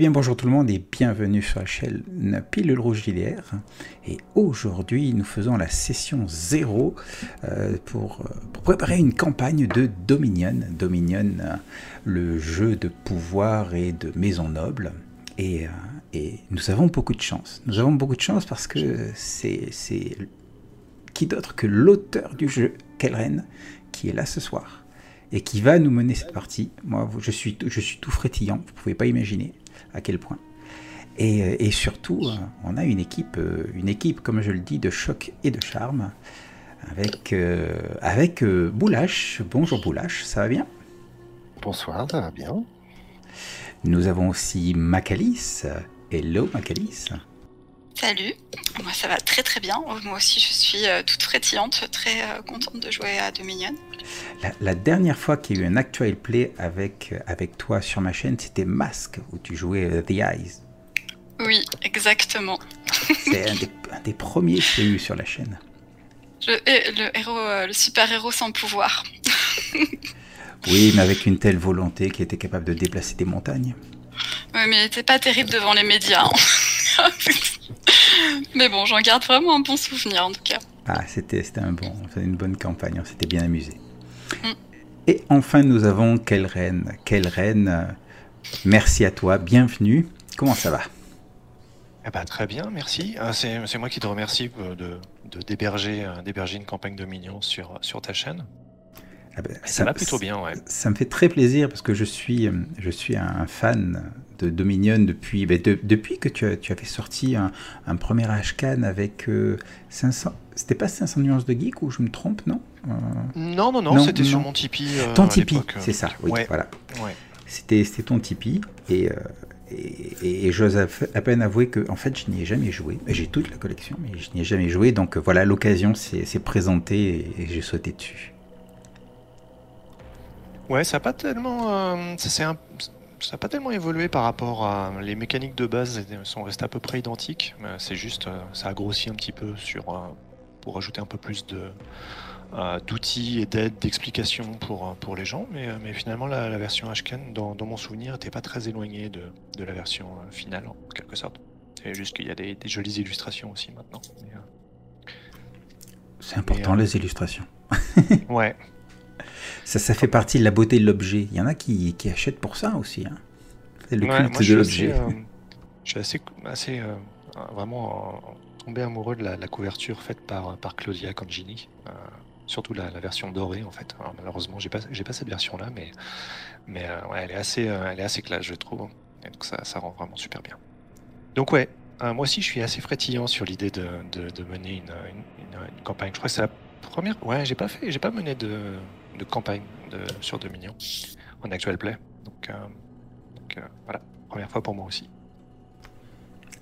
Bien bonjour tout le monde et bienvenue sur la chaîne Pilule Rouge JDR. Et aujourd'hui nous faisons la session 0 euh, pour, préparer une campagne de Dominion. Dominion, euh, le jeu de pouvoir et de maison noble. Et, euh, et, nous avons beaucoup de chance. Nous avons beaucoup de chance parce que c'est qui d'autre que l'auteur du jeu, Kelren, qui est là ce soir et qui va nous mener cette partie. Moi, je suis, je suis tout frétillant, vous ne pouvez pas imaginer à quel point. Et, euh, et, surtout, euh, on a une équipe, euh, une équipe, comme je le dis, de choc et de charme, avec, euh, avec euh, Boulache. Bonjour Boulache, ça va bien? Bonsoir, ça va bien. Nous avons aussi Macalis. Hello Macalis. Salut, moi ça va très très bien. Moi aussi je suis euh, toute frétillante, très euh, contente de jouer à Dominion. La, la dernière fois qu'il y a eu un actual play avec, avec toi sur ma chaîne, c'était Mask, où tu jouais euh, The Eyes. Oui, exactement. C'est un, un, des premiers que j'ai eu sur la chaîne. Je, le, héros, euh, le super-héros sans pouvoir. oui, mais avec une telle volonté qui était capable de déplacer des montagnes. Oui, mais il n'était pas terrible devant les médias. Hein. Mais bon, j'en garde vraiment un bon souvenir en tout cas. Ah, c'était un bon, une bonne campagne, on s'était bien amusé. Mm. Et enfin, nous avons Kelren. Kelren, euh, merci à toi, bienvenue. Comment ça va? Eh ben, Très bien, merci. Euh, C'est moi qui te remercie euh, de d'héberger de, une campagne de Dominion sur, sur ta chaîne. Ah ben, ça, ça va plutôt bien, ouais. Ça me fait très plaisir parce que je suis, je suis un fan de Dominion depuis, ben de, depuis que tu, as, tu, avais sorti un, un premier HCAN avec euh, 500. C'était pas 500 nuances de geek ou je me trompe, non? Euh... Non, non, non, non c'était sur mon Tipeee. Euh, ton Tipeee, c'est ça, oui, ouais. voilà. Ouais. C'était ton Tipeee et. Et, et j'ose à peine avouer que, en fait, je n'y ai jamais joué. J'ai toute la collection, mais je n'y ai jamais joué. Donc voilà, l'occasion s'est présentée et, et j'ai sauté dessus. Ouais, ça n'a pas tellement. Euh, un, ça pas tellement évolué par rapport à les mécaniques de base sont restées à peu près identiques. C'est juste, ça a grossi un petit peu sur pour ajouter un peu plus de d'outils et d'aide, d'explications pour, pour les gens. Mais, mais finalement, la, la version HCAN, dans, dans, mon souvenir, n'était pas très éloignée de, de, la version finale, en quelque sorte. C'est juste qu'il y a des, des, jolies illustrations aussi maintenant. C'est important, les illustrations. ouais. Ça, ça fait partie de la beauté de l'objet. Il y en a qui, qui, achètent pour ça aussi. Hein. C'est le ouais, culte de l'objet. Euh, je suis assez, assez euh, vraiment euh, tombé amoureux de la, la, couverture faite par, par Claudia Congini. Euh, surtout la, la, version dorée en fait. Alors, malheureusement, j'ai pas, j'ai pas cette version-là, mais, mais ouais, elle est assez, elle est assez classe, je trouve. Et donc ça, ça rend vraiment super bien. Donc ouais, moi aussi, je suis assez frétillant sur l'idée de, de, de, mener une, une, une, une campagne. Je crois que c'est la première. Ouais, j'ai pas fait, j'ai pas mené de de campagne de, sur Dominion en actual play. Donc, euh, donc euh, voilà, première fois pour moi aussi.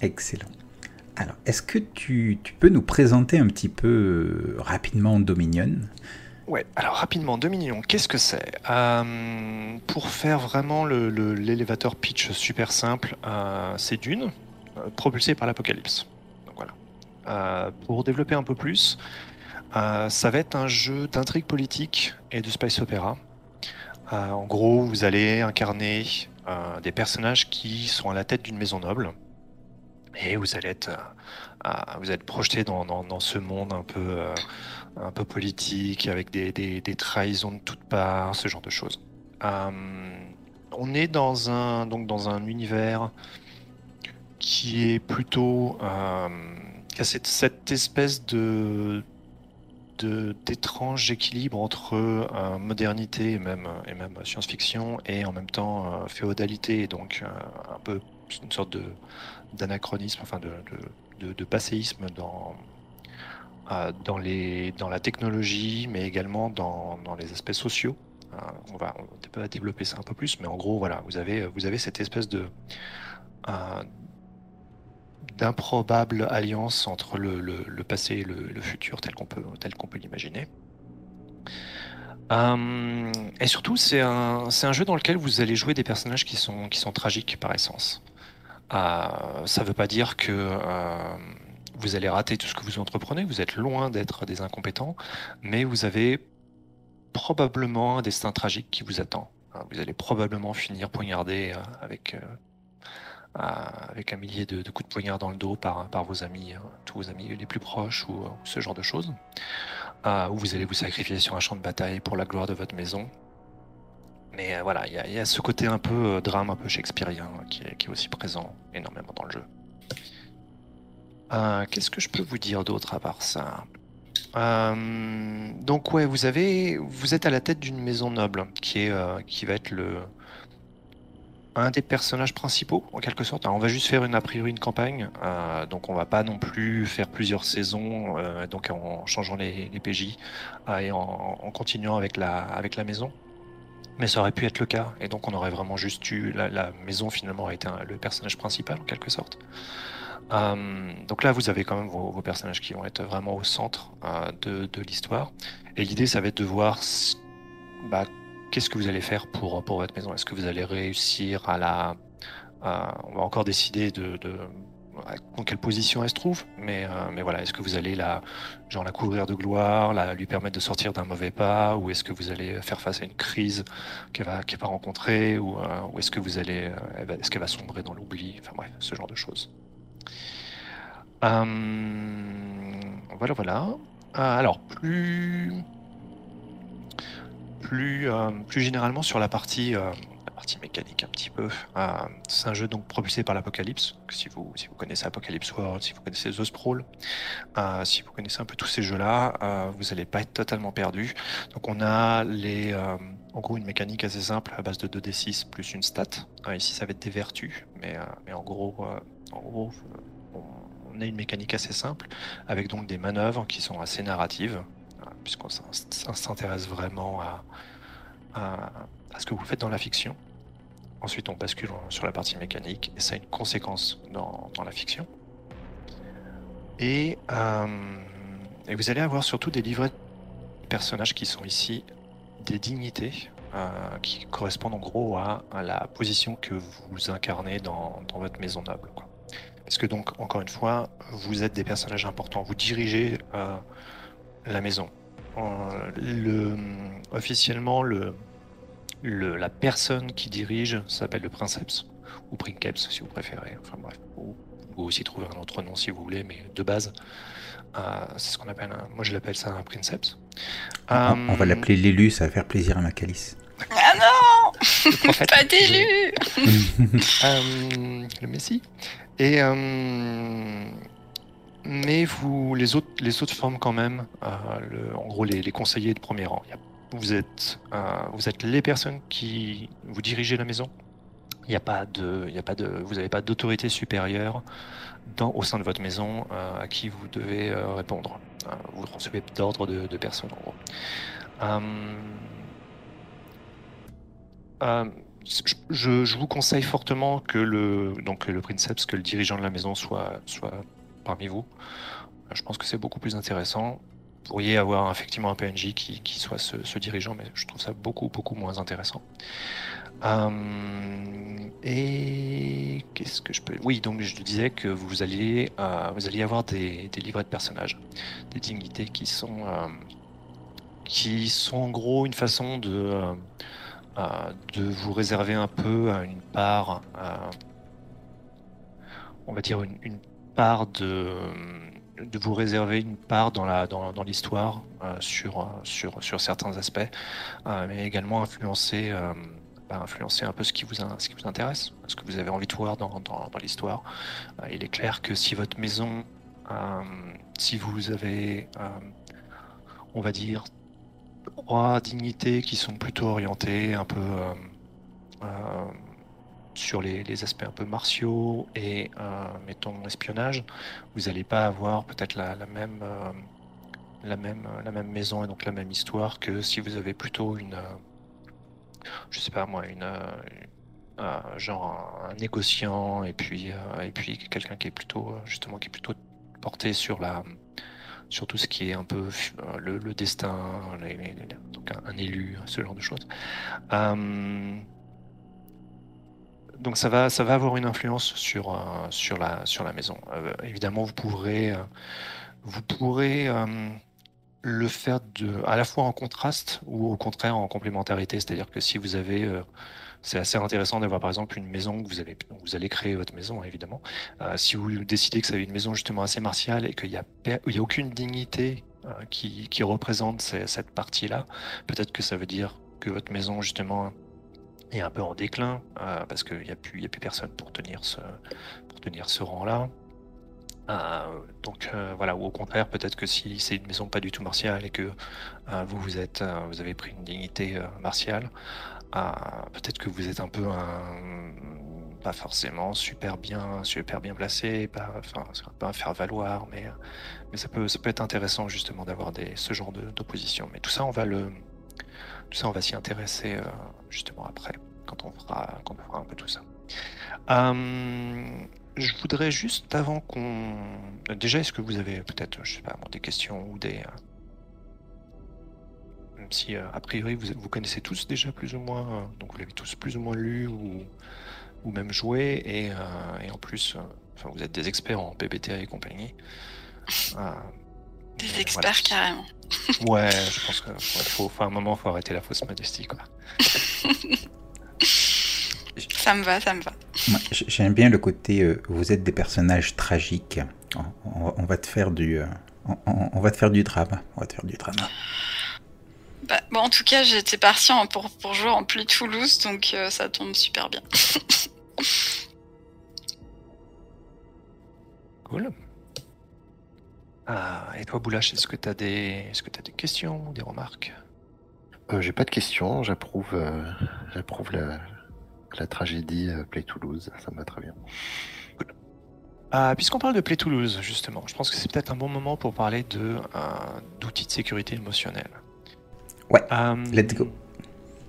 Excellent. Alors, est-ce que tu, tu, peux nous présenter un petit peu euh, rapidement Dominion? Ouais, alors rapidement, Dominion, qu'est-ce que c'est? Euh, Pour faire vraiment l'élévateur le, pitch super simple, c'est Dune, propulsé par l'apocalypse. Donc voilà. pour développer un peu plus, euh, ça va être un jeu d'intrigue politique et de space opéra. Euh, en gros, vous allez incarner euh, des personnages qui sont à la tête d'une maison noble et vous allez être, projeté dans, ce monde un peu, politique avec des, trahisons de toutes parts, ce genre de choses. on est dans un, donc dans un univers qui est plutôt qui a cette espèce de d'étranges équilibres entre euh, modernité et même, science-fiction et en même temps euh, féodalité, donc euh, un peu une sorte de d'anachronisme, enfin de, de, passéisme dans, dans, les, dans la technologie, mais également dans, les aspects sociaux. on va on développer ça un peu plus, mais en gros, voilà, vous avez, vous avez cette espèce de d'improbables alliances entre le, passé et le, futur tel qu'on peut, l'imaginer. Euh, et surtout, c'est un, jeu dans lequel vous allez jouer des personnages qui sont, tragiques par essence. Euh, ça ne veut pas dire que euh, vous allez rater tout ce que vous entreprenez, vous êtes loin d'être des incompétents, mais vous avez probablement un destin tragique qui vous attend. Vous allez probablement finir poignardé avec avec un millier de, coups de poignard dans le dos par, vos amis, hein, tous vos amis les plus proches ou, ce genre de choses. où vous allez vous sacrifier sur un champ de bataille pour la gloire de votre maison. Mais voilà, il y, a ce côté un peu drame, un peu shakespearien qui est, qui est aussi présent énormément dans le jeu. Qu'est-ce que je peux vous dire d'autre à part ça? Euh, donc ouais, vous avez, vous êtes à la tête d'une maison noble qui est, euh, qui va être le un des personnages principaux en quelque sorte. on va juste faire une a priori une campagne, euh, donc on va pas non plus faire plusieurs saisons, donc en changeant les, PJ et en, continuant avec la maison. Mais ça aurait pu être le cas, et donc on aurait vraiment juste eu la, maison finalement a été le personnage principal en quelque sorte. Euh, donc là, vous avez quand même vos, personnages qui vont être vraiment au centre euh, de, l'histoire. Et l'idée, ça va être de voir bah, qu'est-ce que vous allez faire pour, pour votre maison? Est-ce que vous allez réussir à la... on va encore décider de, dans quelle position elle se trouve, mais, euh, mais voilà, est-ce que vous allez la, genre la couvrir de gloire, la, lui permettre de sortir d'un mauvais pas, ou est-ce que vous allez faire face à une crise qu'elle va, qu'elle va rencontrer, ou, ou est-ce que vous allez, est-ce qu'elle va sombrer dans l'oubli, enfin bref, ce genre de choses. Euh, voilà, voilà. Euh, alors, plus, plus, euh, plus généralement sur la partie, la partie mécanique un petit peu. c'est un jeu donc propulsé par l'Apocalypse. Si vous, connaissez Apocalypse World, si vous connaissez The Sprawl, si vous connaissez un peu tous ces jeux-là, vous n'allez pas être totalement perdu. Donc on a en gros une mécanique assez simple à base de 2d6 plus une stat. ici ça va être des vertus, mais, en gros, gros on a une mécanique assez simple, avec donc des manœuvres qui sont assez narratives, puisqu'on s'intéresse vraiment à, ce que vous faites dans la fiction. Ensuite, on bascule sur la partie mécanique, et ça a une conséquence dans, la fiction. Et, euh, et, vous allez avoir surtout des livrets de personnages qui sont ici des dignités, euh, qui correspondent en gros à, la position que vous incarnez dans, votre maison noble. Parce que donc, encore une fois, vous êtes des personnages importants, vous dirigez euh, la maison. Euh, le, officiellement, le, la personne qui dirige s'appelle le princeps, ou princeps si vous préférez. Enfin bref, ou, vous aussi trouver un autre nom si vous voulez, mais de base, euh, c'est ce qu'on appelle, moi je l'appelle ça un princeps. On, va l'appeler l'élu, ça va faire plaisir à Macalis. Ah non Pas d'élu Le Messie et euh, mais vous, les autres, les autres forment quand même, euh, en gros, les, conseillers de premier rang. Vous êtes, euh, vous êtes les personnes qui vous dirigez la maison. Il n'y a pas de, il a pas de, vous n'avez pas d'autorité supérieure au sein de votre maison à qui vous devez répondre. vous recevez d'ordre de, personnes en gros je, vous conseille fortement que le, donc le princeps, que le dirigeant de la maison soit, soit parmi vous. Je pense que c'est beaucoup plus intéressant. Vous pourriez avoir effectivement un PNJ qui, qui soit ce, dirigeant, mais je trouve ça beaucoup, beaucoup moins intéressant. Euh, et qu'est-ce que je peux. Oui, donc je disais que vous alliez, euh, vous alliez avoir des, des, livrets de personnages, des dignités qui sont, euh, qui sont en gros une façon de de vous réserver un peu une part, on va dire une, de, vous réserver une part dans la dans, dans l'histoire euh, sur sur sur certains aspects, euh, mais également influencer bah, influencer un peu ce qui vous ce qui vous intéresse, ce que vous avez envie de voir dans, dans, dans l'histoire. Euh, il est clair que si votre maison, si vous avez on va dire trois dignités qui sont plutôt orientées un peu euh, euh, sur les, aspects un peu martiaux et, euh, mettons, espionnage. Vous n'allez pas avoir peut-être la, même, la, même, la même maison et donc la même histoire que si vous avez plutôt une, je sais pas moi, une, genre un, négociant et puis, et puis quelqu'un qui est plutôt, justement, qui est plutôt porté sur la sur tout ce qui est un peu euh, le, destin, donc un, élu, ce genre de choses. Euh, donc ça va, ça va avoir une influence sur, euh, la, maison. évidemment, vous pourrez, pourrez le faire de, à la fois en contraste ou au contraire en complémentarité. C'est-à-dire que si vous avez, euh, c'est assez intéressant d'avoir par exemple une maison que vous allez, vous allez créer votre maison évidemment. Euh, si vous décidez que ça avez une maison justement assez martiale et qu'il n'y a, a aucune dignité euh, qui, qui, représente cette partie-là, peut-être que ça veut dire que votre maison justement est un peu en déclin parce qu'il n'y a plus, personne pour tenir ce, rang-là. Euh, donc euh, voilà, ou au contraire, peut-être que si c'est une maison pas du tout martiale et que euh, vous vous êtes, vous avez pris une dignité martiale, peut-être que vous êtes un peu pas forcément super bien, super bien placé, pas, enfin, pas un faire valoir, mais, ça peut, être intéressant justement d'avoir ce genre d'opposition. Mais tout ça, on va le, tout ça, on va s'y intéresser justement après, quand on fera, quand on fera un peu tout ça. Je voudrais juste avant qu'on. Déjà, est-ce que vous avez peut-être, je sais pas, des questions ou des. Euh, même si euh, a priori vous, vous connaissez tous déjà plus ou moins, euh, donc vous l'avez tous plus ou moins lu ou, ou même joué, et, et en plus, enfin, vous êtes des experts en PBTA et compagnie. Des experts carrément. ouais, je pense qu'il faut, faut, un moment, faut arrêter la fausse modestie, quoi. Ça me va, ça me va. J'aime bien le côté euh, vous êtes des personnages tragiques. On, va te faire du, euh, on, va te faire du drame. On va te faire du drame. Bah, bon, en tout cas, j'étais parti pour, pour jouer en plus Toulouse, donc euh, ça tombe super bien. cool. Ah, et toi, Boulash, est-ce que tu as, des... Est que as des questions des remarques? J'ai pas de questions, j'approuve j'approuve la, la tragédie euh, Play Toulouse, ça me va très bien. Euh, puisqu'on parle de Play Toulouse, justement, je pense que c'est peut-être un bon moment pour parler de euh, d'outils de sécurité émotionnelle. Ouais. let's go.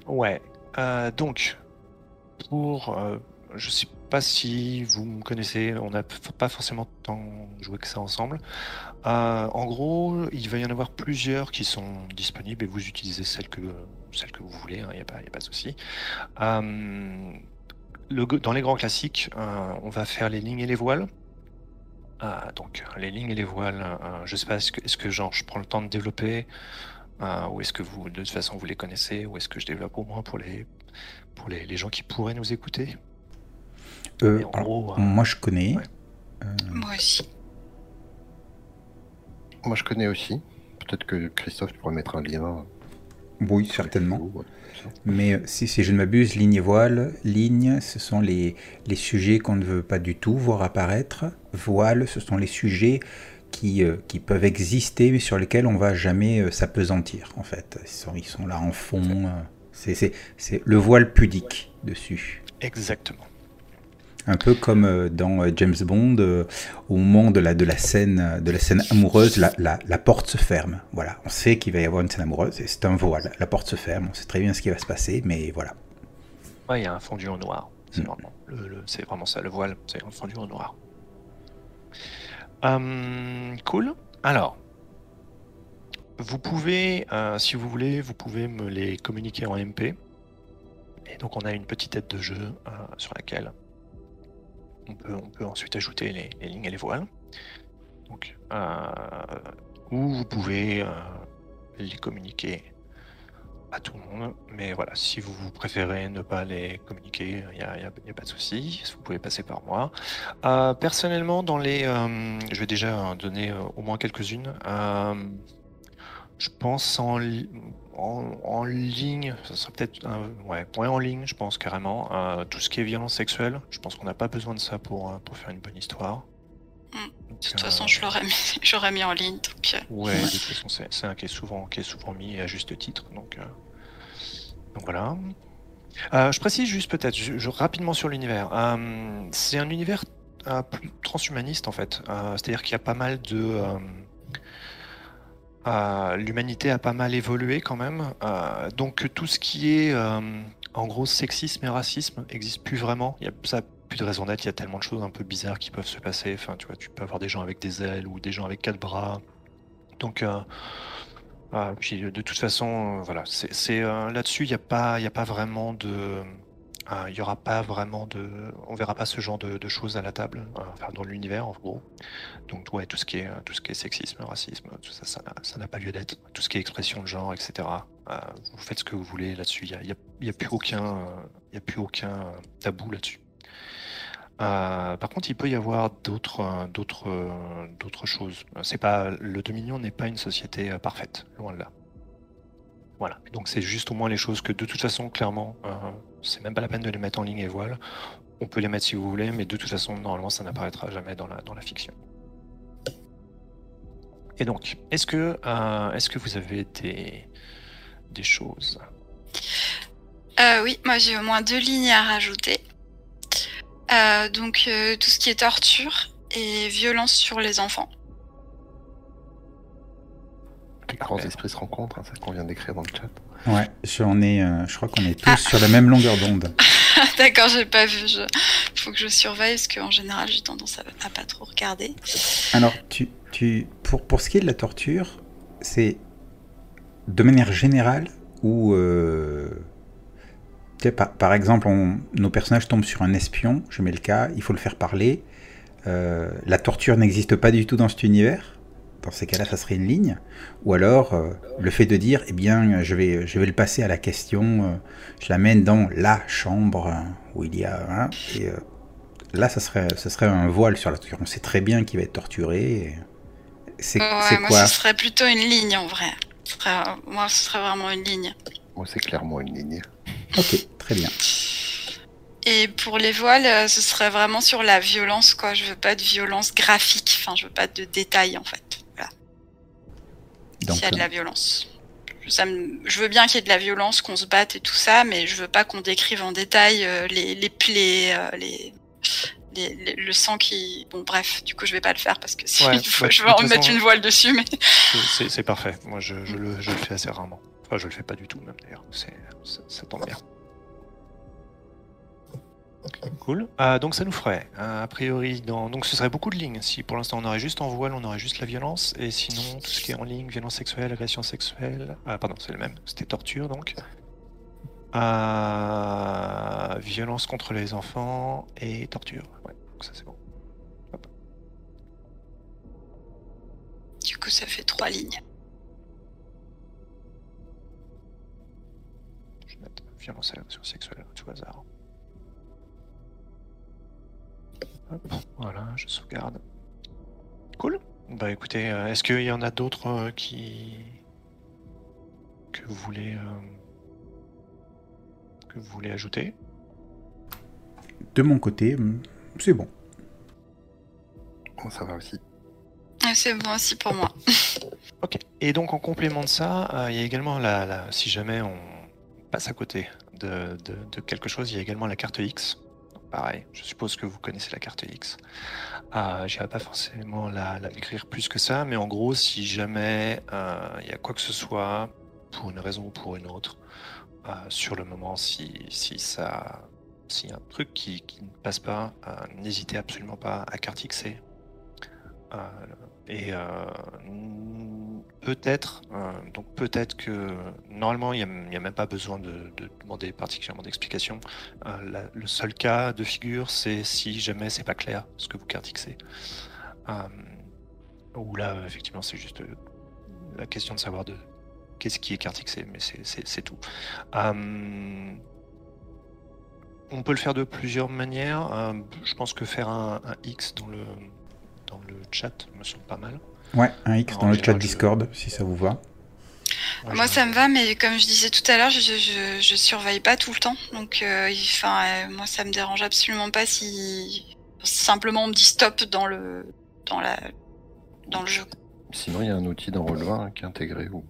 Ouais. donc, pour, je sais pas si vous me connaissez, on n'a pas forcément tant joué que ça ensemble. En gros, il va y en avoir plusieurs qui sont disponibles et vous utilisez celle que celle que vous voulez, il hein, n'y a, pas, a pas de souci. Euh, dans les grands classiques, euh, on va faire les lignes et les voiles. Euh, donc les lignes et les voiles, je sais pas, est-ce que, est que genre, je prends le temps de développer ou est-ce que vous, de toute façon, vous les connaissez ou est-ce que je développe au moins pour les, pour les, gens qui pourraient nous écouter? Moi, je connais. Moi aussi. Moi, je connais aussi. Peut-être que Christophe, pourrait mettre un lien oui, certainement. Mais euh, si, si, je ne m'abuse, ligne et voile, ligne, ce sont les, les sujets qu'on ne veut pas du tout voir apparaître. Voile, ce sont les sujets qui, euh, qui peuvent exister, mais sur lesquels on va jamais euh, s'apesantir, en fait. Ils sont, ils sont là en fond. c'est le voile pudique dessus. Exactement. Un peu comme euh, dans euh, James Bond, euh, au moment de la, de la, scène, de la scène amoureuse, la, la, porte se ferme. Voilà, on sait qu'il va y avoir une scène amoureuse et c'est un voile. La porte se ferme, on sait très bien ce qui va se passer, mais voilà. Ouais, il y a un fondu en noir. C'est mm. vraiment, ça, le voile, c'est un fondu en noir. Hum, cool. Alors, vous pouvez, si vous voulez, vous pouvez me les communiquer en MP. Et donc on a une petite tête de jeu sur laquelle on peut, ensuite ajouter les, lignes et les voiles. Donc, euh, ou vous pouvez euh, les communiquer à tout le monde. Mais voilà, si vous préférez ne pas les communiquer, il n'y a, pas de souci. Vous pouvez passer par moi. Euh, personnellement, dans les, je vais déjà donner au moins quelques-unes. je pense en, en, ligne, ça serait peut-être ouais, en ligne, je pense carrément. Euh, tout ce qui est violence sexuelle, je pense qu'on n'a pas besoin de ça pour, euh, pour faire une bonne histoire. Hmm. De toute façon, je l'aurais mis, j'aurais mis en ligne. Donc, euh, ouais, de toute façon, c'est un qui est souvent, qui est souvent mis à juste titre. Donc, donc voilà. je précise juste peut-être, rapidement sur l'univers. c'est un univers plus transhumaniste en fait. C'est-à-dire qu'il y a pas mal de euh, l'humanité a pas mal évolué quand même. Euh, donc tout ce qui est euh, en gros sexisme et racisme n'existe plus vraiment. Il y a ça plus de raison d'être. Il y a tellement de choses un peu bizarres qui peuvent se passer. Enfin, tu vois, tu peux avoir des gens avec des ailes ou des gens avec quatre bras. Donc puis de toute façon, voilà, c'est là-dessus, il n'y a pas, il a pas vraiment de Il y aura pas vraiment de, on verra pas ce genre de, choses à la table, euh, enfin dans l'univers en gros. Donc ouais, tout ce qui est tout ce qui est sexisme, racisme, tout ça, ça n'a- pas lieu d'être. Tout ce qui est expression de genre, etc. euh, vous faites ce que vous voulez là-dessus. Il y a, y a- plus aucun, euh, il a plus aucun euh, tabou là-dessus. Euh, par contre, il peut y avoir d'autres, euh, d'autres, euh, d'autres choses. Euh, C'est pas le Dominion n'est pas une société euh, parfaite, loin de là. Voilà. Donc c'est juste au moins les choses que de toute façon, clairement, euh, c'est même pas la peine de les mettre en ligne et voile. On peut les mettre si vous voulez, mais de toute façon, normalement, ça n'apparaîtra jamais dans la, dans la fiction. Et donc, est-ce que, euh, est-ce que vous avez des, des choses Euh, oui, moi j'ai au moins deux lignes à rajouter. Euh, donc euh, tout ce qui est torture et violence sur les enfants. Les grands esprits se rencontrent, hein, c'est ce qu'on vient d'écrire dans le chat. Ouais, j'en ai, euh, je crois qu'on est tous Ah. sur la même longueur d'onde. D'accord, j'ai pas vu. Je... Faut que je surveille parce qu'en général j'ai tendance à, à pas trop regarder. Alors, tu, tu, pour, pour ce qui est de la torture, c'est de manière générale ou euh, par, par exemple, on- nos personnages tombent sur un espion, je mets le cas, il faut le faire parler. Euh, la torture n'existe pas du tout dans cet univers. Dans ces cas-là, ça serait une ligne. Ou alors, euh, le fait de dire, eh bien, je vais, je vais le passer à la question, euh, je l'amène dans la chambre euh, où il y a... hein, et euh, là, ça serait, ça serait un voile sur la torture. On sait très bien qu'il va être torturé. C'est Ouais, c'est moi quoi ce serait plutôt une ligne en vrai. Ce serait- Moi ce serait vraiment une ligne. Moi, c'est clairement une ligne. Ok, très bien. Et pour les voiles, ce serait vraiment sur la violence, quoi. Je veux pas de violence graphique. Enfin, je veux pas de détails, en fait. S'il y a de euh, la violence. Ça me- Je veux bien qu'il y ait de la violence, qu'on se batte et tout ça, mais je veux pas qu'on décrive en détail euh, les, les plaies, euh, les, les- les- le sang qui. Bon, bref, du coup, je vais pas le faire parce que si Ouais, il faut- bah, je vais en mettre façon- une voile dessus, mais. C'est- parfait. Moi, je, je le, je le fais assez rarement. Enfin, je le fais pas du tout, même d'ailleurs. Ça tombe bien. Cool. Euh, donc, ça nous ferait, euh, a priori, dans... donc ce serait beaucoup de lignes. Si pour l'instant on aurait juste en voile, on aurait juste la violence. Et sinon, tout ce qui est en ligne, violence sexuelle, agression sexuelle. Ah, pardon, c'est le même. C'était torture donc. Euh, violence contre les enfants et torture. Ouais, donc ça c'est bon. Du coup, ça fait trois lignes. Je vais mettre violence et agression sexuelle tout hasard. Voilà, je sauvegarde. Cool. Bah écoutez, euh, est-ce qu'il y en a d'autres euh, qui que vous voulez euh, que vous voulez ajouter? De mon côté, hum, c'est bon. Bon, ça va aussi. Ah, C'est bon aussi pour moi. Ok. Et donc en complément de ça, euh, il y a également la, la- si jamais on passe à côté de, de- de quelque chose, il y a également la carte X. Pareil, je suppose que vous connaissez la carte X. Euh, J'irai pas forcément la, décrire plus que ça, mais en gros, si jamais euh, il y a quoi que ce soit, pour une raison ou pour une autre, euh, sur le moment, si, si ça, s'il y a un truc qui, ne passe pas, euh, n'hésitez absolument pas à carte Xer. Euh, et euh, peut-être, euh, donc peut-être que normalement il n'y a, même pas besoin de, de demander particulièrement d'explications. Euh, le seul cas de figure, c'est si jamais c'est pas clair ce que vous cartixez. Euh, ou là, effectivement, c'est juste la question de savoir de qu'est-ce qui est cartixé, mais c'est- tout. On peut le faire de plusieurs manières. Je pense que faire un X dans le, dans le chat me semble pas mal. Ouais, un X dans le chat je- Discord, si ça vous va. Ouais, Moi, ça me va, mais comme je disais tout à l'heure, je, je, je surveille pas tout le temps. Donc, euh, il- enfin, euh, moi, ça me dérange absolument pas si simplement on me dit stop dans le dans la dans le jeu. Sinon, il y a un outil dans Roll20 hein, qui est intégré où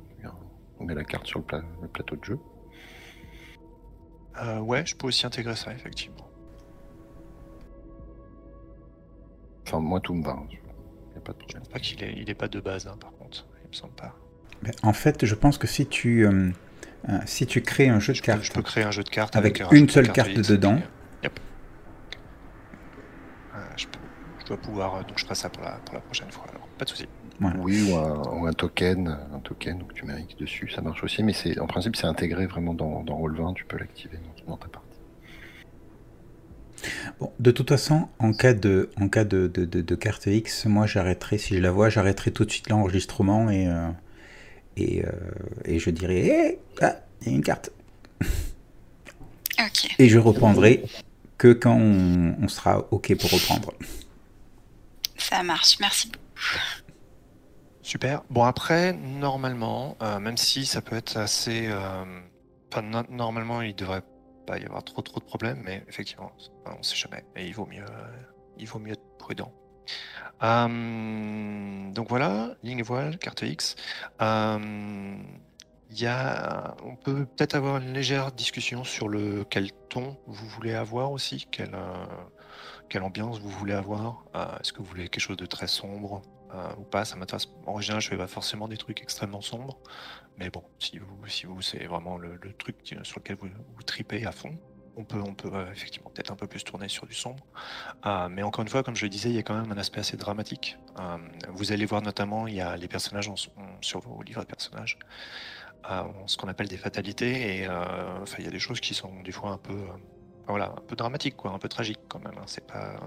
on met la carte sur le, pla- le plateau de jeu. Euh, ouais, je peux aussi intégrer ça, effectivement. Enfin, moi, tout me va. Il n'y a pas de Je problème. pense pas qu'il est, il est pas de base, hein, par contre. Il me semble pas. En fait, je pense que si tu, euh, euh, si tu crées un jeu de Je peux, cartes je peux créer un jeu de cartes avec un une de seule carte et dedans. euh, yep. Euh, je, peux- je dois pouvoir, euh, donc je ferai ça pour la, pour la prochaine fois. Alors, pas de souci. Voilà. Oui, ou un, ou un token, un token, donc tu X dessus, ça marche aussi, mais c'est en principe c'est intégré vraiment dans, dans Roll20, tu peux l'activer dans, dans ta partie. Bon, de toute façon, en cas de, en cas de, de, de, carte X, moi j'arrêterai, si je la vois, j'arrêterai tout de suite l'enregistrement et, euh, et, euh, et, je dirai hé, ah, il y a une carte. Ok. Et je reprendrai que quand on, on, sera OK pour reprendre. Ça marche, merci beaucoup. Super. Bon, après, normalement, euh, même si ça peut être assez. Euh, enfin, no normalement, il devrait pas y avoir trop trop de problèmes, mais effectivement, on sait jamais. Et il vaut mieux, il vaut mieux être prudent. Euh, donc voilà, ligne voile, carte X. Euh, y a, on peut peut-être avoir une légère discussion sur le quel ton vous voulez avoir aussi, quelle, euh, ambiance vous voulez avoir. Euh, Est-ce que vous voulez quelque chose de très sombre ou pas? Ça m'intéresse. En général, je fais pas forcément des trucs extrêmement sombres, mais bon, si vous, si vous c'est vraiment le, truc sur lequel vous, vous tripez à fond, on peut, on peut euh, effectivement peut-être un peu plus tourner sur du sombre. Euh, mais encore une fois, comme je le disais, il y a quand même un aspect assez dramatique. Euh, vous allez voir notamment, il y a les personnages sur vos livres de personnages, ce qu'on appelle des fatalités, et enfin, il y a des choses qui sont des fois un peu, voilà, un peu dramatiques, quoi, un peu tragiques quand même. Hein. C'est pas,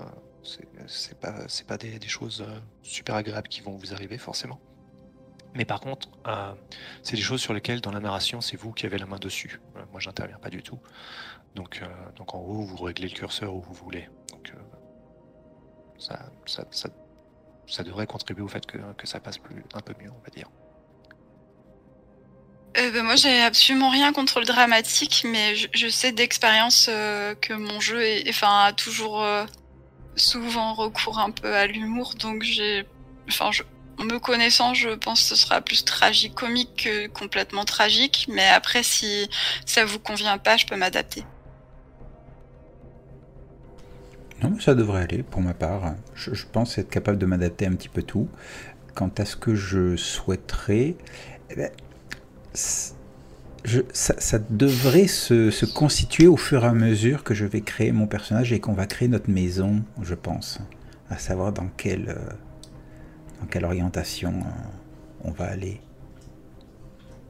c'est pas, c'est pas des, choses super agréables qui vont vous arriver forcément. Mais par contre, euh, c'est des choses sur lesquelles, dans la narration, c'est vous qui avez la main dessus. Euh, moi, j'interviens pas du tout. Donc, euh, donc, en haut, vous réglez le curseur où vous voulez. Donc, ça, ça, ça, ça, devrait contribuer au fait que, que, ça passe plus, un peu mieux, on va dire. Euh, ben moi, j'ai absolument rien contre le dramatique, mais je, sais d'expérience que mon jeu enfin, a toujours souvent recours un peu à l'humour, donc j'ai, enfin, je, me connaissant, je pense que ce sera plus tragique comique que complètement tragique, mais après, si ça vous convient pas, je peux m'adapter. Non, mais ça devrait aller pour ma part. Je, pense être capable de m'adapter un petit peu tout. Quant à ce que je souhaiterais, eh ben, je, ça, devrait se, se, constituer au fur et à mesure que je vais créer mon personnage et qu'on va créer notre maison, je pense. À savoir dans quelle, euh, dans quelle orientation euh, on va aller.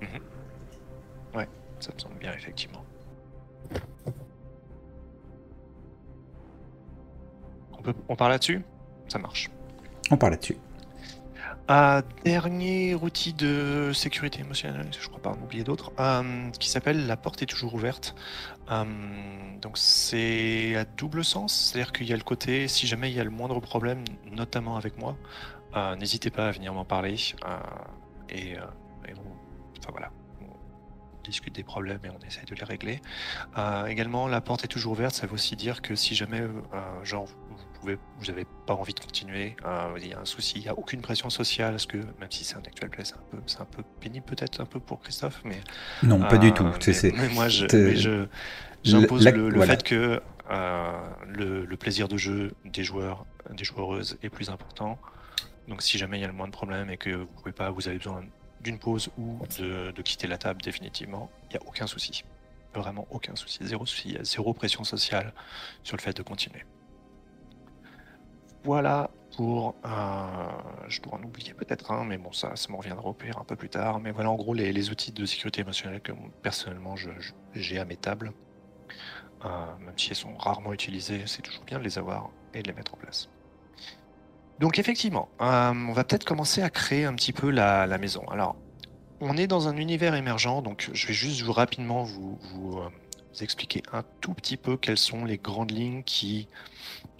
Mmh. Ouais, ça me semble bien, effectivement. On, peut, on parle là-dessus? Ça marche. On parle là-dessus. Euh, dernier outil de sécurité émotionnelle, je crois pas en oublier d'autres, euh, qui s'appelle La porte est toujours ouverte. Euh, donc c'est à double sens, c'est-à-dire qu'il y a le côté, si jamais il y a le moindre problème, notamment avec moi, n'hésitez pas à venir m'en parler. et, et on, enfin voilà, on discute des problèmes et on essaie de les régler. également, la porte est toujours ouverte, ça veut aussi dire que si jamais, genre, vous n'avez pas envie de continuer, euh, il y a un souci, il n'y a aucune pression sociale, parce que même si c'est un actuel play, c'est un peu, c'est un peu pénible peut-être un peu pour Christophe, mais non, euh, pas du tout. Mais, moi, j'impose le, le voilà. fait que euh, le, le, plaisir de jeu des joueurs, des joueuses est plus important. Donc, si jamais il y a le moins de problèmes et que vous pouvez pas, vous avez besoin d'une pause ou de, quitter la table définitivement, il n'y a aucun souci. Vraiment aucun souci, zéro souci, zéro pression sociale sur le fait de continuer. Voilà pour. Je dois en oublier peut-être un, mais bon, ça, ça me reviendra au pire un peu plus tard. Mais voilà, en gros, les, les outils de sécurité émotionnelle que personnellement j'ai à mes tables. Euh, même si elles sont rarement utilisées, c'est toujours bien de les avoir et de les mettre en place. Donc, effectivement, euh, on va peut-être commencer à créer un petit peu la, maison. Alors, on est dans un univers émergent, donc je vais juste rapidement vous, vous, expliquer un tout petit peu quelles sont les grandes lignes qui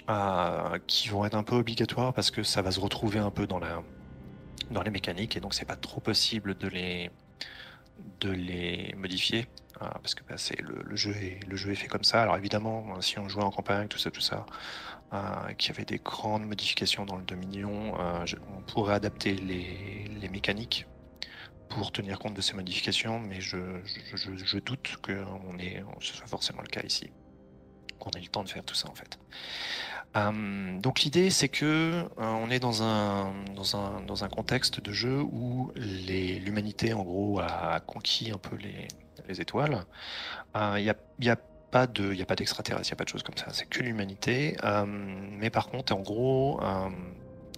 euh, qui vont être un peu obligatoires parce que ça va se retrouver un peu dans, la, dans les mécaniques et donc c'est pas trop possible de les, modifier euh, parce que bah, c'est le jeu est fait comme ça. Alors évidemment, si on jouait en campagne, tout ça, tout ça, euh, qu'il y avait des grandes modifications dans le Dominion, euh, on pourrait adapter les, mécaniques pour tenir compte de ces modifications, mais je, doute que ce soit forcément le cas ici qu'on ait le temps de faire tout ça en fait. Euh, donc l'idée c'est que euh, on est dans un, contexte de jeu où l'humanité en gros a conquis un peu les, les étoiles. Il n'y a, y pas de, il a pas d'extraterrestres, il n'y a pas de choses comme ça. C'est que l'humanité. Euh, mais par contre, en gros,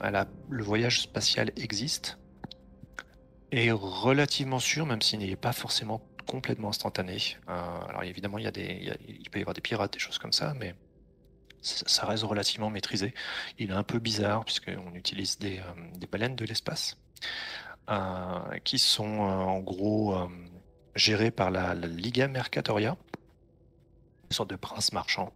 la, le voyage spatial existe est relativement sûr, même s'il n'est pas forcément complètement instantané. Euh, alors évidemment, il, y a des, il, y peut y avoir des pirates, des choses comme ça, mais ça reste relativement maîtrisé. Il est un peu bizarre puisqu'on utilise des, des, baleines de l'espace qui sont en gros gérées par la, Liga Mercatoria, sorte de prince marchand.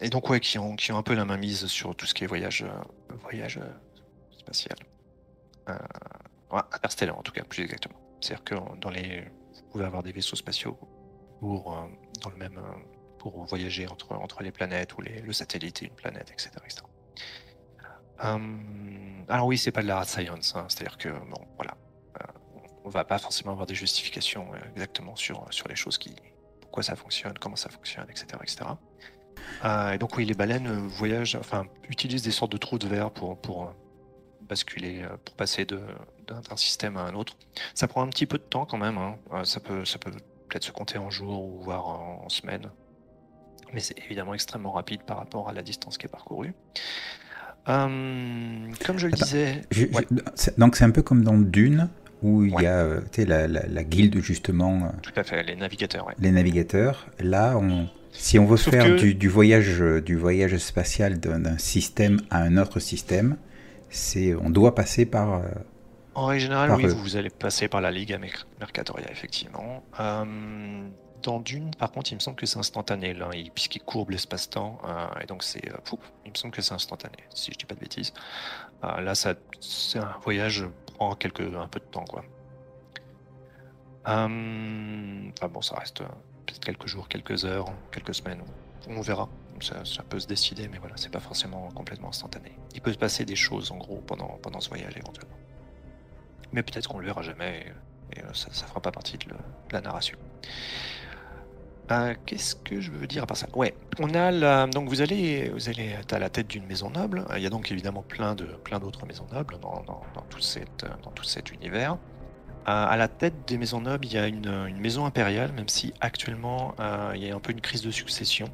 et donc ouais, qui ont, qui ont un peu la main mise sur tout ce qui est voyage, voyage spatial. Ouais, interstellaire en tout cas, plus exactement. C'est-à-dire que dans les, vous pouvez avoir des vaisseaux spatiaux pour, euh, dans le même, euh, pour voyager entre, entre les planètes ou les, le satellite et une planète, etc. Hum, alors oui, c'est pas de la science, hein. c'est-à-dire que bon, voilà, euh, on va pas forcément avoir des justifications exactement sur, sur les choses qui, pourquoi ça fonctionne, comment ça fonctionne, etc., etc. et donc oui, les baleines voyagent, enfin, utilisent des sortes de trous de verre pour, pour basculer, pour passer d'un système à un autre. Ça prend un petit peu de temps quand même. Hein. Euh, ça peut, ça peut peut-être se compter en jours ou voire en, semaines. Mais c'est évidemment extrêmement rapide par rapport à la distance qui est parcourue. Comme je le disais. donc c'est un peu comme dans Dune où il y a euh, la, la, la, guilde justement. Euh, Tout à fait, les navigateurs. Les navigateurs. Là, on, si on veut faire du, du, voyage, du voyage spatial d'un système à un autre système, c'est on doit passer par en règle générale, oui, vous, allez passer par la Ligue Mercatoria, effectivement. Euh, dans Dune, par contre, il me semble que c'est instantané, là, puisqu'il courbe l'espace-temps, euh, et donc c'est... Euh, il me semble que c'est instantané, si je dis pas de bêtises. là, ça, c'est un voyage quelques, un peu de temps, quoi. enfin bon, ça reste peut-être quelques jours, quelques heures, quelques semaines, on verra. Ça, ça, peut se décider, mais voilà, c'est pas forcément complètement instantané. Il peut se passer des choses, en gros, pendant, pendant ce voyage, éventuellement mais peut-être qu'on le verra jamais et, euh, ça, ne fera pas partie de, la narration. Euh, qu'est-ce que je veux dire à part ça? Ouais, on a la... donc vous allez vous allez à la tête d'une maison noble. Il y a donc évidemment plein de plein d'autres maisons nobles dans, tout dans tout cet univers. Euh, à la tête des maisons nobles, il y a une, maison impériale, même si actuellement il y a un peu une crise de succession.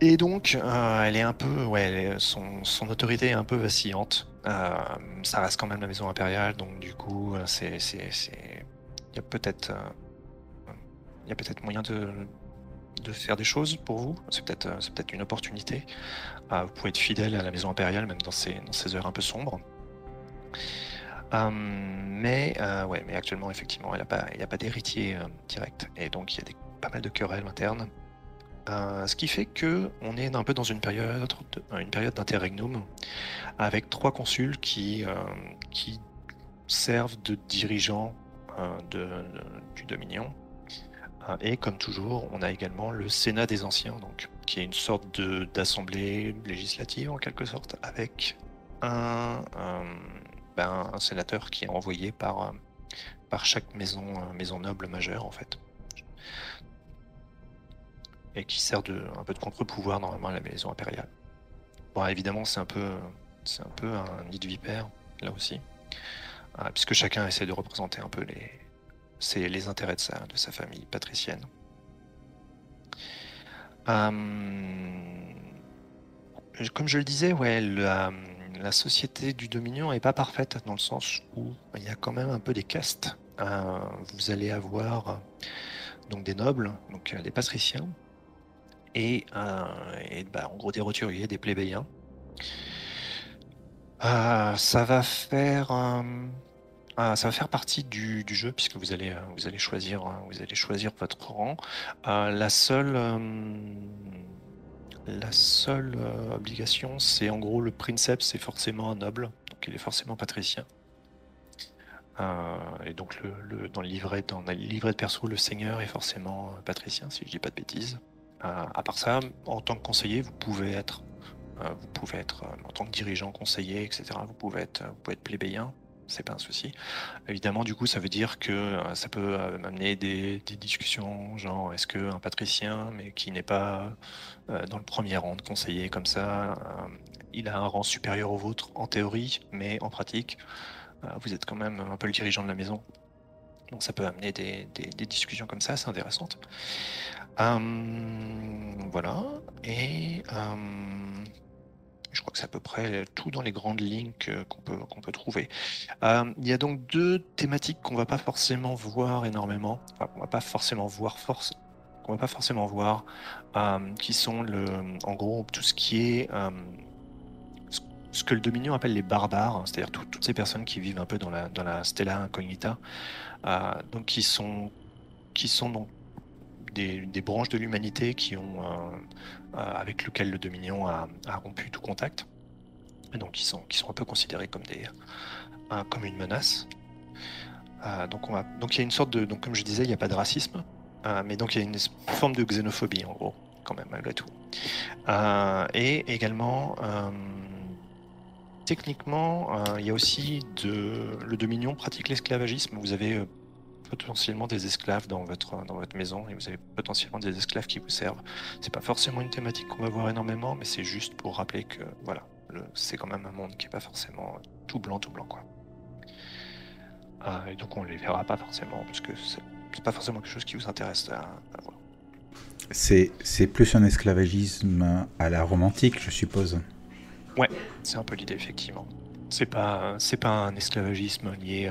Et donc, elle est un peu, ouais, son, son autorité est un peu vacillante. Euh, ça reste quand même la maison impériale, donc du coup, euh, c'est, il y a peut-être, euh, il y a peut-être moyen de, faire des choses pour vous. C'est peut-être, peut-être une opportunité. vous pouvez être fidèle à la maison impériale, même dans ces, heures un peu sombres. mais, ouais, mais actuellement, effectivement, il n'y a pas, d'héritier direct, et donc il y a pas mal de querelles internes. Euh, ce qui fait que on est un peu dans une période, d'interregnum avec trois consuls qui, euh, servent de dirigeants euh, du Dominion. Et comme toujours, on a également le Sénat des Anciens, donc, qui est une sorte d'assemblée législative en quelque sorte, avec un, ben, un sénateur qui est envoyé par, par chaque maison, maison noble majeure en fait et qui sert de un peu de contre-pouvoir normalement à la maison impériale. Bon, évidemment, c'est un peu, c'est un peu un nid de vipère là aussi, euh, puisque chacun essaie de représenter un peu les, c'est les intérêts de sa, famille patricienne. Euh, comme je le disais, ouais, la, société du Dominion n'est pas parfaite dans le sens où il y a quand même un peu des castes. Euh, vous allez avoir donc des nobles, donc des patriciens, et, bah, en gros des roturiers, des plébéiens. Euh, ça va faire ah, ça va faire partie du, jeu puisque vous allez vous allez choisir votre rang. Euh, la seule seule obligation c'est en gros le princeps c'est forcément un noble donc il est forcément patricien. et donc dans le livret de perso le seigneur est forcément patricien si je dis pas de bêtises. Euh, à part ça, en tant que conseiller, vous pouvez être, euh, vous pouvez être euh, en tant que dirigeant, conseiller, etc. Vous pouvez être, vous pouvez être plébéien, c'est pas un souci. Évidemment, du coup, ça veut dire que ça peut amener des, discussions, genre est-ce qu'un patricien, mais qui n'est pas dans le premier rang de conseiller comme ça, il a un rang supérieur au vôtre en théorie, mais en pratique, vous êtes quand même un peu le dirigeant de la maison. Donc ça peut amener des, des discussions comme ça, c'est intéressant. Hum, voilà. Et hum, je crois que c'est à peu près tout dans les grandes lignes qu'on peut, qu'on peut trouver. Hum, il y a donc deux thématiques qu'on va pas forcément voir énormément. Enfin, on va pas forcément voir force qu'on va pas forcément voir, euh, qui sont le, en gros tout ce qui est euh, ce- que le Dominion appelle les barbares, hein, c'est-à-dire tout- toutes ces personnes qui vivent un peu dans la, dans la Stella Incognita, euh, donc qui sont, qui sont donc des, branches de l'humanité qui ont, euh, euh, avec lequel le Dominion a, rompu tout contact, et donc qui sont, qui sont un peu considérés comme des, euh, comme une menace. Donc on va, donc il y a une sorte de, donc comme je disais, il n'y a pas de racisme, mais donc il y a une forme de xénophobie en gros, quand même malgré tout. Et également, techniquement, il y a aussi le Dominion pratique l'esclavagisme. Vous avez potentiellement des esclaves dans votre dans votre maison et vous avez potentiellement des esclaves qui vous servent. C'est pas forcément une thématique qu'on va voir énormément, mais c'est juste pour rappeler que voilà, c'est quand même un monde qui est pas forcément tout blanc tout blanc quoi. Euh, et donc on les verra pas forcément parce que c'est pas forcément quelque chose qui vous intéresse à, à voir. C'est plus un esclavagisme à la romantique, je suppose. C'est un peu l'idée effectivement. C'est pas c'est pas un esclavagisme lié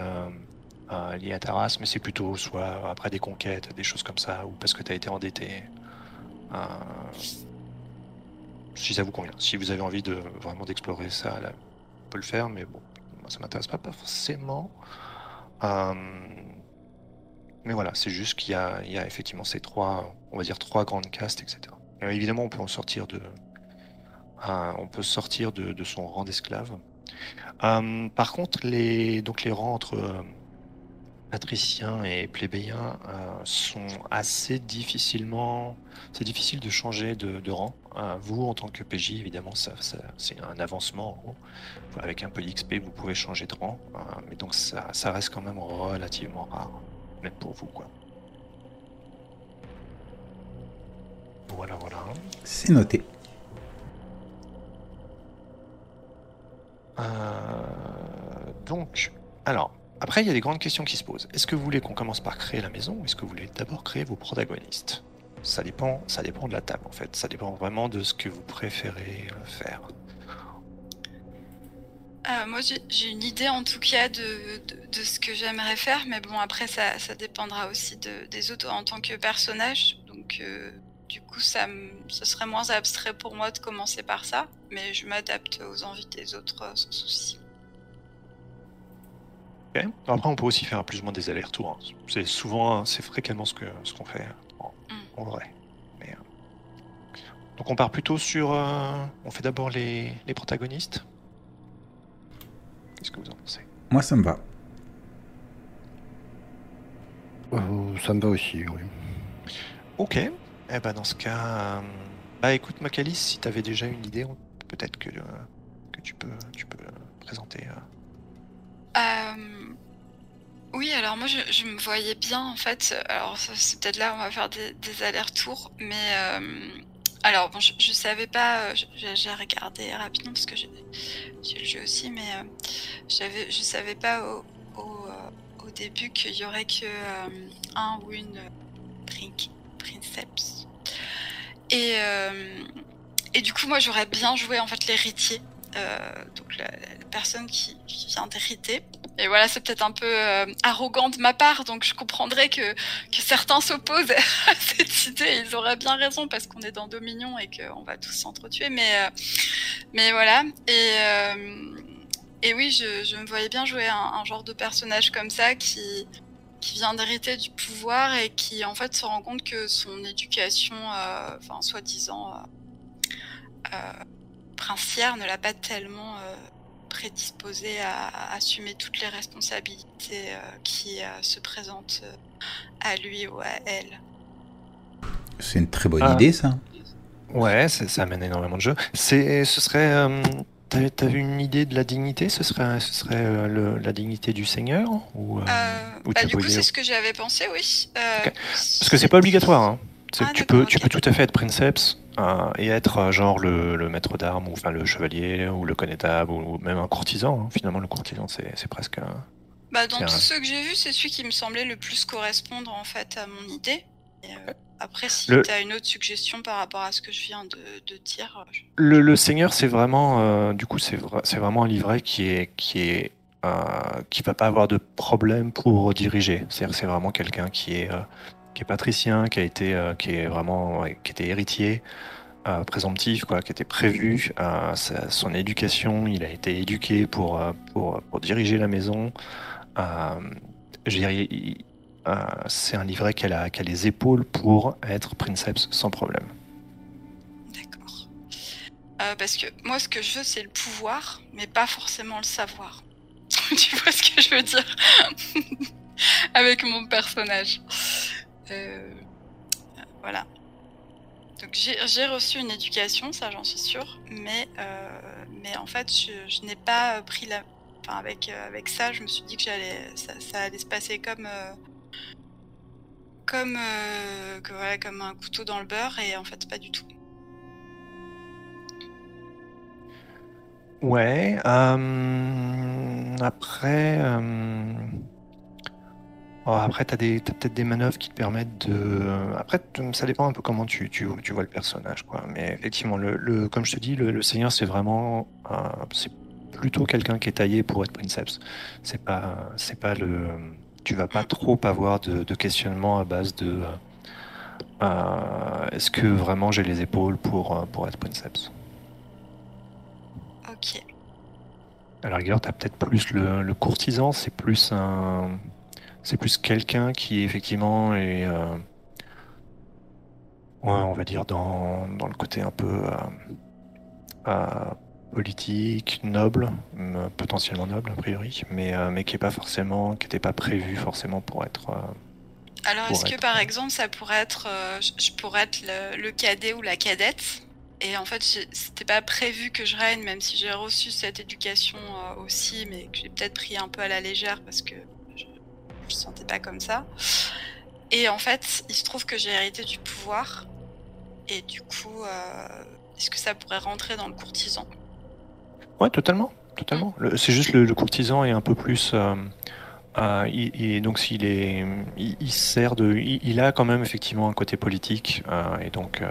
euh, à, lié à ta race, mais c'est plutôt soit après des conquêtes, des choses comme ça, ou parce que tu as été endetté. Euh, si ça vous convient. Si vous avez envie de vraiment d'explorer ça, on peut le faire, mais bon, moi ça m'intéresse pas, forcément. Euh, mais voilà, c'est juste qu'il y a, effectivement ces trois, on va dire trois grandes castes, etc. Euh, évidemment, on peut en sortir de, on peut sortir de, son rang d'esclave. Par contre, les, donc les rangs entre patriciens et plébéiens euh, sont assez difficilement. C'est difficile de changer de, de rang. Euh, vous, en tant que PJ, évidemment, ça, ça- c'est un avancement. En gros. Avec un peu d'XP, vous pouvez changer de rang. euh, mais donc, ça, ça reste quand même relativement rare, même pour vous, quoi. Voilà, voilà. C'est noté. Donc, alors, après, il y a des grandes questions qui se posent. Est-ce que vous voulez qu'on commence par créer la maison ou est-ce que vous voulez d'abord créer vos protagonistes? Ça dépend, ça dépend de la table en fait. Ça dépend vraiment de ce que vous préférez euh, faire. Euh, moi, j'ai une idée en tout cas de, ce que j'aimerais faire, mais bon, après, ça, dépendra aussi de, des autres en tant que personnage. Donc, euh, du coup, ça, ce serait moins abstrait pour moi de commencer par ça, mais je m'adapte aux envies des autres sans souci. Après, on peut aussi faire plus ou moins des allers-retours. hein. C'est souvent, c'est fréquemment ce que ce qu'on fait en, Mm. en vrai. Mais, euh, Donc, on part plutôt sur. euh, on fait d'abord les, les protagonistes. Qu'est-ce que vous en pensez? Moi, ça me va. Euh, ça me va aussi, oui. Ok. Eh ben dans ce cas, euh, bah écoute Macalis, si tu avais déjà une idée, peut-être que, euh, que tu peux, tu peux euh, présenter. euh. Oui, alors moi je, me voyais bien en fait. Alors c'est peut-être là où on va faire des, allers-retours, mais euh, alors bon, je, savais pas. euh, J'ai regardé rapidement parce que j'ai le jeu aussi, mais euh, je savais pas euh, au début qu'il y aurait que un ou une prin- princeps. Et et du coup moi j'aurais bien joué en fait l'héritier, donc la, personne qui, vient d'hériter. Et voilà, c'est peut-être un peu euh, arrogant de ma part, donc je comprendrais que, certains s'opposent à cette idée. Ils auraient bien raison parce qu'on est dans Dominion et qu'on va tous s'entretuer. Mais, euh, mais voilà. Et, euh, et oui, je, me voyais bien jouer un, un genre de personnage comme ça qui, qui vient d'hériter du pouvoir et qui en fait se rend compte que son éducation, euh, enfin soi-disant euh, euh, princière, ne l'a pas tellement euh, prédisposé à, à assumer toutes les responsabilités euh, qui euh, se présentent euh, à lui ou à elle. C'est une très bonne Ah. idée, ça. Ouais, ça amène énormément de jeux. C'est, ce serait, euh, t'avais, t'avais une idée de la dignité? Ce serait, ce serait euh, le- la dignité du seigneur ou, euh, Euh, ou bah, du coup, c'est ce que j'avais pensé, oui. Euh. Parce que c'est pas obligatoire. Hein. C'est- Ah, tu, peux, tu peux tout à fait être princeps et être euh, genre le, le maître d'armes ou enfin le chevalier ou le connétable ou même un courtisan. hein. Finalement, le courtisan, c'est, c'est presque. un- Bah, dans C'est tous ceux que j'ai vus, c'est celui qui me semblait le plus correspondre en fait à mon idée. Et, euh, après, si Le- tu as une autre suggestion par rapport à ce que je viens de, de dire, euh, je- Le, le seigneur, c'est vraiment, euh, du coup, c'est, vra- c'est vraiment un livret qui est, qui est, euh, qui va pas avoir de problème pour diriger. C'est-à-dire, que c'est vraiment quelqu'un qui est, qui est patricien, qui a été, euh, qui est vraiment, qui était héritier, euh, présomptif, quoi, qui était prévu. euh, son éducation, il a été éduqué pour, pour, diriger la maison. C'est un livret qui a, a les épaules pour être princeps sans problème. D'accord. Parce que moi, ce que je veux, c'est le pouvoir, mais pas forcément le savoir. tu vois ce que je veux dire? Avec mon personnage. Euh, Voilà. Donc j'ai reçu une éducation, ça j'en suis sûre, mais, euh, en fait je, n'ai pas pris la... Enfin avec, euh, avec ça, je me suis dit que j'allais, ça, allait se passer comme... comme, voilà, comme un couteau dans le beurre, et en fait pas du tout. Ouais. après, oh, après, t'as des, t'as peut-être des manœuvres qui te permettent de. Après, ça dépend un peu comment tu, tu, tu vois le personnage, quoi. Mais effectivement, le, le- comme je te dis, le, le Seigneur, c'est vraiment, euh, c'est plutôt quelqu'un qui est taillé pour être princeps. C'est pas, c'est pas le. Tu vas pas trop avoir de, de questionnement à base de. euh, est-ce que vraiment j'ai les épaules pour, euh, pour être princeps? Ok. À la rigueur, tu as peut-être plus le, le courtisan, c'est plus un, c'est plus quelqu'un qui effectivement est, euh, ouais, on va dire dans, dans le côté un peu euh, euh, politique, noble, potentiellement noble a priori, mais, mais qui est pas forcément, qui n'était pas prévu forcément pour être. Alors, est-ce que par exemple, ça pourrait être, je, pourrais être le, le cadet ou la cadette? Et en fait, c'était pas prévu que je règne, même si j'ai reçu cette éducation euh, aussi, mais que j'ai peut-être pris un peu à la légère parce que je, je sentais pas comme ça. Et en fait, il se trouve que j'ai hérité du pouvoir. Et du coup, euh, est-ce que ça pourrait rentrer dans le courtisan? Ouais, totalement, totalement. Le- C'est juste le, le courtisan est un peu plus. euh, euh, il, il- donc s'il est, il, il sert de, il, il a quand même effectivement un côté politique et donc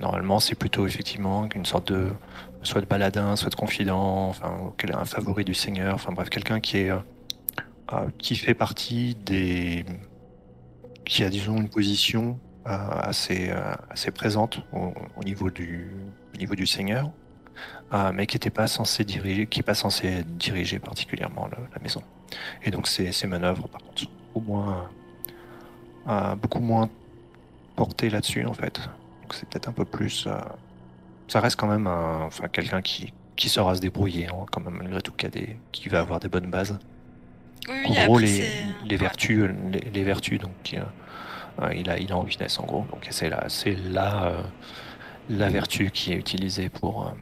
normalement c'est plutôt effectivement une sorte de, soit de baladin, soit de confident, enfin un favori du seigneur, enfin bref quelqu'un qui est, qui fait partie des, qui a disons une position euh, assez, euh, assez présente au, au niveau du, au niveau du seigneur. Mais qui n'était pas censé diriger, qui est pas censé diriger particulièrement la maison. Et donc ces, ces manœuvres, par contre, beaucoup moins, euh, beaucoup moins portées là-dessus en fait. Donc c'est peut-être un peu plus. euh, ça reste quand même enfin quelqu'un qui, qui saura se débrouiller, hein, quand même malgré tout, qui, a des, qui va avoir des bonnes bases. Oui, En gros, après, les, vertus, les, les vertus, donc euh, euh, il a, il a en finesse en gros. Donc c'est là, c'est là euh, la vertu qui est utilisée pour. euh,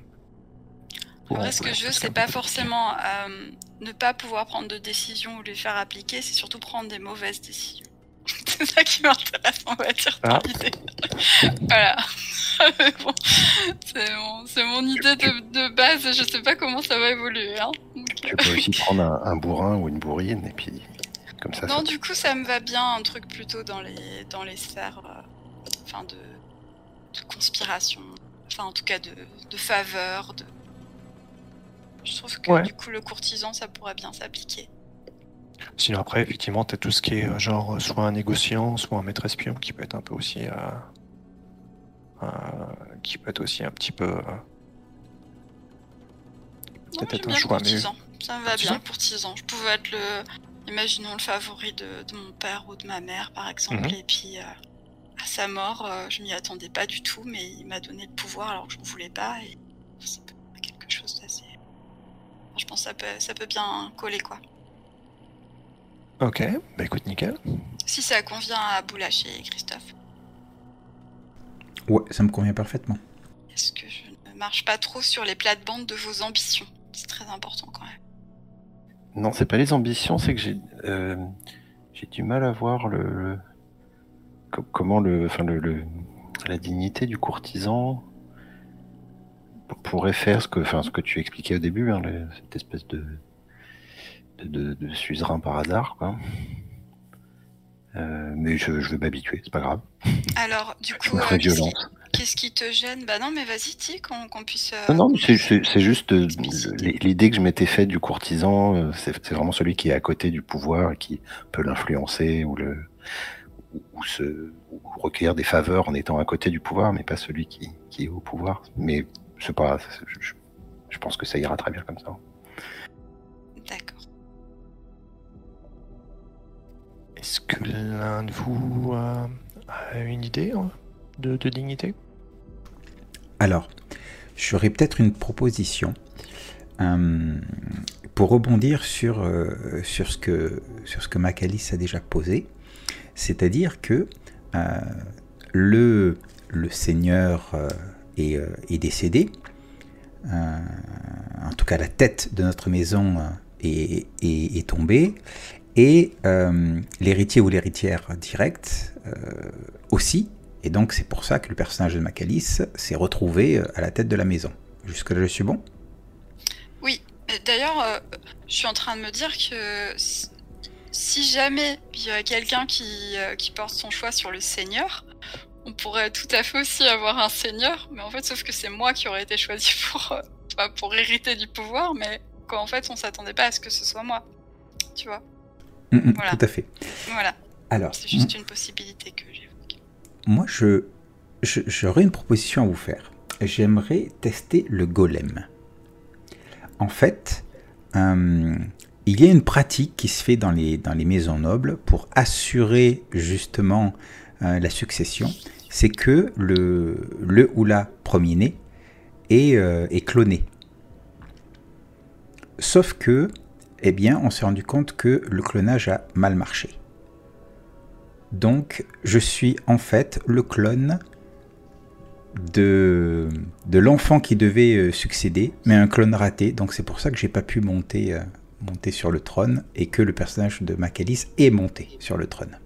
pour Après, ce que je veux, c'est pas forcément euh, ne pas pouvoir prendre de décisions ou les faire appliquer, c'est surtout prendre des mauvaises décisions. c'est ça qui m'intéresse, on va dire, dans Ah. l'idée. voilà. Mais bon, c'est mon, c'est mon idée de, de base, je sais pas comment ça va évoluer. Hein. Donc, Tu peux aussi prendre un, un bourrin ou une bourrine et puis comme ça. non, ça- du coup, ça me va bien, un truc plutôt dans les, dans les sphères euh, enfin de, de conspiration, enfin en tout cas de, de faveur. De... Je trouve que Ouais. du coup, le courtisan, ça pourrait bien s'appliquer. Sinon après, effectivement, tu as tout ce qui est euh, genre euh, soit un négociant, soit un maître espion qui peut être un peu aussi, euh, euh, qui peut être aussi un petit peu. Non, peut-être un choix, mais. Ça me va bien, courtisan. Je pouvais être le, imaginons le favori de, de mon père ou de ma mère, par exemple, Mhm. et puis à sa mort, euh, je m'y attendais pas du tout, mais il m'a donné le pouvoir alors que je ne voulais pas, et c'est quelque chose d'assez. Je pense que ça peut, ça peut bien coller, quoi. Ok, bah écoute, nickel. Si ça convient à Boulash et Christophe. Ouais, ça me convient parfaitement. Est-ce que je ne marche pas trop sur les plates-bandes de vos ambitions? C'est très important quand même. Non, c'est pas les ambitions, c'est que j'ai euh, j'ai du mal à voir le, le- co- comment le, enfin le, le- la dignité du courtisan pourrait faire ce que, enfin ce que tu expliquais au début, hein, le- cette espèce de de, suzerain par hasard, quoi. Euh, mais je, je vais m'habituer, c'est pas grave. Alors, du coup, euh, qu'est-ce qui- qu'est-ce qui te gêne? Bah non, mais vas-y, dis qu'on qu'on puisse. euh, Non, non, c'est- juste euh, l'idée que je m'étais faite du courtisan, c'est c'est vraiment celui qui est à côté du pouvoir et qui peut l'influencer ou le ou, se, ou recueillir des faveurs en étant à côté du pouvoir, mais pas celui qui, qui est au pouvoir. Mais c'est pas, je, je pense que ça ira très bien comme ça. Est-ce que l'un de vous a, une idée hein, de, dignité? Alors, j'aurais peut-être une proposition euh, pour rebondir sur, euh, sur, ce que, sur Macalis a déjà posé. C'est-à-dire que euh, le, Seigneur est, décédé. En tout cas, la tête de notre maison est tombée. Et euh, l'héritier ou l'héritière directe euh, aussi. Et donc, c'est pour ça que le personnage de Macalis s'est retrouvé euh, à la tête de la maison. Jusque-là, je suis bon? Oui. D'ailleurs, je suis en train de me dire que si- jamais il y a quelqu'un qui, porte son choix sur le seigneur, on pourrait tout à fait aussi avoir un seigneur, mais en fait, sauf que c'est moi qui aurais été choisi pour, pour hériter du pouvoir, mais qu'en fait, on s'attendait pas à ce que ce soit moi. Tu vois? Mm, mm, Voilà. Tout à fait. Voilà. Alors, C'est juste une possibilité que j'évoque. Moi, je, je- j'aurais une proposition à vous faire. J'aimerais tester le golem. En fait, euh, il y a une pratique qui se fait dans les, dans les maisons nobles pour assurer justement euh, la succession. C'est que le, le ou la premier-né est, euh, est cloné. Sauf que, eh bien, on s'est rendu compte que le clonage a mal marché. Donc, je suis en fait le clone de, de l'enfant qui devait euh, succéder, mais un clone raté. Donc, c'est pour ça que j'ai pas pu monter, euh, monter sur le trône et que le personnage de Macalis est monté sur le trône.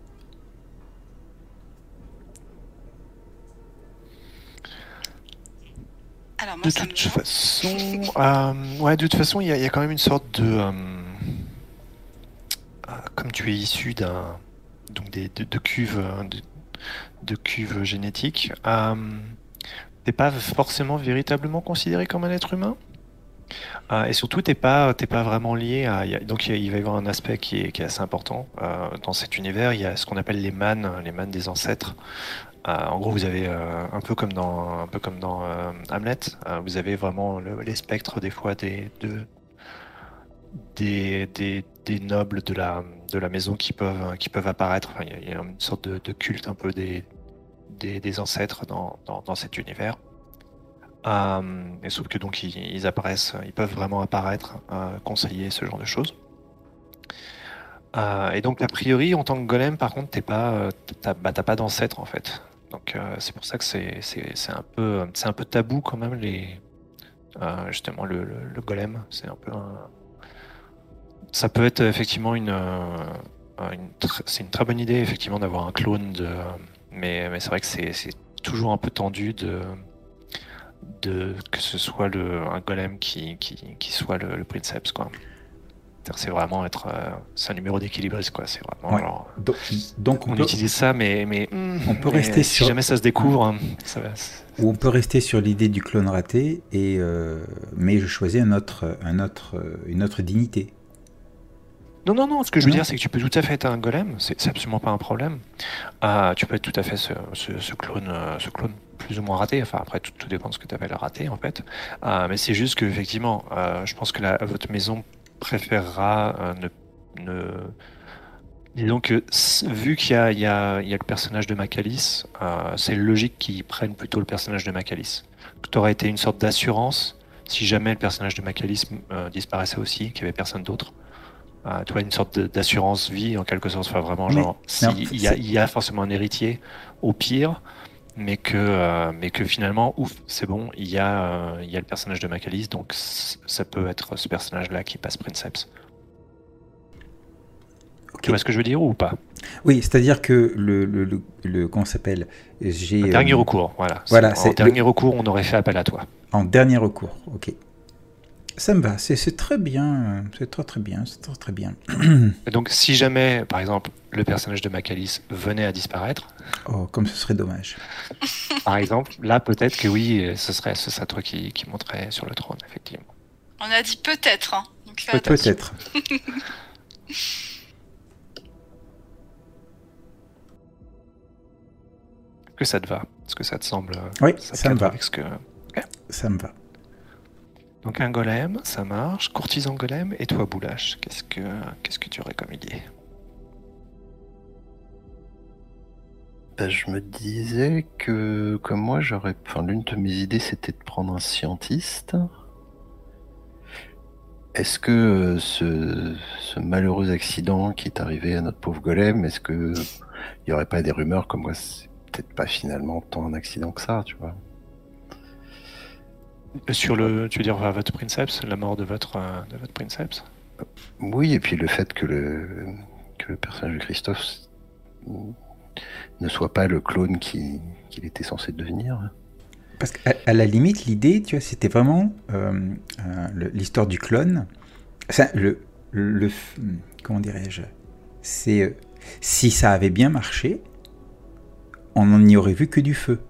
Alors moi, De ça toute façon, euh, ouais, de toute façon, il y, a- il y a quand même une sorte de, euh, euh, comme tu es issu d'un, donc des, de, de cuves, de, de cuves génétiques, t'es pas forcément véritablement considéré comme un être humain? Et surtout, t'es pas, t'es pas vraiment lié à. donc, il va y avoir un aspect qui est, qui est assez important dans cet univers. Il y a ce qu'on appelle les mânes, les mânes des ancêtres. Euh, en gros, vous avez euh, un peu comme dans, euh, Hamlet, vous avez vraiment le- les spectres des fois des, de- des, des, des nobles de la, maison qui peuvent, apparaître. Enfin, il y a- il y, a une sorte de, culte un peu des, ancêtres dans, cet univers. Sauf que donc ils, apparaissent, ils peuvent vraiment apparaître, conseiller ce genre de choses. Et donc a priori en tant que golem, par contre, t'es pas, bah, t'as pas d'ancêtre en fait. Donc euh, c'est pour ça que c'est un peu un peu tabou quand même les euh, justement le, le, le golem. C'est un peu un... ça peut être effectivement une, euh, c'est une très bonne idée effectivement d'avoir un clone de mais mais c'est vrai que c'est c'est toujours un peu tendu de de que ce soit le un golem qui qui, qui soit le, le princeps quoi. C'est vraiment être euh, c'est un numéro d'équilibriste quoi. C'est vraiment Ouais. genre Do- Donc, on, on peut, utilise ça, mais, mais On peut mais rester si sur- jamais ça se découvre, hein, ça va. ou on peut rester sur l'idée du clone raté, et, euh, mais je choisis un autre, un autre, euh, une autre dignité. Non, non, non. Ce que je veux Non. dire, c'est que tu peux tout à fait être un golem. C'est absolument pas un problème. Ah, tu peux être tout à fait ce, ce, ce clone, euh, ce clone plus ou moins raté. Enfin, après, tout, tout dépend de ce que tu appelles raté, en fait. Mais c'est juste que effectivement, euh, je pense que la, votre maison préférera euh, ne, ne. Disons que vu qu'il y a, il y, a, il y a le personnage de Macalis, euh, c'est logique qu'ils prennent plutôt le personnage de Macalis. Que tu aurais été une sorte d'assurance si jamais le personnage de Macalis euh, disparaissait aussi, qu'il n'y avait personne d'autre. Tu vois, une sorte d'assurance vie en quelque sorte. Enfin, vraiment, genre, s'il y, y a forcément un héritier, au pire, mais que, euh, mais que finalement, ouf, c'est bon, il y, a, euh, il y a le personnage de Macalis, donc ça peut être ce personnage-là qui passe Princeps. Tu vois ce que je veux dire ou pas? Oui, c'est-à-dire que le, le, le, le- comment s'appelle? J'ai Dernier euh, recours, voilà. voilà, en dernier recours, on aurait fait appel à toi. en dernier recours. Ok. Ça me va. C'est très bien. C'est très très bien. C'est très très bien. Et donc, si jamais, par exemple, le personnage de Macalis venait à disparaître, Oh, comme ce serait dommage. par exemple, là, peut-être que oui, ce serait, ce serait toi qui, qui monterais sur le trône, effectivement. On a dit peut-être. Hein. Peut-être. que ça te va? Est-ce que ça te semble Oui, ça, ça me va. avec ce que... Ça me va. Donc un golem, ça marche. Courtisan golem. Et toi, Boulash, qu'est-ce que qu'est-ce que tu aurais comme idée? Bah, je me disais que, comme moi, j'aurais. Enfin, l'une de mes idées, c'était de prendre un scientiste. Est-ce que euh, ce, malheureux accident qui est arrivé à notre pauvre golem, est-ce que il y aurait pas des rumeurs comme quoi c'est peut-être pas finalement tant un accident que ça, tu vois? Sur le, tu veux dire votre princeps, la mort de votre euh, de votre princeps? Oui, et puis le fait que le que le personnage de Christophe ne soit pas le clone qui- qu'il était censé devenir. Parce qu'à à la limite, l'idée, tu vois, c'était vraiment euh, euh, l'histoire du clone. Ça, le, le, comment dirais-je? C'est euh, si ça avait bien marché, on n'y aurait vu que du feu.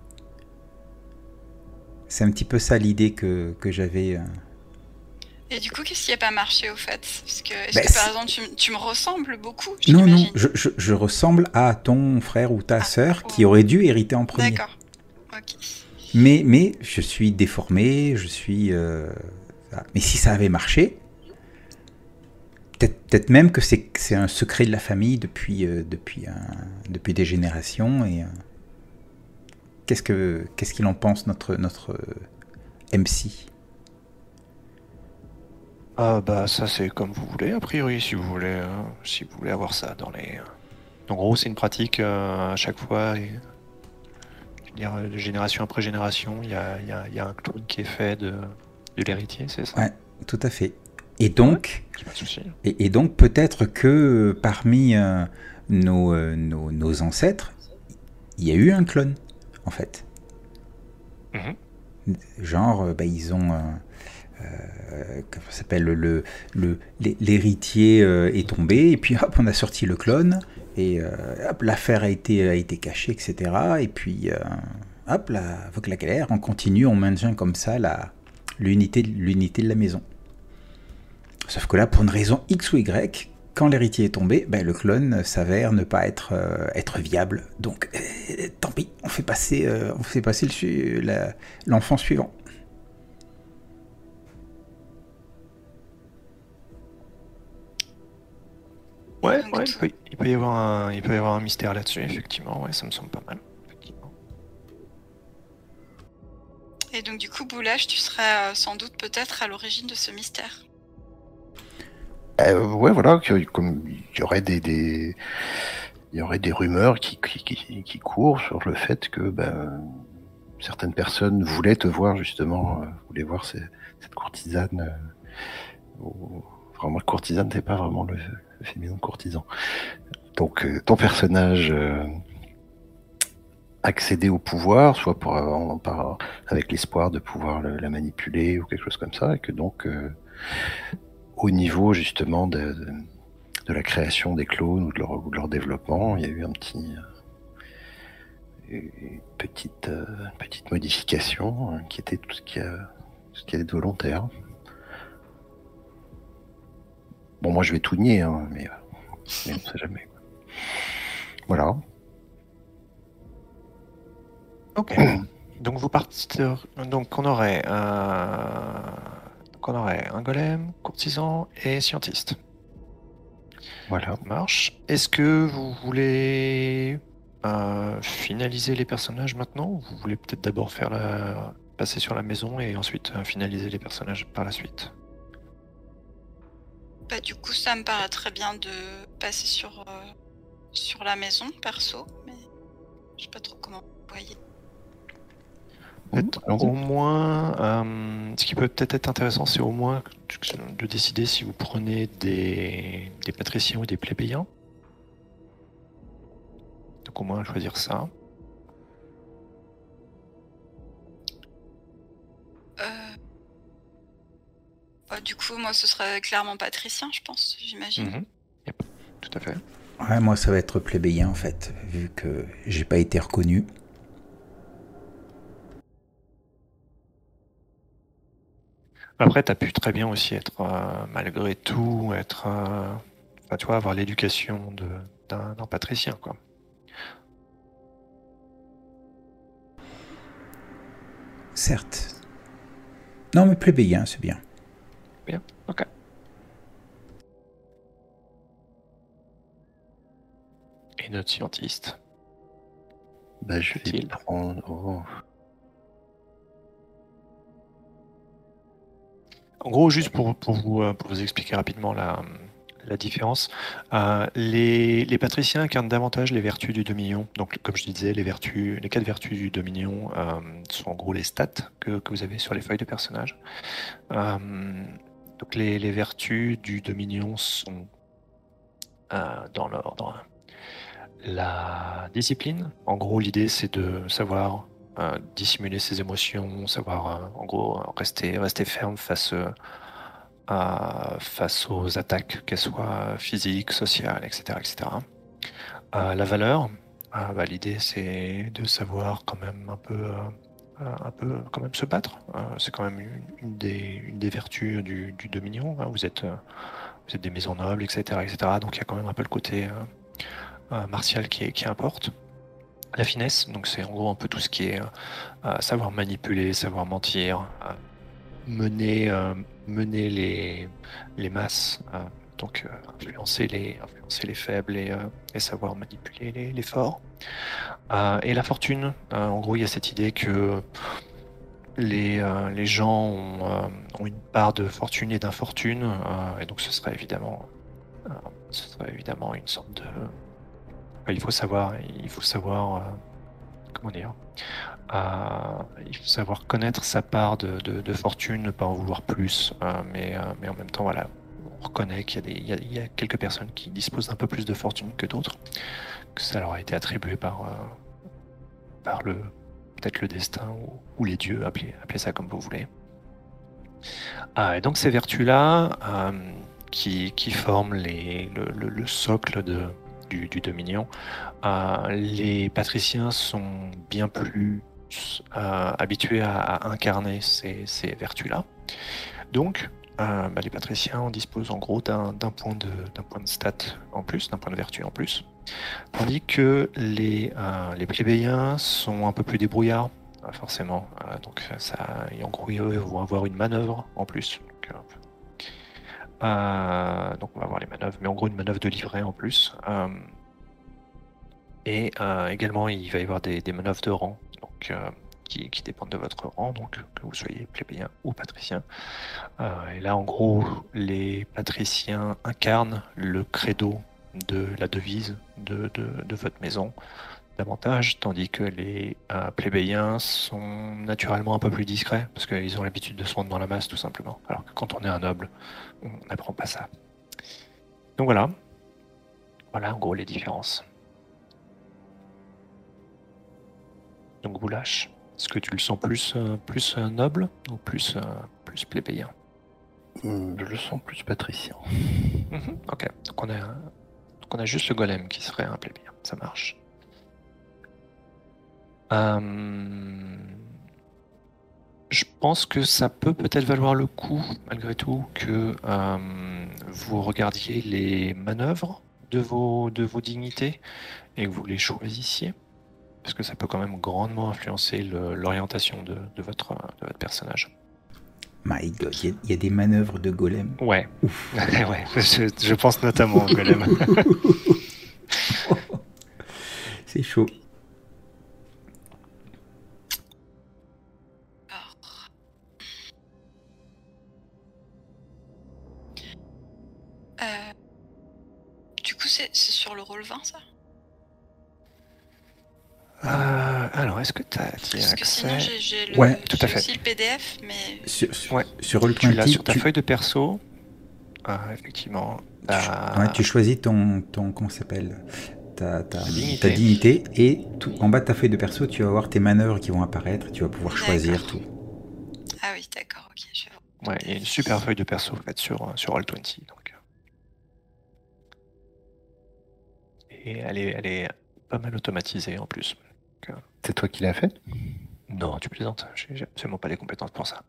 C'est un petit peu ça l'idée que, que j'avais. euh. Et du coup, qu'est-ce qui n'a pas marché au fait? Parce que, est-ce Bah, que par exemple, tu, me ressembles beaucoup Non, non, je, je- je ressemble à ton frère ou ta Ah, sœur qui aurait dû hériter en premier. D'accord. Mais, mais je suis déformé, je suis. euh. Mais si ça avait marché, peut-être peut-être même que c'est que c'est un secret de la famille depuis, euh, depuis, un- depuis des générations. Et euh, qu'est-ce que qu'est-ce qu'il en pense notre notre euh, MC Ah bah ça c'est comme vous voulez a priori si vous voulez euh, si vous voulez avoir ça dans les. En gros c'est une pratique euh, à chaque fois et je veux dire de génération après génération il y a, y a- il y a un clone qui est fait de, de l'héritier c'est ça? Ouais. Tout à fait. Et donc, C'est pas de souci. et, et donc peut-être que euh, parmi euh, nos, euh, nos, nos ancêtres, il y a eu un clone, en fait. Mhm. Genre, euh, bah, ils ont. euh, euh, comment s'appelle le, le, l'hé- L'héritier est tombé, et puis hop, on a sorti le clone, et euh, hop, l'affaire a été, a été cachée, etc. Et puis, euh, hop, là, avec la galère, on continue, on maintient comme ça la, l'unité, l'unité de la maison. Sauf que là, pour une raison X ou Y, quand l'héritier est tombé, ben, le clone s'avère ne pas être, euh, être viable. Donc, euh, tant pis, on fait passer, euh, on fait passer le su- la- l'enfant suivant. Ouais, ouais, il peut, il peut y avoir un, il peut y avoir un mystère là-dessus, effectivement, ouais, ça me semble pas mal. effectivement. Et donc, du coup, Boulash, tu serais sans doute peut-être à l'origine de ce mystère. Euh, ouais, voilà, comme il y aurait des, il y aurait des rumeurs qui, qui, qui, courent sur le fait que ben, certaines personnes voulaient te voir justement, euh, voulaient voir cette courtisane. euh, courtisane, c'est pas vraiment le, féminin courtisan. Donc, euh, ton personnage euh, accéder au pouvoir, soit pour, par- avec l'espoir de pouvoir la manipuler ou quelque chose comme ça, et que donc au niveau justement de, la création des clones ou de, leur, ou de leur développement, il y a eu un petit euh, une petite euh, petite modification euh, qui était tout ce qui a tout ce qui volontaire. Bon, moi je vais tout nier, hein, mais, euh, mais on sait jamais. Voilà. Ok. donc vous partez. Donc on aurait. Donc on aurait un golem, courtisan et scientiste. Voilà. Ça marche. Est-ce que vous voulez euh, finaliser les personnages maintenant ou vous voulez peut-être d'abord faire la... passer sur la maison et ensuite euh, finaliser les personnages par la suite? Bah, du coup, ça me paraît très bien de passer sur, euh, sur la maison, perso, mais je sais pas trop comment vous voyez. Au moins, euh, ce qui peut peut-être être intéressant, c'est au moins de décider si vous prenez des, des patriciens ou des plébéiens. Donc au moins choisir ça. Euh, bah, du coup, moi, ce serait clairement patricien, je pense, j'imagine. Mhm. Yep, Tout à fait. Ouais, moi, ça va être plébéien en fait, vu que j'ai pas été reconnu. Après, tu as pu très bien aussi être, euh, malgré tout, être, euh, enfin, tu vois, avoir l'éducation d'un patricien, quoi. Certes. Non, mais plébéien, c'est bien. Bien, ok. Et notre scientiste Bah, je vais prendre. oh. En gros, juste pour, pour vous, euh, pour vous expliquer rapidement la, différence, euh, les, patriciens incarnent davantage les vertus du dominion. Donc, comme je disais, les, quatre vertus du dominion euh, sont en gros les stats que, vous avez sur les feuilles de personnage. Donc, les, les vertus du dominion sont dans l'ordre la discipline. En gros, l'idée, c'est de savoir euh, dissimuler ses émotions, savoir euh, en gros rester, rester ferme face, euh, à- face aux attaques, qu'elles soient physiques, sociales, etc. etc. Euh, la valeur, euh, bah, l'idée c'est de savoir quand même un peu, euh, euh, un peu quand même se battre. Euh, c'est quand même une, des, vertus du, dominion. hein. Vous êtes, euh, vous êtes des maisons nobles, etc., etc. Donc il y a quand même un peu le côté euh, euh, martial qui, qui importe. La finesse, donc c'est en gros un peu tout ce qui est euh, euh, savoir manipuler, savoir mentir, euh, mener, mener les, masses, donc influencer, les, faibles et, savoir manipuler les, forts. Et la fortune, en gros il y a cette idée que les, gens ont, une part de fortune et d'infortune, et donc ce serait ce serait évidemment une sorte de... Il faut savoir, il faut savoir, euh, comment dire, euh, il faut savoir connaître sa part de, fortune, ne pas en vouloir plus, euh, mais, mais en même temps, voilà, on reconnaît qu'il y, a des- il y a- y a quelques personnes qui disposent d'un peu plus de fortune que d'autres, que ça leur a été attribué par, par le peut-être le destin ou, les dieux, appelez, appelez ça comme vous voulez. Ah, et donc ces vertus-là, qui, qui forment les, le, le- le socle de, du, du Dominion, euh, les patriciens sont bien plus euh, habitués à, incarner ces, ces vertus-là. Donc, euh, bah, les patriciens en disposent en gros d'un point, de, point de stat en plus, d'un point de vertu en plus. Tandis que les, les plébéiens sont un peu plus débrouillards, forcément. Donc, ça, en gros, ils vont avoir une manœuvre en plus. Donc, euh, donc on va voir les manœuvres, mais en gros une manœuvre de livret en plus. Euh, et euh, également il va y avoir des, manœuvres de rang, qui, dépendent de votre rang, donc que vous soyez plébéien ou patricien. Et là en gros les patriciens incarnent le credo de la devise de, de, de votre maison davantage, tandis que les euh, plébéiens sont naturellement un peu plus discrets, parce qu'ils ont l'habitude de se rendre dans la masse tout simplement. Alors que quand on est un noble, on n'apprend pas ça. Donc voilà. Voilà en gros les différences. Donc Boulash, est-ce que tu le sens plus, euh, plus euh, noble ou plus, euh, plus plébéien? Hmm, Je le sens plus patricien. Ok, donc on, a, donc on a juste le golem qui serait un plébéien, ça marche. Euh, Je pense que ça peut peut-être valoir le coup, malgré tout, que euh, vous regardiez les manœuvres de vos, de vos dignités et que vous les choisissiez. Parce que ça peut quand même grandement influencer l'orientation de, de votre, de votre personnage. My God, il y a- il y, a des manœuvres de golem. Ouais, ouais je, je pense notamment au golem. C'est chaud. C'est sur le rôle 20, ça? Euh, alors, est-ce que tu as, Parce que sinon, j'ai le, Ouais, tout à fait. aussi le PDF, mais Sur, sur, Ouais. sur Roll20, Tu l'as sur ta tu, feuille de perso. Ah, effectivement. Ouais, tu choisis ton, ton comment ça s'appelle? Ta, ta, Dignité. ta dignité et tout, en bas de ta feuille de perso, tu vas avoir tes manœuvres qui vont apparaître. Tu vas pouvoir choisir tout. ah oui, d'accord, ok, je vais voir. Ouais, il y a une super feuille de perso faite sur, euh, sur Roll20. Donc. euh. Et elle est, elle est pas mal automatisée en plus. C'est toi qui l'as fait? Non, tu plaisantes. J'ai absolument pas les compétences pour ça.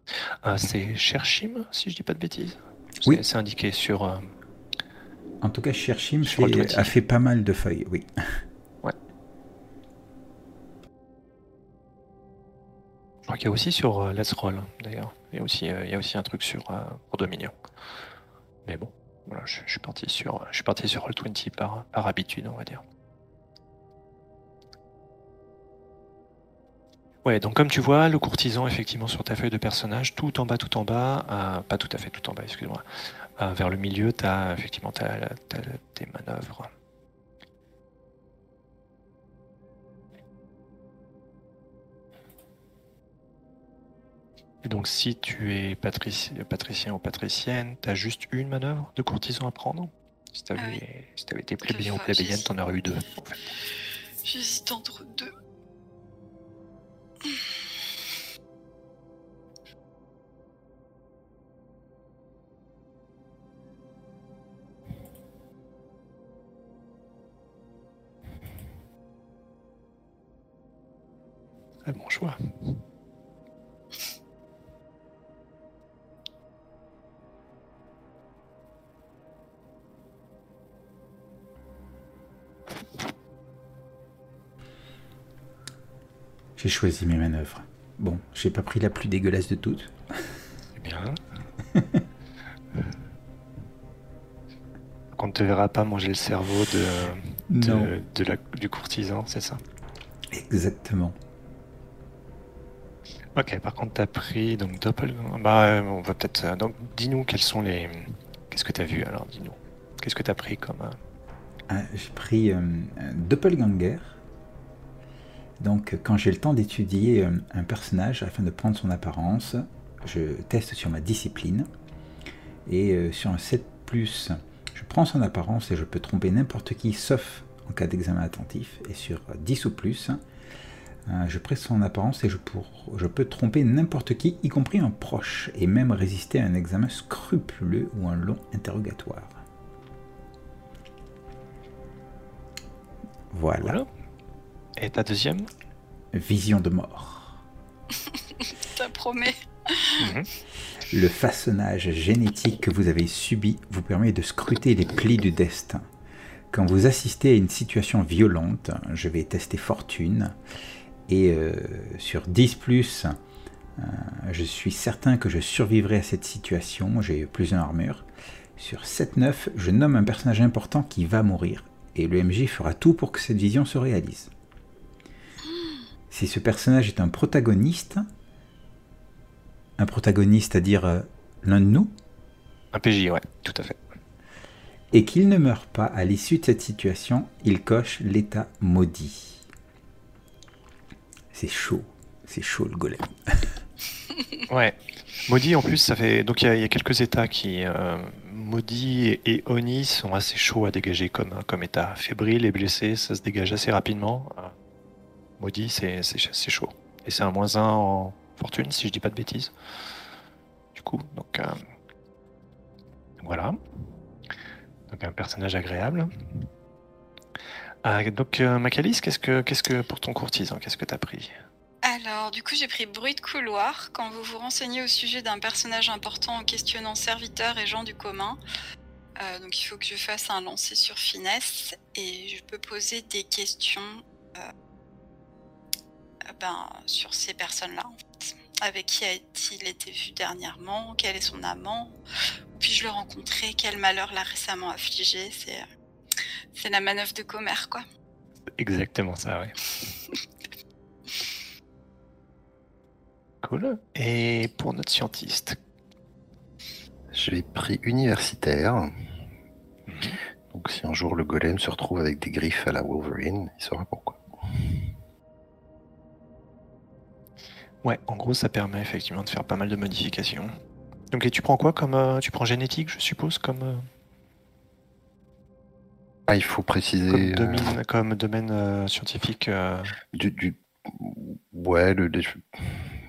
Euh, c'est Cherchim, si je dis pas de bêtises. C'est- Oui. C'est indiqué sur. euh, En tout cas, Cherchim Sur fait- Roll20. a fait pas mal de feuilles, oui. Ouais, crois qu'il y a aussi sur euh, Let's Roll, d'ailleurs. Il y a aussi, euh, il y a aussi un truc sur euh, pour Dominion. Mais bon, je, suis parti sur, sur Roll20 par, habitude, on va dire. Ouais, donc comme tu vois, le courtisan, effectivement, sur ta feuille de personnage, tout en bas, tout en bas, euh, pas tout à fait tout en bas, excuse-moi, euh, vers le milieu, tu as effectivement tes manœuvres. Et donc si tu es patrici- patricien ou patricienne, tu as juste une manœuvre de courtisan à prendre. Si tu Ah oui. avais, été plébéien ou plébéienne, t'en aurais eu deux. En fait. J'hésite entre deux. Très bon choix. J'ai choisi mes manœuvres. Bon, j'ai pas pris la plus dégueulasse de toutes. Eh bien. Qu'on ne te verra pas manger le cerveau de, de- Non. de la- du courtisan, c'est ça? Exactement. Ok, par contre, t'as pris donc Doppelganger. Bah, euh, on va peut-être. euh, Donc, dis-nous quels sont les. Qu'est-ce que t'as vu alors Dis-nous. Qu'est-ce que t'as pris comme. euh, Ah, j'ai pris euh, doppelganger. Donc, quand j'ai le temps d'étudier euh, un personnage afin de prendre son apparence, je teste sur ma discipline. Et euh, sur un 7, je prends son apparence et je peux tromper n'importe qui sauf en cas d'examen attentif. Et sur 10 ou plus, euh, je presse son apparence et je, peux tromper n'importe qui, y compris un proche, et même résister à un examen scrupuleux ou un long interrogatoire. Voilà. Et ta deuxième Vision de mort. Ça promet. Mhm. Le façonnage génétique que vous avez subi vous permet de scruter les plis du destin. Quand vous assistez à une situation violente, je vais tester fortune, et euh, sur 10 plus, euh, je suis certain que je survivrai à cette situation, j'ai plus un armure. Sur 7-9, je nomme un personnage important qui va mourir, et le MJ fera tout pour que cette vision se réalise. Si ce personnage est un protagoniste, un protagoniste, c'est-à-dire euh, l'un de nous, Un PJ, ouais, tout à fait. et qu'il ne meurt pas à l'issue de cette situation, il coche l'état maudit. C'est chaud, c'est chaud le golem. Ouais. Maudit, en plus, ça fait. Donc, il y, a- il y a quelques états qui. euh, Maudit et, et Oni sont assez chauds à dégager comme, comme état. Fébrile et blessé, ça se dégage assez rapidement. Maudit, c'est c'est ch- c'est chaud. Et c'est un moins 1 en fortune, si je dis pas de bêtises. Du coup, donc. euh, voilà. Donc, un personnage agréable. Ah, donc, euh, Macalis, qu'est-ce que, qu'est-ce que pour ton courtisan, qu'est-ce que t'as pris? Alors, du coup, j'ai pris bruit de couloir. Quand vous vous renseignez au sujet d'un personnage important en questionnant serviteurs et gens du commun, euh, donc il faut que je fasse un lancer sur finesse et je peux poser des questions euh, ben, sur ces personnes-là. en fait. Avec qui a-t-il été vu dernièrement? Quel est son amant? Puis-je le rencontrer Quel malheur l'a récemment affligé C'est euh, c'est la manœuvre de commère, quoi. Exactement ça, ouais. Cool. Et pour notre scientiste, J'ai pris universitaire. Donc si un jour le golem se retrouve avec des griffes à la Wolverine, il saura pourquoi. Ouais, en gros, ça permet effectivement de faire pas mal de modifications. Donc, et tu prends quoi comme euh, tu prends génétique, je suppose, comme, euh, Ah, il faut préciser comme euh, domaine, comme domaine euh, scientifique. euh, du, du- ouais, le- les,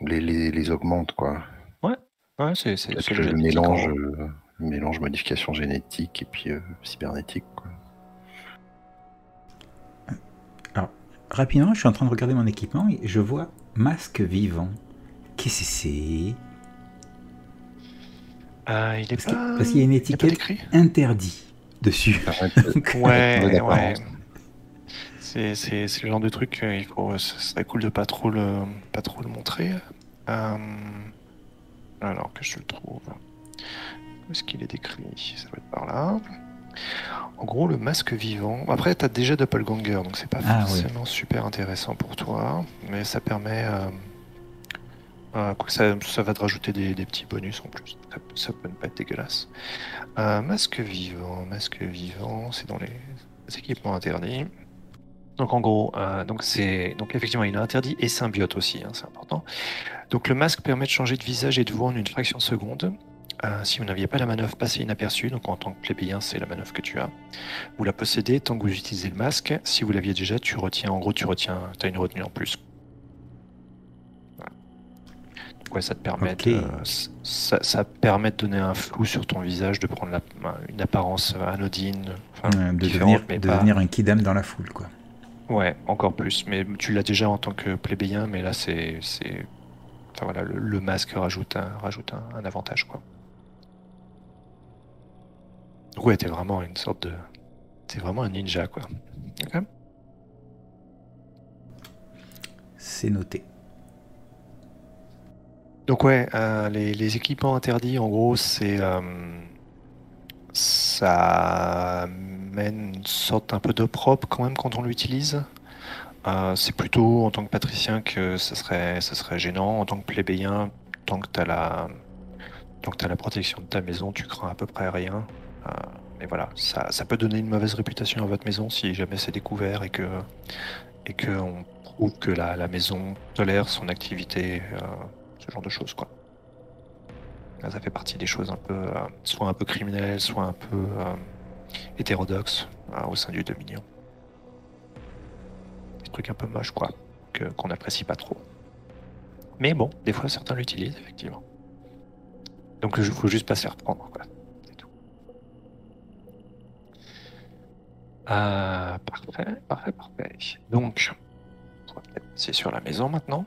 les, les- les augmente quoi. Ouais, c'est c'est c'est le, le mélange, euh, mélange modification génétique et puis euh, cybernétique. Quoi. Rapidement, je suis en train de regarder mon équipement et je vois masque vivant. Qu'est-ce que c'est? Ah, il est Parce qu'il pas. parce qu'il y a une étiquette interdit dessus. Euh, Donc, Ouais, Ouais, d'apparence. C'est c'est- c'est le genre de truc, euh, il faut, ce serait cool de pas trop le, pas trop le montrer. Euh, alors que je le trouve. Où est-ce qu'il est décrit? Ça doit être par là. En gros, le masque vivant. Après, tu as déjà Doppelganger, donc c'est pas Ah, oui. forcément super intéressant pour toi, mais ça permet. euh, euh, ça, ça va te rajouter des, des petits bonus en plus. Ça, peut- ça peut ne pas être dégueulasse. Euh, masque vivant, masque vivant, c'est dans les, les équipements interdits. Donc en gros, donc c'est donc effectivement il est interdit et symbiote aussi, hein, c'est important. Donc le masque permet de changer de visage et de voix en une fraction de seconde. Euh, si vous n'aviez pas la manœuvre passée inaperçue, donc en tant que plébéien, c'est la manœuvre que tu as. Vous la possédez tant que vous utilisez le masque. Si vous l'aviez déjà, tu retiens, en gros, tu retiens, tu as une retenue en plus. Voilà. Donc ouais, ça te permet, de, ça, ça permet de donner un flou sur ton visage, de prendre la- une apparence anodine, enfin, de devenir, mais de pas- devenir un kidam dans la foule, quoi. Ouais, encore plus. Mais tu l'as déjà en tant que plébéien, mais là, c'est. c'est... Enfin voilà, le, le masque rajoute un, rajoute un, un avantage, quoi. Ouais, t'es vraiment une sorte de. T'es vraiment un ninja, quoi. Ok. C'est noté. Donc ouais, euh, les, les équipements interdits, en gros, c'est euh, ça mène une sorte un peu d'opprobre quand même quand on l'utilise. Euh, c'est plutôt en tant que patricien que ça serait, ça serait gênant. En tant que plébéien, tant que t'as la, tant que t'as la protection de ta maison, tu crains à peu près rien. Euh, mais voilà, ça, peut donner une mauvaise réputation à votre maison si jamais c'est découvert et que et que on prouve que la, maison tolère son activité. euh, ce genre de choses quoi. Ça fait partie des choses un peu, euh, soit un peu criminelles, soit un peu hétérodoxes au sein du Dominion. Des trucs un peu moches quoi, qu'on n'apprécie pas trop. Mais bon, des fois certains l'utilisent effectivement. Donc il faut juste pas se faire prendre. C'est tout. Euh, parfait, parfait, parfait. Donc, on va peut-être passer sur la maison maintenant.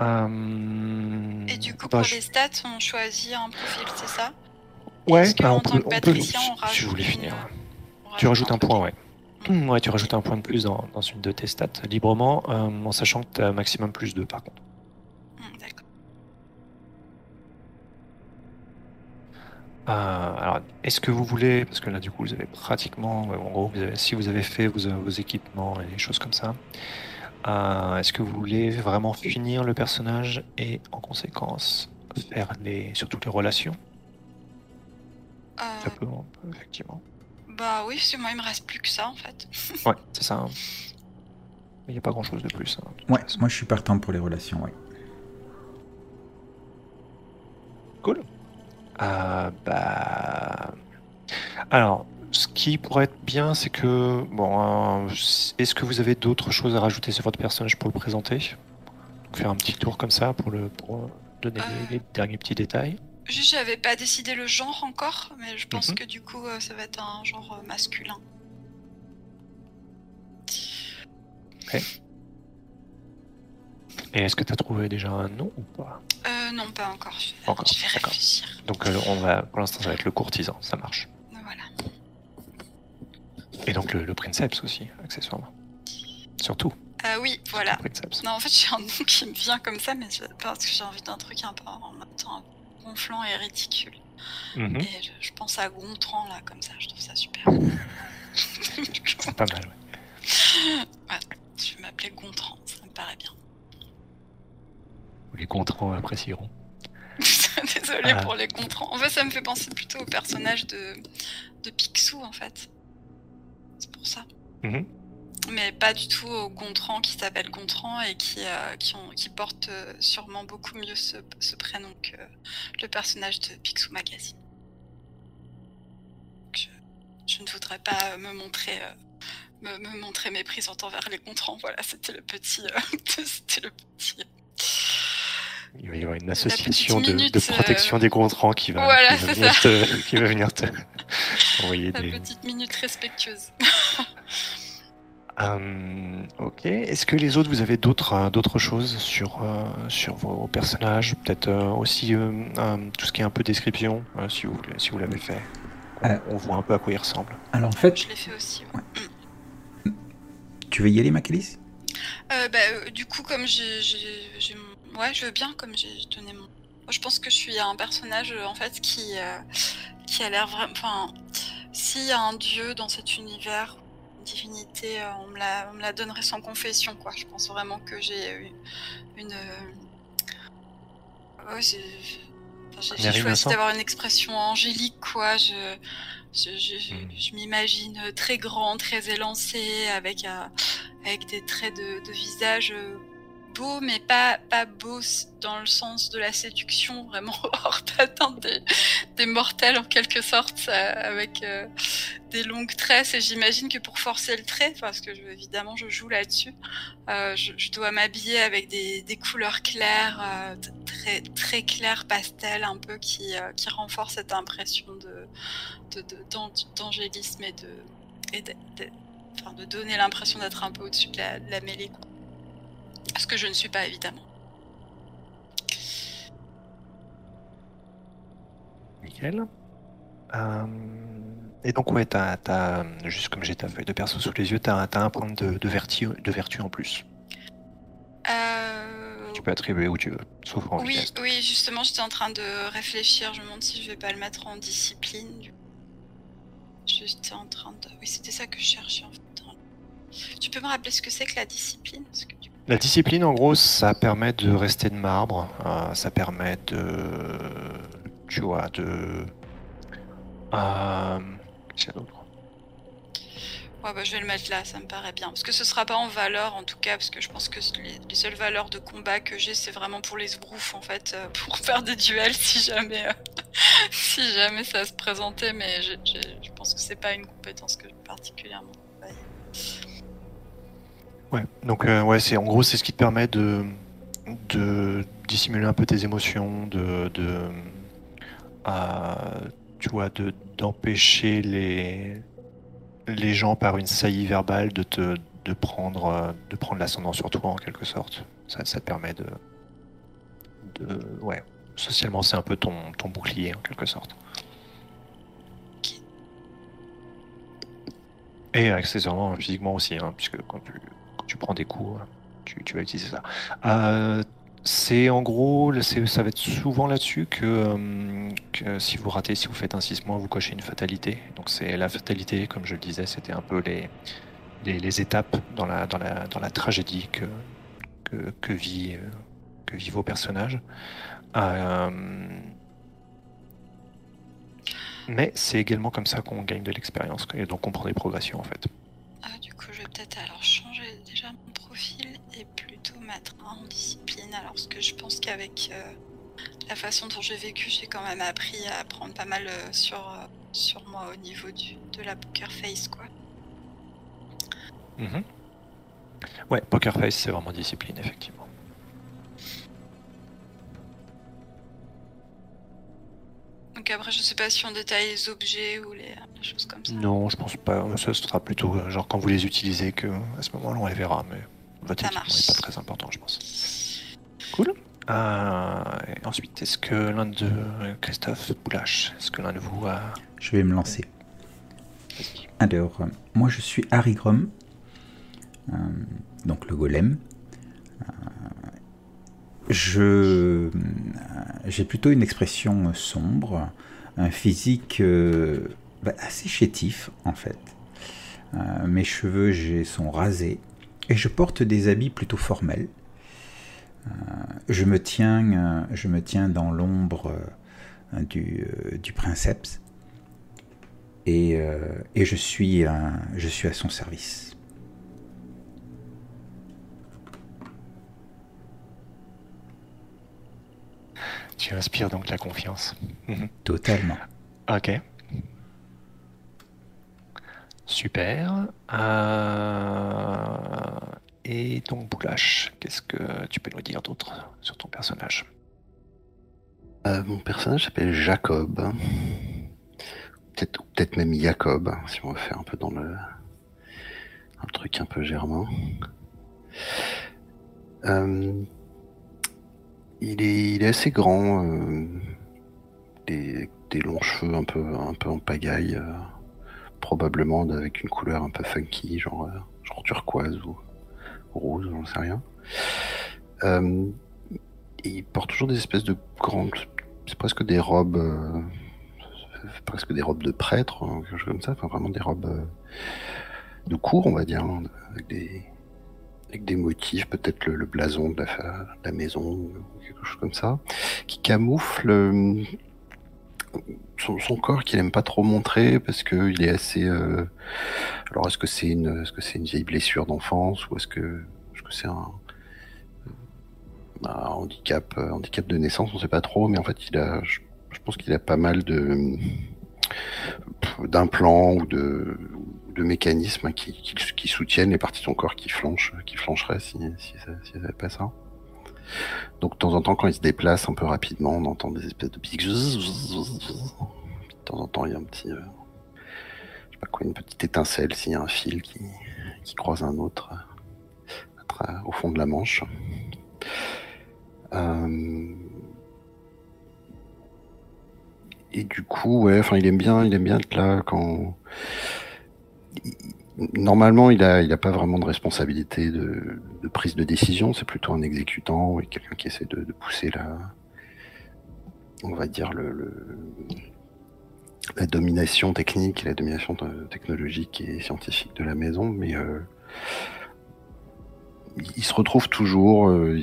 Euh, Et du coup, bah, pour je- les stats, on choisit un profil, c'est ça? Ouais, bah, en on tant peut, que on peut- patricien, on si rajoute je voulais finir. Tu rajoutes un point, ouais. Ouais, tu rajoutes un point de plus dans, dans une de tes stats librement, euh, en sachant que tu as un maximum plus 2 par contre. Euh, alors, est-ce que vous voulez, parce que là du coup vous avez pratiquement, en gros, vous avez- si vous avez fait vos, vos équipements et des choses comme ça, euh, est-ce que vous voulez vraiment finir le personnage et en conséquence faire les, surtout les relations? Euh, Ça peut, on peut, effectivement. bah oui, parce que moi, il me reste plus que ça, en fait. Ouais, c'est ça. hein. Il n'y a pas grand chose de plus. hein, de Ouais, façon. moi je suis partant pour les relations, ouais. Cool. Euh, bah... Alors, ce qui pourrait être bien, c'est que... Bon, euh, est-ce que vous avez d'autres choses à rajouter sur votre personnage pour le présenter? Faire un petit tour comme ça pour, le, pour euh, donner Euh. les, les derniers petits détails. Juste, j'avais pas décidé le genre encore, mais je pense Mhm. que du coup, euh, ça va être un genre euh, masculin. Et est-ce que tu as trouvé déjà un nom ou pas? Euh, non, pas encore. Je vais, encore, je vais d'accord. réfléchir. Donc, euh, on va, pour l'instant, ça va être le courtisan, ça marche. Voilà. Et donc le, le princeps aussi, accessoirement. Surtout, Euh, oui, voilà. Non, en fait, j'ai un nom qui me vient comme ça, mais parce que j'ai envie d'un truc un peu en même temps gonflant et ridicule. Mhm, Et je, je pense à Gontran, là, comme ça, je trouve ça super. C'est pas mal, ouais. je vais m'appeler Gontran, ça me paraît bien. Les contrats apprécieront. Désolée Ah. pour les Gontrans. En fait, ça me fait penser plutôt au personnage de, de Picsou, en fait. C'est pour ça. Mhm. Mais pas du tout au Gontran qui s'appelle Gontran et qui, euh, qui, ont, qui porte euh, sûrement beaucoup mieux ce, ce prénom que le personnage de Picsou Magazine. Je, je ne voudrais pas euh, me montrer, euh, me, me montrer méprisante envers les Gontrans. Voilà, c'était le petit. euh, c'était le petit. Il va y avoir une association de, minute, de protection euh, des contrats qui va, Voilà, qui va venir te, qui va venir te envoyer La des. petite minute respectueuse. Euh, ok. Est-ce que les autres, vous avez d'autres euh, d'autres choses sur euh, sur vos personnages? Peut-être euh, aussi euh, euh, tout ce qui est un peu description, euh, si vous si vous l'avez fait. On, Euh. on voit un peu à quoi il ressemble. Alors en fait, Je l'ai fait aussi. ouais. tu veux y aller, Macalis? Euh, bah, euh, du coup, comme j'ai mon- ouais, je veux bien, comme j'ai donné mon. Moi, je pense que je suis un personnage euh, en fait qui, euh, qui a l'air vraiment. Enfin, s'il y a un dieu dans cet univers, une divinité, euh, on me la, on me la donnerait sans confession, quoi. Je pense vraiment que j'ai eu une. Ouais, j'ai. enfin, choisi d'avoir une expression angélique, quoi. Je, je, Mm. je m'imagine très grand, très élancé, avec un, avec des traits de, de visage beaux, mais pas, pas beaux s- dans le sens de la séduction, vraiment hors d'atteinte des, mortels en quelque sorte, euh, avec euh, des longues tresses. Et j'imagine que pour forcer le trait, parce que évidemment je joue là-dessus, euh, je, dois m'habiller avec des, des couleurs claires, très, très claires, pastel, un peu qui, qui renforcent cette impression d'angélisme et de, et de, de- donner l'impression d'être un peu au-dessus de la mêlée. Ce que je ne suis pas évidemment. Nickel. Euh, et donc, ouais, t'as, t'as, juste comme j'ai ta feuille de perso sous les yeux, t'as, t'as un point de, de, vertu, de vertu en plus. Euh, Tu peux attribuer où tu veux, sauf en oui, vitesse. oui, justement, j'étais en train de réfléchir. Je me demande si je vais pas le mettre en discipline. du coup. J'étais en train de. Oui, c'était ça que je cherchais en fait. Tu peux me rappeler ce que c'est que la discipline? Parce que La discipline, en gros, ça permet de rester de marbre. euh, ça permet de. Tu vois, de. Euh, qu'est-ce d'autre? Ouais, bah, je vais le mettre là, ça me paraît bien. Parce que ce sera pas en valeur en tout cas, parce que je pense que les, les seules valeurs de combat que j'ai, c'est vraiment pour les sbroufs en fait, euh, pour faire des duels si jamais, si jamais ça se présentait. Mais je pense que c'est pas une compétence que j'ai particulièrement. travaillée. Ouais, donc euh, ouais, c'est en gros c'est ce qui te permet de de dissimuler un peu tes émotions, de de euh, tu vois de d'empêcher les les gens par une saillie verbale de te de prendre euh, de prendre l'ascendant sur toi en quelque sorte. Ça, ça te permet de de ouais socialement c'est un peu ton ton bouclier en quelque sorte. Et accessoirement physiquement aussi, hein, puisque quand tu tu prends des coups, tu, vas utiliser ça. Euh, c'est en gros, ça va être souvent là-dessus que, euh, que si vous ratez, si vous faites un 6 mois, vous cochez une fatalité. Donc c'est la fatalité, comme je le disais, c'était un peu les, les, étapes dans la, dans, la, dans la tragédie que, que, que, vit, euh, vos personnages. Mais c'est également comme ça qu'on gagne de l'expérience et donc on prend des progressions en fait. Ah, du coup, je vais peut-être alors changer déjà mon profil et plutôt mettre un en discipline. Alors, parce que je pense qu'avec euh, la façon dont j'ai vécu, j'ai quand même appris à prendre pas mal euh, sur, euh, sur moi au niveau du, de la poker face, quoi. Mhm. Ouais, Poker Face, c'est vraiment discipline, effectivement. Donc après, je sais pas si on détaille les objets ou les, les choses comme ça. Non, je pense pas. Ça sera plutôt euh, genre quand vous les utilisez que à ce moment-là on les verra, mais votre Ça équipement marche. n'est pas très important, je pense. Cool. Euh, et ensuite, est-ce que l'un de Christophe Boulache, est-ce que l'un de vous a Je vais me lancer. Alors, euh, moi je suis Harry Grom, euh, donc le golem. Euh, je, j'ai plutôt une expression sombre, physique euh, bah, assez chétif en fait. Euh, mes cheveux sont rasés et je porte des habits plutôt formels. Euh, je, me tiens, je me tiens dans l'ombre du, du princeps et, et je, suis, je suis à son service. Tu inspires donc la confiance. Mhm. Totalement. Ok. Super. Euh, Et donc Boulache, qu'est-ce que tu peux nous dire d'autre sur ton personnage? Euh, mon personnage s'appelle Jacob. Peut-être ou peut-être même Jacob, hein, si on veut faire un peu dans le un truc un peu germain. Euh, il, est, assez grand, euh, des, longs cheveux un peu, en pagaille, euh, probablement avec une couleur un peu funky, genre, euh, genre turquoise ou, rose, j'en sais rien. Il porte toujours des espèces de grandes, c'est presque des robes, presque des robes de prêtre, hein, quelque chose comme ça, enfin vraiment des robes de cour, on va dire, hein, avec des, avec des motifs, peut-être le, blason de la, maison, quelque chose comme ça, qui camoufle euh, son, corps qu'il aime pas trop montrer parce que il est assez. euh, Alors est-ce que c'est une, est-ce que c'est une vieille blessure d'enfance ou est-ce que, est-ce que c'est un, un handicap, handicap de naissance On sait pas trop, mais en fait il a, je, je pense qu'il a pas mal de d'implants ou de, de mécanismes qui, soutiennent les parties de son corps qui flanchent, qui flancheraient si, si, ça, si pas ça. Donc de temps en temps, quand il se déplace un peu rapidement, on entend des espèces de. De temps en temps, il y a un petit, euh, je sais pas quoi, une petite étincelle s'il y a un fil qui, croise un autre euh, au fond de la Manche. Euh, Et du coup, ouais, enfin, il aime bien, il aime bien être là quand. Normalement, il a, il a pas vraiment de responsabilité de, prise de décision. C'est plutôt un exécutant et quelqu'un qui essaie de, pousser la, on va dire la domination technique et la domination technologique et scientifique de la maison. Mais euh, il, se retrouve toujours, euh,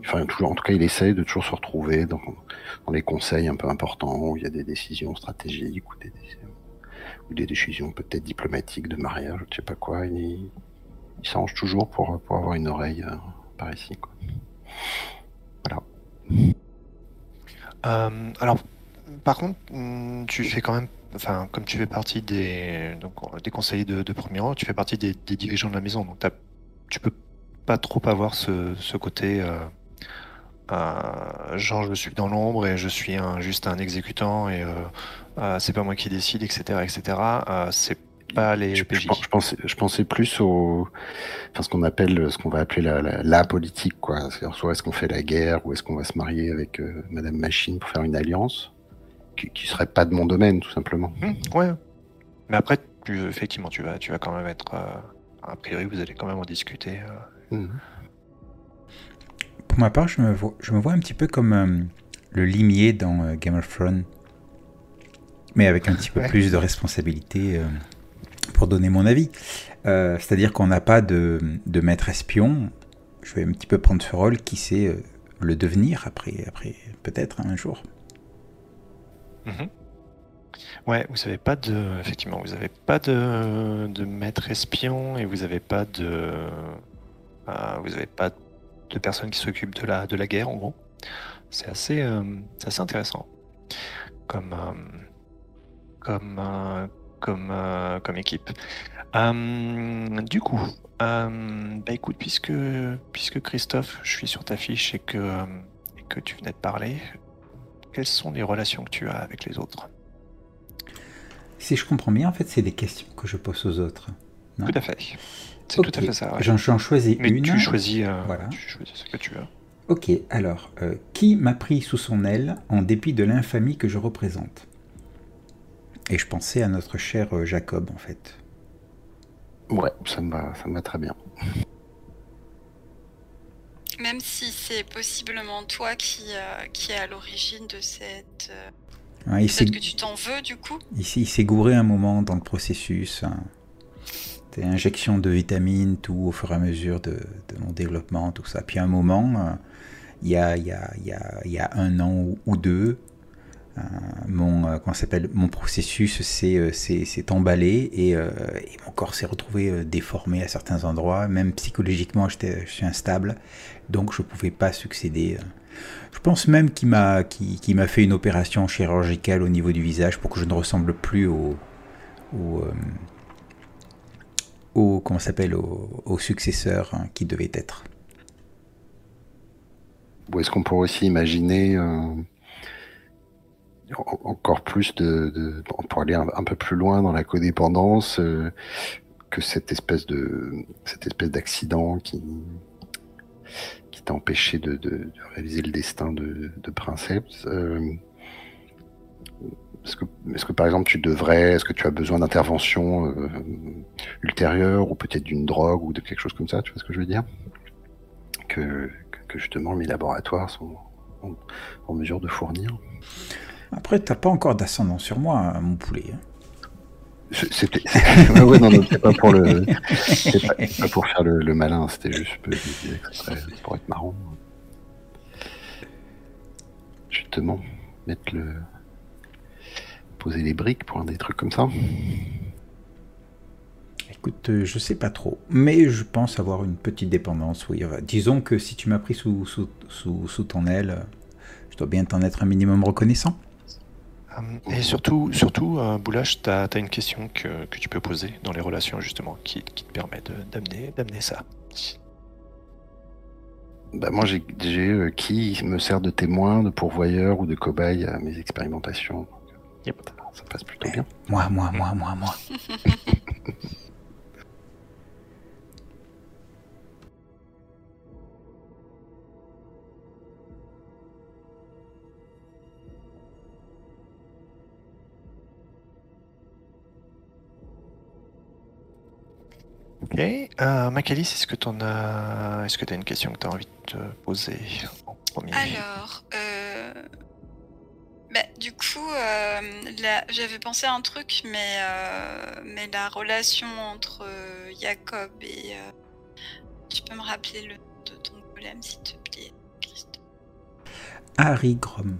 enfin en tout cas, il essaye de toujours se retrouver dans, dans les conseils un peu importants où il y a des décisions stratégiques ou des ou des décisions peut-être diplomatiques de mariage, je ne sais pas quoi. Il, s'arrange toujours pour, pour avoir une oreille euh, par ici. Quoi. Euh, alors, par contre, hum, tu fais quand même, enfin, comme tu fais partie des, donc, des conseillers de, premier rang, tu fais partie des, dirigeants de la maison, donc tu peux pas trop avoir ce, côté, euh, euh, genre je suis dans l'ombre et je suis un, juste un exécutant et euh, euh, c'est pas moi qui décide, etc., etc. Euh, c'est pas les Je, je pensais, je pensais plus au, enfin, ce qu'on appelle, ce qu'on va appeler la, la, la politique, quoi. C'est-à-dire, soit est-ce qu'on fait la guerre, ou est-ce qu'on va se marier avec euh, Madame Machine pour faire une alliance, qui, qui serait pas de mon domaine, tout simplement. Hum, ouais. Mais après, tu, effectivement, tu vas, tu vas quand même être, euh, a priori, vous allez quand même en discuter. euh. Mhm. Pour ma part, je me vois, je me vois un petit peu comme euh, le limier dans euh, Game of Thrones, mais avec un petit peu Ouais. plus de responsabilité euh, pour donner mon avis. C'est-à-dire qu'on n'a pas de, de maître espion. Je vais un petit peu prendre ce rôle qui sait le devenir après, après peut-être hein, un jour. Mhm. Ouais, vous avez pas de, effectivement, vous avez pas de, de maître espion et vous avez pas de, vous avez pas de personne qui s'occupe de la, de la guerre en gros. C'est assez, euh, assez intéressant comme, euh, comme, euh, comme, comme équipe. Du coup, bah écoute, puisque, puisque Christophe, je suis sur ta fiche et que, et que tu venais de parler, quelles sont les relations que tu as avec les autres? Si je comprends bien, en fait, c'est des questions que je pose aux autres. Non? Tout à fait. C'est tout à Ok. fait ça. ouais. J'en j'en choisis Mais une. tu choisis, euh, Voilà. tu choisis ce que tu veux. Ok, alors, euh, qui m'a pris sous son aile en dépit de l'infamie que je représente? Et je pensais à notre cher euh, Jacob, en fait. Ouais, ça me va, ça me va très bien. Même si c'est possiblement toi qui, euh, qui est à l'origine de cette. il s'est Peut-être que tu t'en veux du coup? il s'est- il s'est gouré un moment dans le processus. hein. Des injections de vitamines, tout au fur et à mesure de, mon développement, tout ça. Puis à un moment, il y, a, un an ou, deux, euh, mon, euh, comment s'appelle, mon processus s'est euh, emballé et, mon corps s'est retrouvé déformé à certains endroits. Même psychologiquement, je suis instable. Donc je ne pouvais pas succéder. Je pense même qu'il m'a fait une opération chirurgicale au niveau du visage pour que je ne ressemble plus au, au- comment s'appelle au, successeur hein, qui devait être. Ou est-ce qu'on pourrait aussi imaginer euh, en- encore plus de, de- pour aller un, peu plus loin dans la codépendance euh, que cette espèce de cette espèce d'accident qui qui t'a empêché de, réaliser le destin de, de Princeps. euh, est-ce que, par exemple tu devrais, est-ce que tu as besoin d'intervention euh, ultérieure ou peut-être d'une drogue ou de quelque chose comme ça, tu vois ce que je veux dire? Que, que, justement mes laboratoires sont en, mesure de fournir. Après, t'as pas encore d'ascendant sur moi, mon poulet. Hein. C'était ouais, non, non, pas pour le, pas, pour faire le, malin, c'était juste pour être marrant. Justement, mettre le, poser les briques pour des trucs comme ça. Écoute, euh, je sais pas trop, mais je pense avoir une petite dépendance. Oui, disons que si tu m'as pris sous, sous, sous, sous ton aile, je dois bien t'en être un minimum reconnaissant. Euh, et surtout, surtout euh, Boulash, tu as, une question que, que, tu peux poser dans les relations, justement, qui, qui te permet d'amener ça. Bah moi, j'ai euh, qui me sert de témoin, de pourvoyeur ou de cobaye à mes expérimentations. Ça passe plutôt bien. Moi, moi, moi, moi, moi. Ok. Euh, Macalis, est-ce que tu as... Est-ce que as une question que tu as envie de te poser en premier? Alors, euh... bah, du coup, euh, j'avais pensé à un truc, mais, euh, mais la relation entre Jacob et... Tu peux me rappeler le nom de ton golem, s'il te plaît, Christ Harry Grom.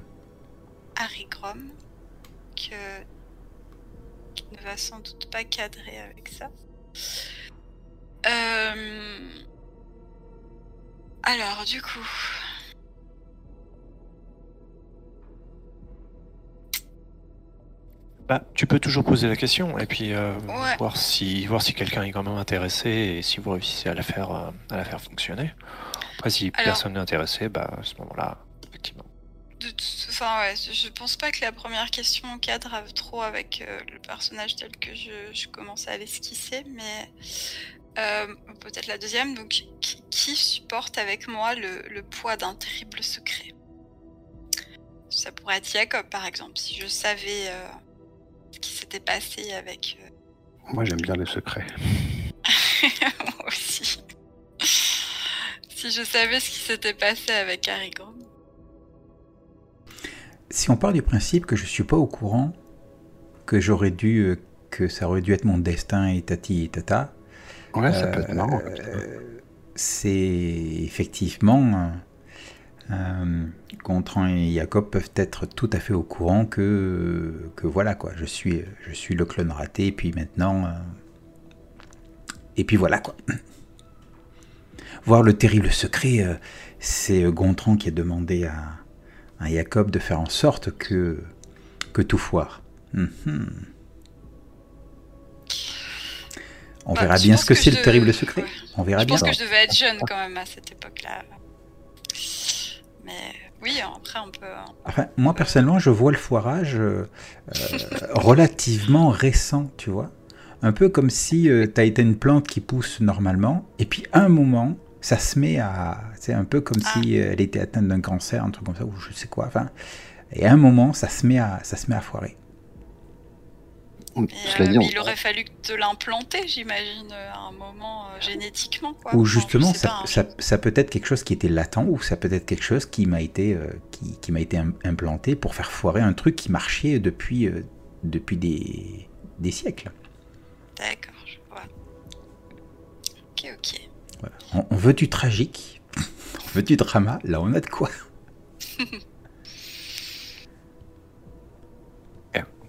Harry Grom, que... qui ne va sans doute pas cadrer avec ça. Euh... Alors, du coup. Bah, tu peux toujours poser la question et puis euh, voir si voir si quelqu'un est quand même intéressé et si vous réussissez à la faire euh, à la faire fonctionner. Après, si personne n'est intéressé, bah à ce moment-là, effectivement. Enfin ouais, je pense pas que la première question cadre trop avec euh, le personnage tel que je, je commence à l'esquisser, mais euh, peut-être la deuxième, donc qui, supporte avec moi le, poids d'un terrible secret? Ça pourrait être Jacob par exemple, si je savais euh, ce qui s'était passé avec. Euh, moi j'aime bien les secrets. moi aussi. si je savais ce qui s'était passé avec Harry Si on part du principe que je suis pas au courant, que j'aurais dû, que ça aurait dû être mon destin et tati et tata, Ouais, ça peut être marrant. Euh, c'est effectivement. Euh, Gontran et Jacob peuvent être tout à fait au courant que, que voilà quoi, je suis, je suis le clone raté, et puis maintenant. Euh, et puis voilà quoi. Voir le terrible secret, euh, c'est Gontran qui a demandé à, à, Jacob de faire en sorte que, que tout foire. Hum. On bah, verra bien ce que, c'est le terrible secret. On verra bien. Je pense que je devais être jeune quand même à cette époque-là. Mais oui, après on peut. Enfin, moi personnellement, je vois le foirage euh, euh, relativement récent, tu vois. Un peu comme si euh, tu as été une plante qui pousse normalement, et puis à un moment, ça se met à. C'est un peu comme ah. si elle était atteinte d'un cancer, un truc comme ça, ou je sais quoi. Enfin, et à un moment, ça se met à, ça se met à foirer. Euh, mais il aurait fallu te l'implanter, j'imagine, euh, à un moment euh, génétiquement. Quoi. Ou justement, ça, ça, peut être quelque chose qui était latent, ou ça peut être quelque chose qui m'a été, qui, qui m'a été implanté pour faire foirer un truc qui marchait depuis, depuis des, des siècles. D'accord, je vois. Ok, ok. On, on, veut du tragique, on veut du drama, là on a de quoi.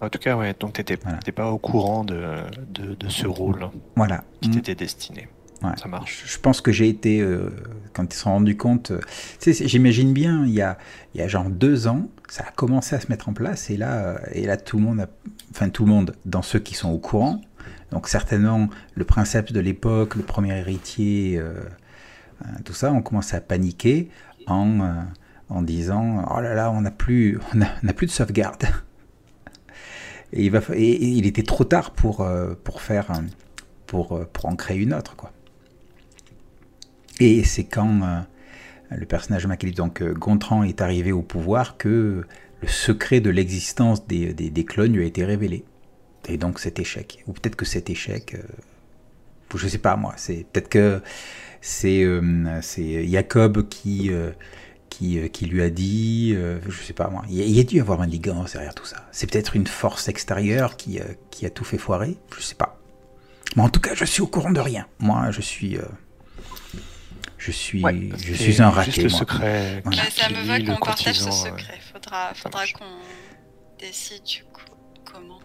En tout cas, ouais, donc tu n'étais pas au courant de, de, ce rôle voilà. qui t'était destiné. Ça marche. Je pense que j'ai été, euh, quand ils se sont rendus compte, euh, j'imagine bien, il y, a, il y a genre deux ans, ça a commencé à se mettre en place, et là, euh, et là tout le monde, enfin tout le monde, dans ceux qui sont au courant, donc certainement le princeps de l'époque, le premier héritier, tout ça, on commence à paniquer en, en disant, oh là là, on n'a plus, on a plus de sauvegarde. Et il, était trop tard pour, euh, pour, faire, pour, euh, pour en créer une autre. Quoi. Et c'est quand euh, le personnage de donc Gontran est arrivé au pouvoir que le secret de l'existence des, des, des clones lui a été révélé. Et donc cet échec. Ou peut-être que cet échec, euh, je sais pas moi, c'est peut-être que c'est euh, Jacob qui, qui, euh, qui lui a dit, euh, je sais pas moi, il y a, il y a dû y avoir un ligand derrière tout ça. C'est peut-être une force extérieure qui, euh, qui a tout fait foirer, je sais pas. Mais en tout cas, je suis au courant de rien. Moi, je suis. euh, je suis, Ouais, je suis un juste raté. le moi. secret. Voilà. Bah, ça me qui va qu'on partage ce secret. Faudra, qu'on décide du coup comment.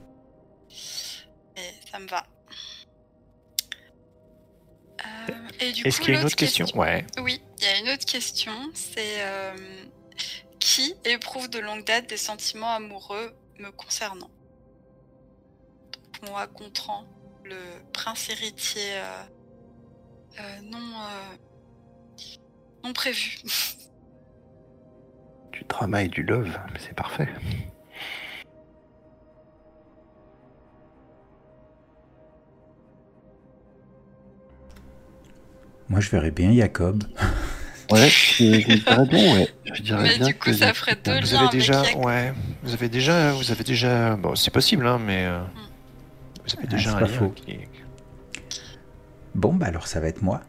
Et ça me va. Euh, et du Est-ce qu'il y a une autre question, Ouais. Oui, il y a une autre question. C'est euh, qui éprouve de longue date des sentiments amoureux me concernant? Donc, Moi, Gontran, le prince héritier euh, euh, non, non prévu. Du drama et du love, mais c'est parfait. Moi, je verrais bien Jacob. Ouais, je, je dirais bien, ouais. Je dirais Mais bien du coup, que- ça ferait deux Vous avez déjà, ouais, vous avez déjà, vous avez déjà, bon, c'est possible, hein, mais euh, vous avez Ah, déjà c'est un pas lien faux. qui- Bon, bah alors ça va être moi.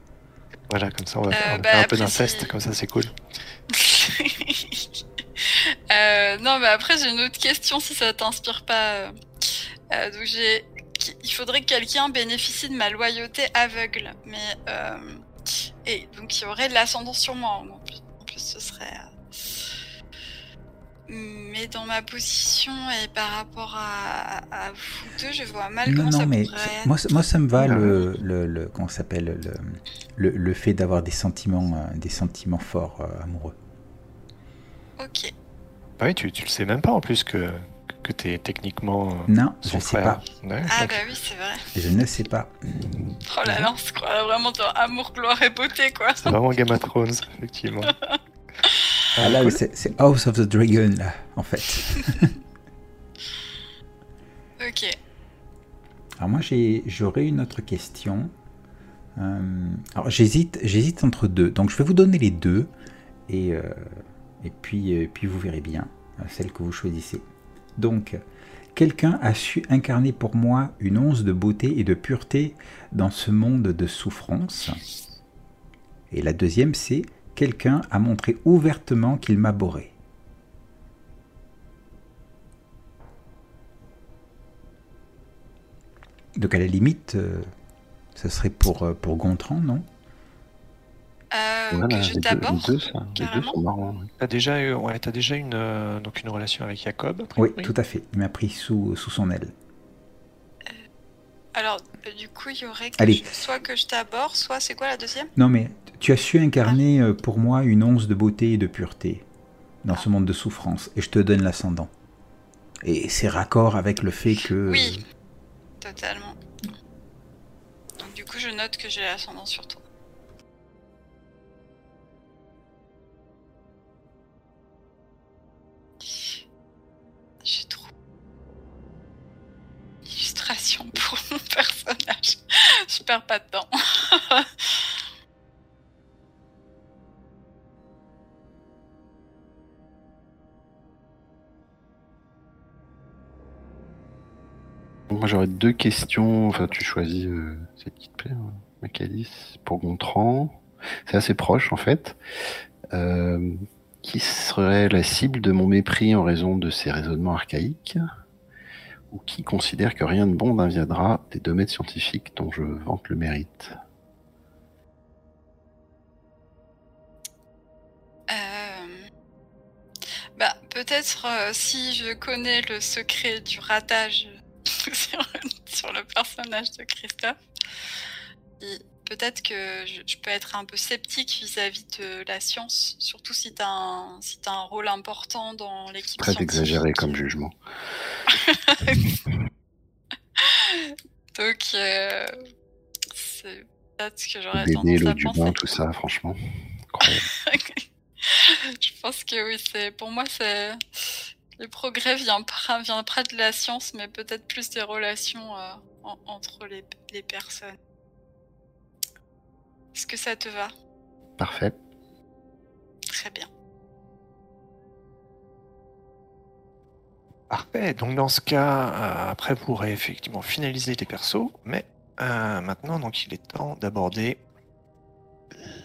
Voilà, comme ça, on va, Euh, faire- on va bah, faire un peu d'inceste, comme ça, c'est cool. Euh, non, mais après, j'ai une autre question si ça t'inspire pas. donc, j'ai. Il faudrait que quelqu'un bénéficie de ma loyauté aveugle. Mais. Et donc, il y aurait de l'ascendant sur moi. En plus, en plus, ce serait. euh, Mais dans ma position et par rapport à, à vous deux, je vois mal Non, comment non, ça mais pourrait être. moi, ça- moi, ça me va Ah. le, le, le- comment ça s'appelle le, le, le fait d'avoir des sentiments, euh, des sentiments forts euh, amoureux. Ok. Bah oui, tu, tu le sais même pas en plus que, que t'es techniquement euh, Non, son je sais frère. pas. Ouais, Ah, bah oui, c'est vrai. Je ne sais pas. Oh là là, on se croit vraiment dans amour, gloire et beauté, quoi. C'est vraiment Game of Thrones, effectivement. Ah là, cool. c'est House of the Dragon là, en fait. Ok. Alors moi, j'ai- j'aurais une autre question. Euh, alors j'hésite, j'hésite entre deux. Donc je vais vous donner les deux et euh, et puis euh, puis vous verrez bien celle que vous choisissez. Donc quelqu'un a su incarner pour moi une once de beauté et de pureté dans ce monde de souffrance. Et la deuxième, c'est quelqu'un a montré ouvertement qu'il m'abhorrait. Donc à la limite, euh, ce serait pour, euh, Gontran, non? Voilà, que je les deux, t'aborde les deux, ça, les deux carrément. sont marrants. T'as déjà, eu- ouais, t'as déjà une, euh, donc une relation avec Jacob Oui, tout à fait. Il m'a pris sous, sous son aile. Alors, euh, du coup, il y aurait que Allez. je- soit que je t'aborde, soit c'est quoi la deuxième? Non, mais tu as su incarner euh, pour moi une once de beauté et de pureté dans ce monde de souffrance, et je te donne l'ascendant. Et c'est raccord avec le fait que... Oui. Totalement. Donc, du coup, je note que j'ai l'ascendant sur toi. Pour mon personnage. Je perds pas de temps. Moi j'aurais deux questions, enfin tu choisis euh, celle qui te Macadis, pour Gontran. C'est assez proche en fait. Euh, qui serait la cible de mon mépris en raison de ses raisonnements archaïques? Ou qui considère que rien de bon n'inviendra des domaines scientifiques dont je vante le mérite. Euh, Bah, peut-être euh, si je connais le secret du ratage sur, sur le personnage de Christophe, peut-être que je, je peux être un peu sceptique vis-à-vis de la science, surtout si tu as, un, si t'as un rôle important dans l'équipe. Très exagéré comme jugement. Donc, euh, c'est peut-être que j'aurais tendance à du penser. bain, tout ça, franchement. Je pense que oui, c'est pour moi c'est le progrès vient pas vient pas de la science, mais peut-être plus des relations euh, en- entre les, les personnes. Est-ce que ça te va? Parfait. Très bien. Parfait. Donc dans ce cas, euh, après vous pourrez effectivement finaliser tes persos, mais euh, maintenant donc il est temps d'aborder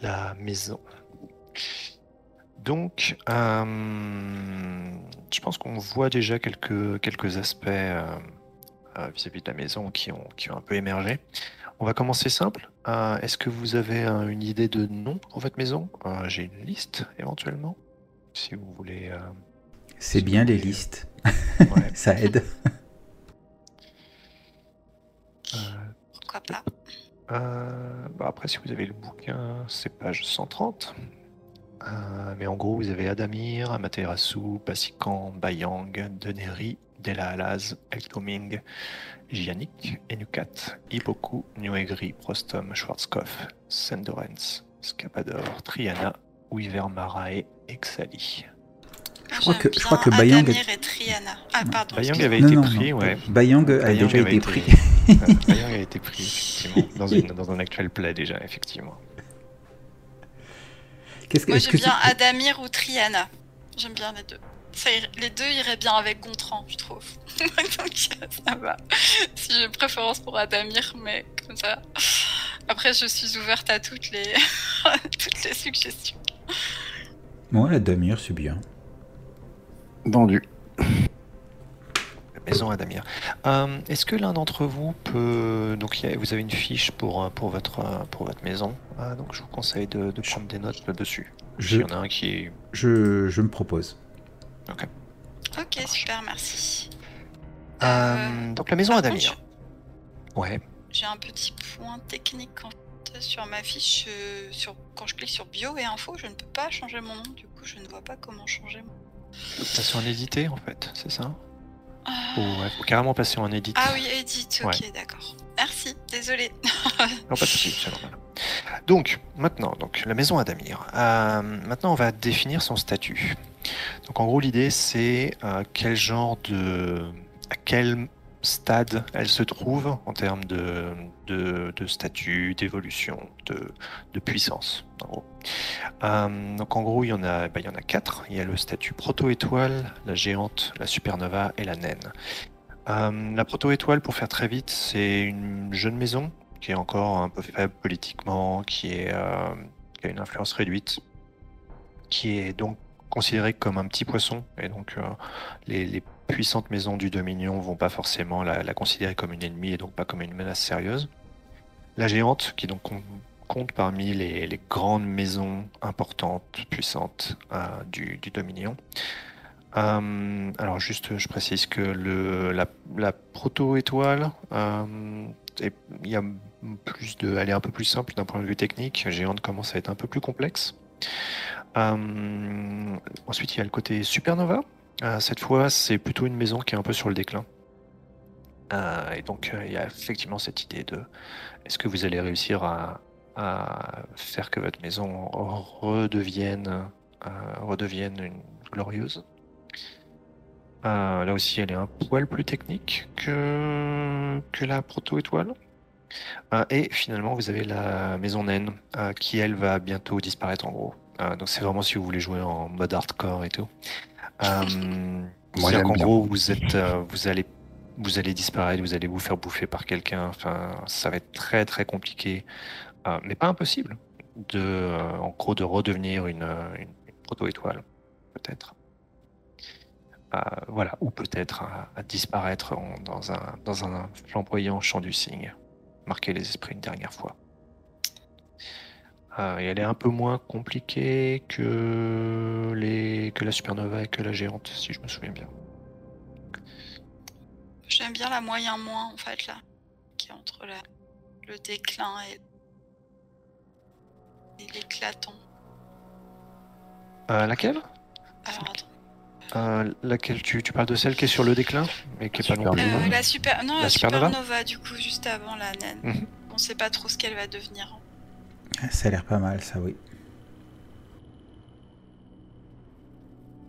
la maison. Donc, euh, je pense qu'on voit déjà quelques, quelques aspects vis-à-vis de la maison qui ont, qui ont un peu émergé. On va commencer simple. Euh, Est-ce que vous avez euh, une idée de nom pour votre maison? Euh, J'ai une liste éventuellement, si vous voulez. euh, C'est bien les listes, ouais. ça aide. Pourquoi pas? bah après, si vous avez le bouquin, c'est page 130. Euh, mais en gros, vous avez Adamir, Amaterasu, Basikan, Bayang, Deneri, Delahalaz, Eltoming, Giannik, Enukat, Iboku, Nuegri, Prostom, Schwarzkopf, Sendorens, Scapador, Triana, Weaver Marae et Xali. Moi, crois que- je crois bien que Bayang et Triana. Ah, pardon. Bayang avait Non, été non, pris, non. ouais. Bayang a Bayang déjà avait été pris. Bayang a été pris, effectivement, dans, une- dans un actuel play déjà, effectivement. Qu'est-ce que, Moi, j'aime que bien tu- Adamir ou Triana. J'aime bien les deux. Les deux iraient bien avec Gontran, je trouve. Donc, ça va. Si j'ai préférence pour Adamir, mais comme ça. Après, je suis ouverte à toutes les, toutes les suggestions. Moi, la Damir, c'est bien. Vendu. Maison Adamir. Euh, Est-ce que l'un d'entre vous peut. Donc, a- vous avez une fiche pour, euh, pour, votre, euh, pour votre maison. Ah, donc, je vous conseille de, de prendre des notes là-dessus. Je, Il y en a un qui je, je me propose. Ok, super, merci. Euh, Euh, donc, la maison Adamir. contre, Ouais. J'ai un petit point technique quand sur ma fiche. euh, sur, quand je clique sur bio et info, je ne peux pas changer mon nom. Du coup, je ne vois pas comment changer mon Passer en édité, en fait, c'est ça? Ah. Ou ouais, faut carrément passer en édite. Ah oui, edit, ok, d'accord. Merci, désolé. Non, pas de souci, c'est normal. Donc, maintenant, donc, la maison Adamir. Euh, maintenant, on va définir son statut. Donc, en gros, l'idée, c'est euh, quel genre de. à quel stade elle se trouve en termes de, de, de statut, d'évolution, de, de puissance, en gros. Euh, donc, en gros, il y, en a, bah, il y en a quatre. Il y a le statut proto-étoile, la géante, la supernova et la naine. Euh, la proto-étoile, pour faire très vite, c'est une jeune maison qui est encore un peu faible politiquement, qui, euh, a une influence réduite, qui est donc considérée comme un petit poisson, et donc euh, les, puissantes maisons du Dominion vont pas forcément la, considérer comme une ennemie et donc pas comme une menace sérieuse. La géante, qui donc com- compte parmi les, grandes maisons importantes, puissantes du Dominion. Euh, alors juste, je précise que la, proto-étoile, euh, il y a plus de, elle est un peu plus simple d'un point de vue technique. Géante commence à être un peu plus complexe. Euh, ensuite, il y a le côté supernova. Cette fois, c'est plutôt une maison qui est un peu sur le déclin. Et donc, il y a effectivement cette idée de est-ce que vous allez réussir à, faire que votre maison redevienne, redevienne une glorieuse? Euh, là aussi, elle est un poil plus technique que, que la proto-étoile. Euh, et finalement, vous avez la maison naine euh, qui, elle, va bientôt disparaître en gros. Donc, c'est vraiment si vous voulez jouer en mode hardcore et tout. C'est-à-dire qu'en gros, vous, êtes, vous, allez, vous allez disparaître, vous allez vous faire bouffer par quelqu'un. Enfin, ça va être très très compliqué, mais pas impossible, de, en gros, de redevenir une proto-étoile, peut-être. Voilà, ou peut-être à, à disparaître en- dans, un, dans un flamboyant chant du cygne, marquer les esprits une dernière fois. Euh, et elle est un peu moins compliquée que, les, que la supernova et que la géante, si je me souviens bien. J'aime bien la moyen moins, en fait, là. Qui est entre la, le déclin et, et l'éclatant. Euh, laquelle? Alors, attends. Euh, Laquelle tu, tu parles de celle qui est sur le déclin, mais qui est pas non plus. Euh, la super... Non, La la, supernova supernova, du coup, juste avant la naine. Mhm. On sait pas trop ce qu'elle va devenir. Ça a l'air pas mal, ça, oui.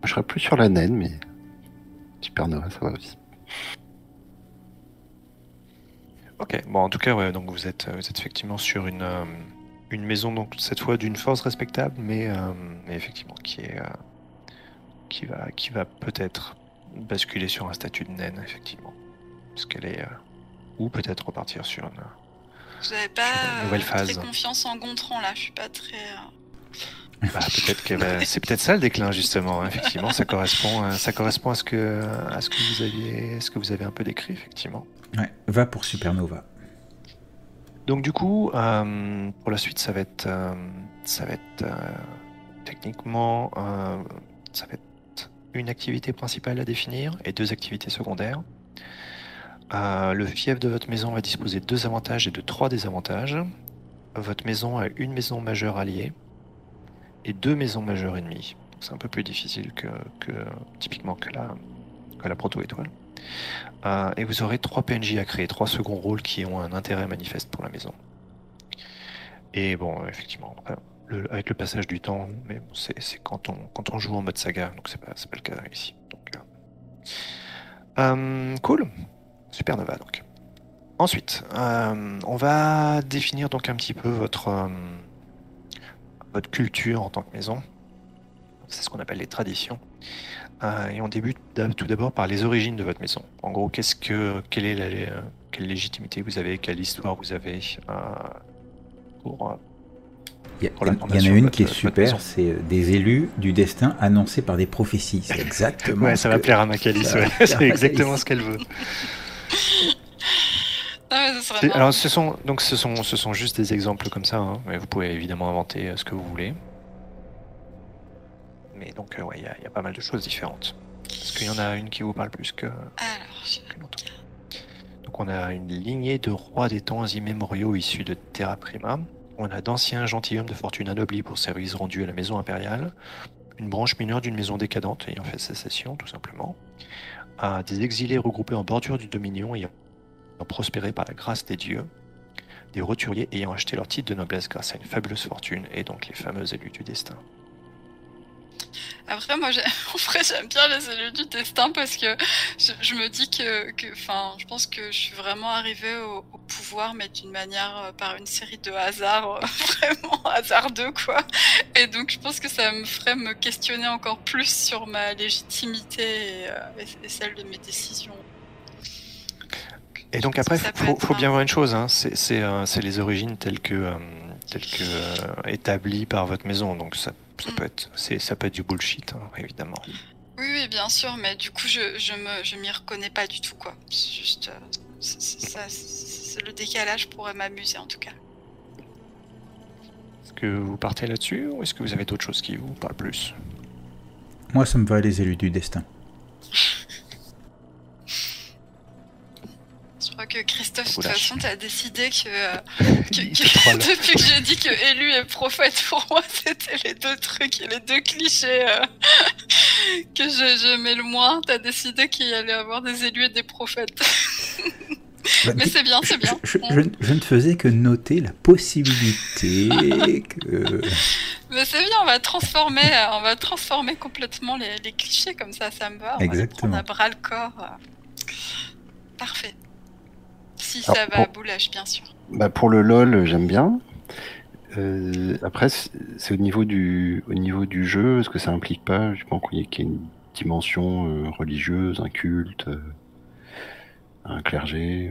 Je serais plus sur la naine, mais Supernova, ça va aussi. Ok, bon, en tout cas, ouais, donc vous êtes, vous êtes effectivement sur une, euh, une maison, donc cette fois d'une force respectable, mais, euh, mais effectivement qui est, euh, qui va, qui va peut-être basculer sur un statut de naine, effectivement. Parce qu'elle est. euh, ou peut-être repartir sur une. Vous n'avez pas Une nouvelle euh, très phase. confiance en Gontran là, je suis pas très. euh, Bah, peut-être que bah, c'est peut-être ça le déclin justement. hein. Effectivement, ça correspond, à, ça correspond à ce que à ce que vous aviez, ce que vous avez un peu décrit effectivement. Ouais, va pour Supernova. Donc du coup, euh, pour la suite, ça va être, euh, ça va être euh, techniquement, euh, ça va être une activité principale à définir et deux activités secondaires. Euh, le fief de votre maison va disposer de deux avantages et de trois désavantages. Votre maison a une maison majeure alliée et deux maisons majeures ennemies. C'est un peu plus difficile que, que typiquement que la, proto-étoile. Euh, et vous aurez trois PNJ à créer, trois seconds rôles qui ont un intérêt manifeste pour la maison. Et bon, effectivement, après, avec le passage du temps, mais c'est quand on, joue en mode saga, donc c'est pas, pas le cas ici. Euh, euh, cool, Supernova donc. Ensuite, euh, on va définir donc un petit peu votre, culture en tant que maison. C'est ce qu'on appelle les traditions. Et on débute tout d'abord par les origines de votre maison. En gros, qu'est-ce que, quelle est la, quelle légitimité vous avez, quelle histoire vous avez pour. Il y, en a une qui est super, c'est des élus du destin annoncés par des prophéties. C'est exactement. Ouais, ça va que- plaire à Macalis, ouais. c'est exactement ce qu'elle veut. Non, marrant. Alors, ce sont, donc, ce sont, ce sont juste des exemples comme ça, hein, mais vous pouvez évidemment inventer euh, ce que vous voulez. Mais donc, euh, ouais, il y, a- il y a pas mal de choses différentes. Est-ce qu'il y en a une qui vous parle plus que, Alors, je- Donc, on a une lignée de rois des temps immémoriaux issus de Terra Prima. On a d'anciens gentilshommes de fortune anoblis pour services rendus à la maison impériale. Une branche mineure d'une maison décadente ayant fait sécession, tout simplement. À des exilés regroupés en bordure du Dominion ayant prospéré par la grâce des dieux. Des roturiers ayant acheté leur titre de noblesse grâce à une fabuleuse fortune et donc les fameux élus du destin. Après, moi, en vrai, j'aime bien les élus du destin parce que je, je me dis que, enfin, je pense que je suis vraiment arrivée au, au pouvoir, mais d'une manière, euh, par une série de hasards, euh, vraiment hasardeux, quoi. Et donc, je pense que ça me ferait me questionner encore plus sur ma légitimité et, euh, et- celle de mes décisions. Et donc après, peut faut, bien voir une chose, hein, c'est les origines telles que, telles que établies par votre maison. Donc ça, ça peut être, c'est, ça peut être du bullshit, hein, évidemment. Oui, oui, bien sûr, mais du coup, je, je me, je m'y reconnais pas du tout, quoi. C'est juste, euh, c'est- c'est- ça, c'est- c'est le décalage pourrait m'amuser, en tout cas. Est-ce que vous partez là-dessus ou est-ce que vous avez d'autres choses qui vous parlent plus? Moi, ça me va les élus du destin. Je crois que Christophe, de toute façon, t'as décidé que, euh, que- que- depuis que j'ai dit que élu et prophète, pour moi, c'était les deux trucs et les deux clichés euh, que je- j'aimais le moins. T'as décidé qu'il y allait avoir des élus et des prophètes. Bah, Mais c'est bien, c'est bien. Je, je- ne faisais que noter la possibilité que. Mais c'est bien, on va transformer, euh, on va transformer complètement les, les clichés comme ça, ça me va. On Exactement. va les prendre à bras le corps. Parfait. Si Alors, ça va à pour- Boulage, bien sûr. Bah, pour le LOL, j'aime bien. Euh, après, c'est au niveau du au niveau du jeu, est-ce que ça implique pas, je pense qu'il y ait une dimension euh, religieuse, un culte, euh, un clergé,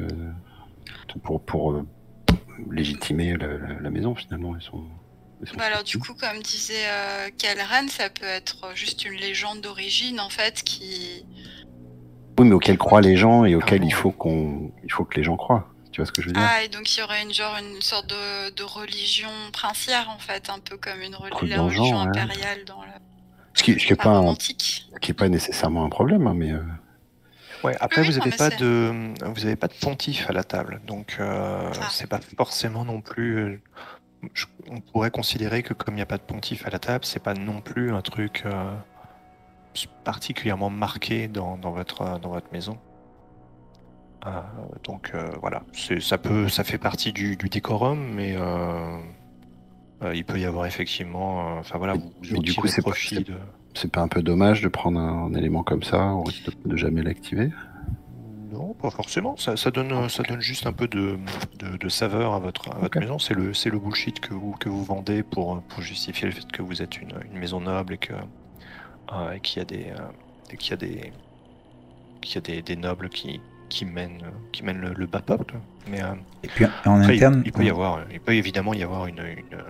pour pour légitimer la, la- la maison finalement. Bah alors du coup, comme disait Kalran, ça peut être juste une légende d'origine en fait qui. Oui, mais auquel croient les gens et auquel Ah il faut qu'on il faut que les gens croient. Tu vois ce que je veux dire? Ah et donc il y aurait une genre une sorte de, de religion princière en fait, un peu comme une reli- la religion genre, ouais. impériale dans la. Ce qui, ce qui est pas un- qui est pas nécessairement un problème, hein, mais euh, Ouais, après Oui, vous n'avez pas c'est- de, vous avez pas de pontife à la table, donc euh, Ah. c'est pas forcément non plus. euh, je- on pourrait considérer que comme il n'y a pas de pontife à la table, c'est pas non plus un truc euh, particulièrement marqué dans, dans votre dans votre maison. Euh, donc euh, voilà, ça peut, ça fait partie du, du décorum, mais euh, euh, il peut y avoir effectivement, enfin voilà, vous, vous Mais du tirez coup, c'est pas- de. c'est pas un peu dommage de prendre un, un élément comme ça au risque de, de jamais l'activer? Non, pas forcément. Ça, ça donne, ça donne juste un peu de, de, saveur à votre, à votre maison. C'est le, c'est le bullshit que vous, que vous vendez pour, pour justifier le fait que vous êtes une, une maison noble et que euh, et qu'il y a des, euh, qu'il y a des, qu'il y a des, des nobles qui, qui mènent, qui mènent le, le bas peuple. Mais euh, Et puis en après, interne, il, peut y avoir, il peut évidemment y avoir une, une,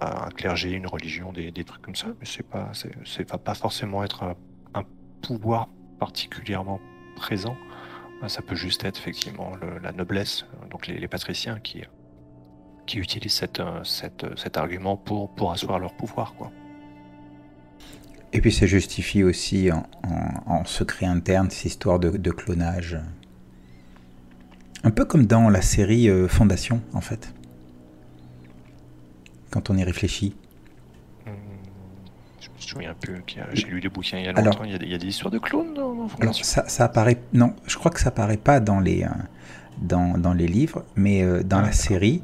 un clergé, une religion, des, des trucs comme ça, mais c'est pas, c'est, va pas forcément être un, un pouvoir particulièrement présent. Euh, Ça peut juste être effectivement le- la noblesse, donc les, les patriciens qui, qui utilisent cette, cette, cet argument pour, pour asseoir leur pouvoir, quoi. Et puis ça justifie aussi en, en- en secret interne cette histoire de, de clonage. Un peu comme dans la série euh, Fondation, en fait. Quand on y réfléchit. Je me souviens plus, j'ai lu les bouquins il y a Alors- longtemps, il y a, des- il y a des histoires de clones dans, dans Alors Fondation? ça, ça apparaît... Non, je crois que ça apparaît pas dans les, euh, dans, dans les livres, mais euh, dans Ah, la série,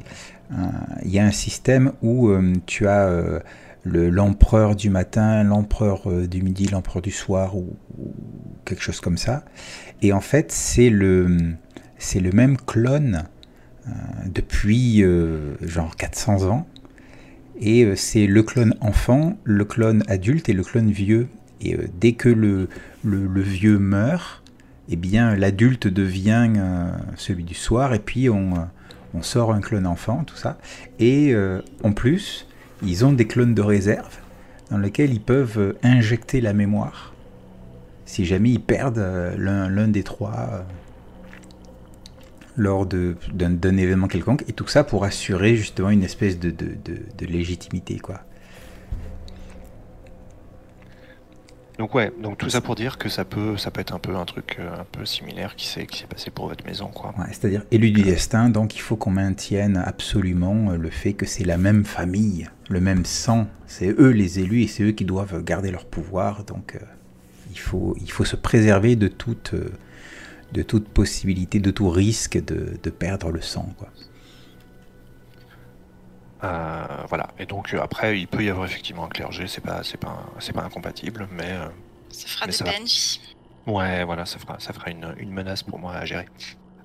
il y a un système où tu as le- l'empereur du matin, l'empereur euh, du midi, l'empereur du soir, ou, quelque chose comme ça. Et en fait, c'est le, c'est le même clone euh, depuis euh, genre 400 ans. Et c'est le clone enfant, le clone adulte et le clone vieux. Et dès que le, le, le vieux meurt, eh bien l'adulte devient celui du soir et puis on, on sort un clone enfant, tout ça. Et en plus, ils ont des clones de réserve dans lesquels ils peuvent euh, injecter la mémoire si jamais ils perdent euh, l'un des trois euh, lors d'un événement quelconque. Et tout ça pour assurer justement une espèce de légitimité. quoi. Donc ouais, donc tout ça pour dire que ça peut, ça peut être un peu un truc euh, un peu similaire qui s'est qui s'est passé pour votre maison, quoi. C'est-à-dire élu du destin, donc il faut qu'on maintienne absolument euh, le fait que c'est la même famille, le même sang. C'est eux les élus et c'est eux qui doivent garder leur pouvoir. Donc euh, il, faut, il faut se préserver de toute, de toute possibilité, de tout risque de, de perdre le sang. Quoi. Euh, voilà. Et donc euh, après, il peut y avoir effectivement un clergé, c'est pas, c'est pas, c'est pas incompatible, mais euh, Ça fera Mais des ça va. Ouais, voilà, ça fera, ça fera une, une menace pour moi à gérer.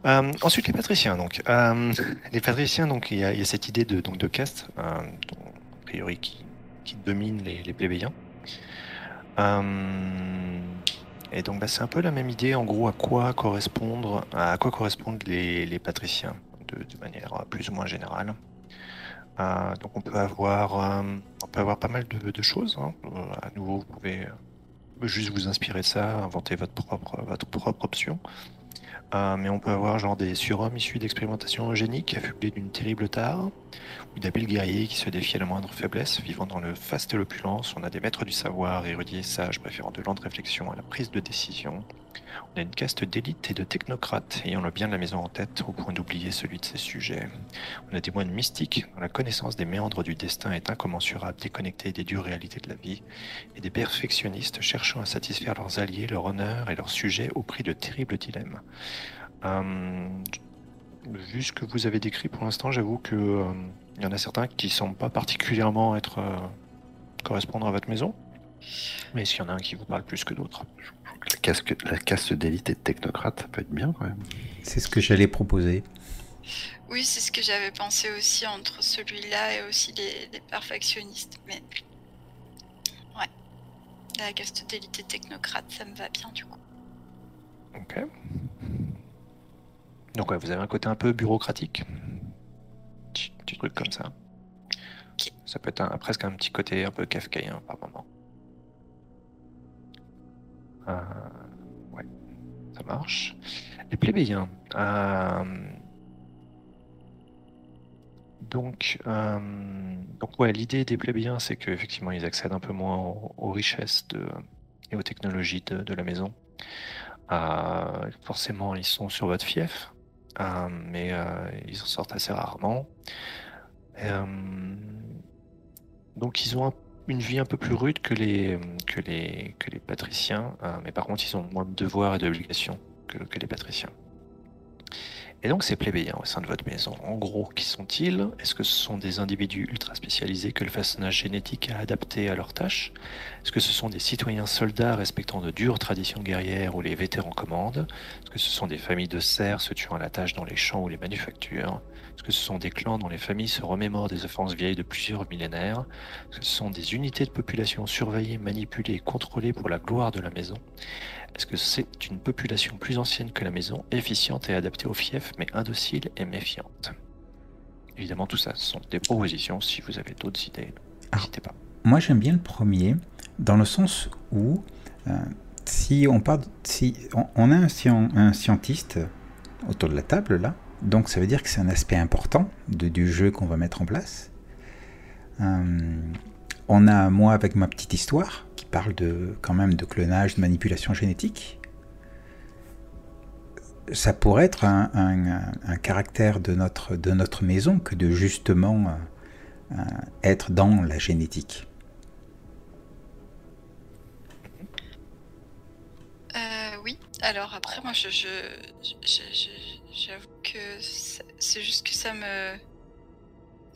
Euh, ensuite, les patriciens. Donc, Euh, les patriciens, donc il y, a, il y a cette idée de donc de caste, euh, dont, a priori qui, qui domine les, les plébéiens. Et donc, bah, c'est un peu la même idée, en gros, à quoi correspondre, à quoi correspondent les, les patriciens, de, de manière plus ou moins générale. Euh, donc, on peut avoir, euh, on peut avoir pas mal de, choses. hein. Euh, à nouveau, vous pouvez juste vous inspirer ça, inventer votre propre, votre propre option. Mais on peut avoir genre des surhommes issus d'expérimentations eugéniques, affublés d'une terrible tare, ou d'habiles guerriers qui se défient à la moindre faiblesse, vivant dans le faste et l'opulence. On a des maîtres du savoir, érudits et sages, préférant de lentes réflexions à la prise de décision. On a une caste d'élite et de technocrates, ayant le bien de la maison en tête, au point d'oublier celui de ses sujets. On a des moines mystiques, dont la connaissance des méandres du destin est incommensurable, déconnectée des dures réalités de la vie, et des perfectionnistes cherchant à satisfaire leurs alliés, leur honneur et leurs sujets au prix de terribles dilemmes. Euh, vu ce que vous avez décrit pour l'instant, j'avoue que euh, y en a certains qui semblent pas particulièrement être euh, correspondre à votre maison. Mais s'il y en a un qui vous parle plus que d'autres. La, casque, la caste d'élite et de technocrate, ça peut être bien quand même. C'est ce que j'allais proposer. Oui, c'est ce que j'avais pensé aussi entre celui-là et aussi les, les perfectionnistes. Mais ouais, la caste d'élite et technocrate, ça me va bien du coup. Ok. Donc ouais, vous avez un côté un peu bureaucratique? Petit, petit truc comme ça. Ça peut être un- presque un petit côté un peu kafkaïen par moment. Euh, ouais, ça marche. Les plébéiens. euh, donc, euh, donc ouais, l'idée des plébéiens, c'est qu'effectivement, ils accèdent un peu moins aux, richesses de, et aux technologies de, la maison. Forcément, ils sont sur votre fief, mais ils en sortent assez rarement. Donc, ils ont un- une vie un peu plus rude que les, que les, patriciens, euh, mais par contre, ils ont moins de devoirs et d'obligations que, que les patriciens. Et donc ces plébéiens au sein de votre maison, en gros, qui sont-ils? Est-ce que ce sont des individus ultra spécialisés que le façonnage génétique a adapté à leurs tâches Est-ce que ce sont des citoyens soldats respectant de dures traditions guerrières ou les vétérans commandent? Est-ce que ce sont des familles de serfs se tuant à la tâche dans les champs ou les manufactures? Est-ce que ce sont des clans dont les familles se remémorent des offenses vieilles de plusieurs millénaires Est-ce que ce sont des unités de population surveillées, manipulées et contrôlées pour la gloire de la maison est-ce que c'est une population plus ancienne que la maison, efficiente et adaptée au fief, mais indocile et méfiante? Évidemment, tout ça, ce sont des propositions. Si vous avez d'autres idées, n'hésitez pas. Moi, j'aime bien le premier, dans le sens où, euh, si on parle, si on, a un, scientiste autour de la table là, donc ça veut dire que c'est un aspect important du jeu qu'on va mettre en place. Euh, on a moi avec ma petite histoire parle de, quand même de clonage, de manipulation génétique. Ça pourrait être un, caractère de notre, de notre maison que de justement euh, être dans la génétique. Euh, oui, alors après, moi, je, j'avoue que c'est juste que ça me.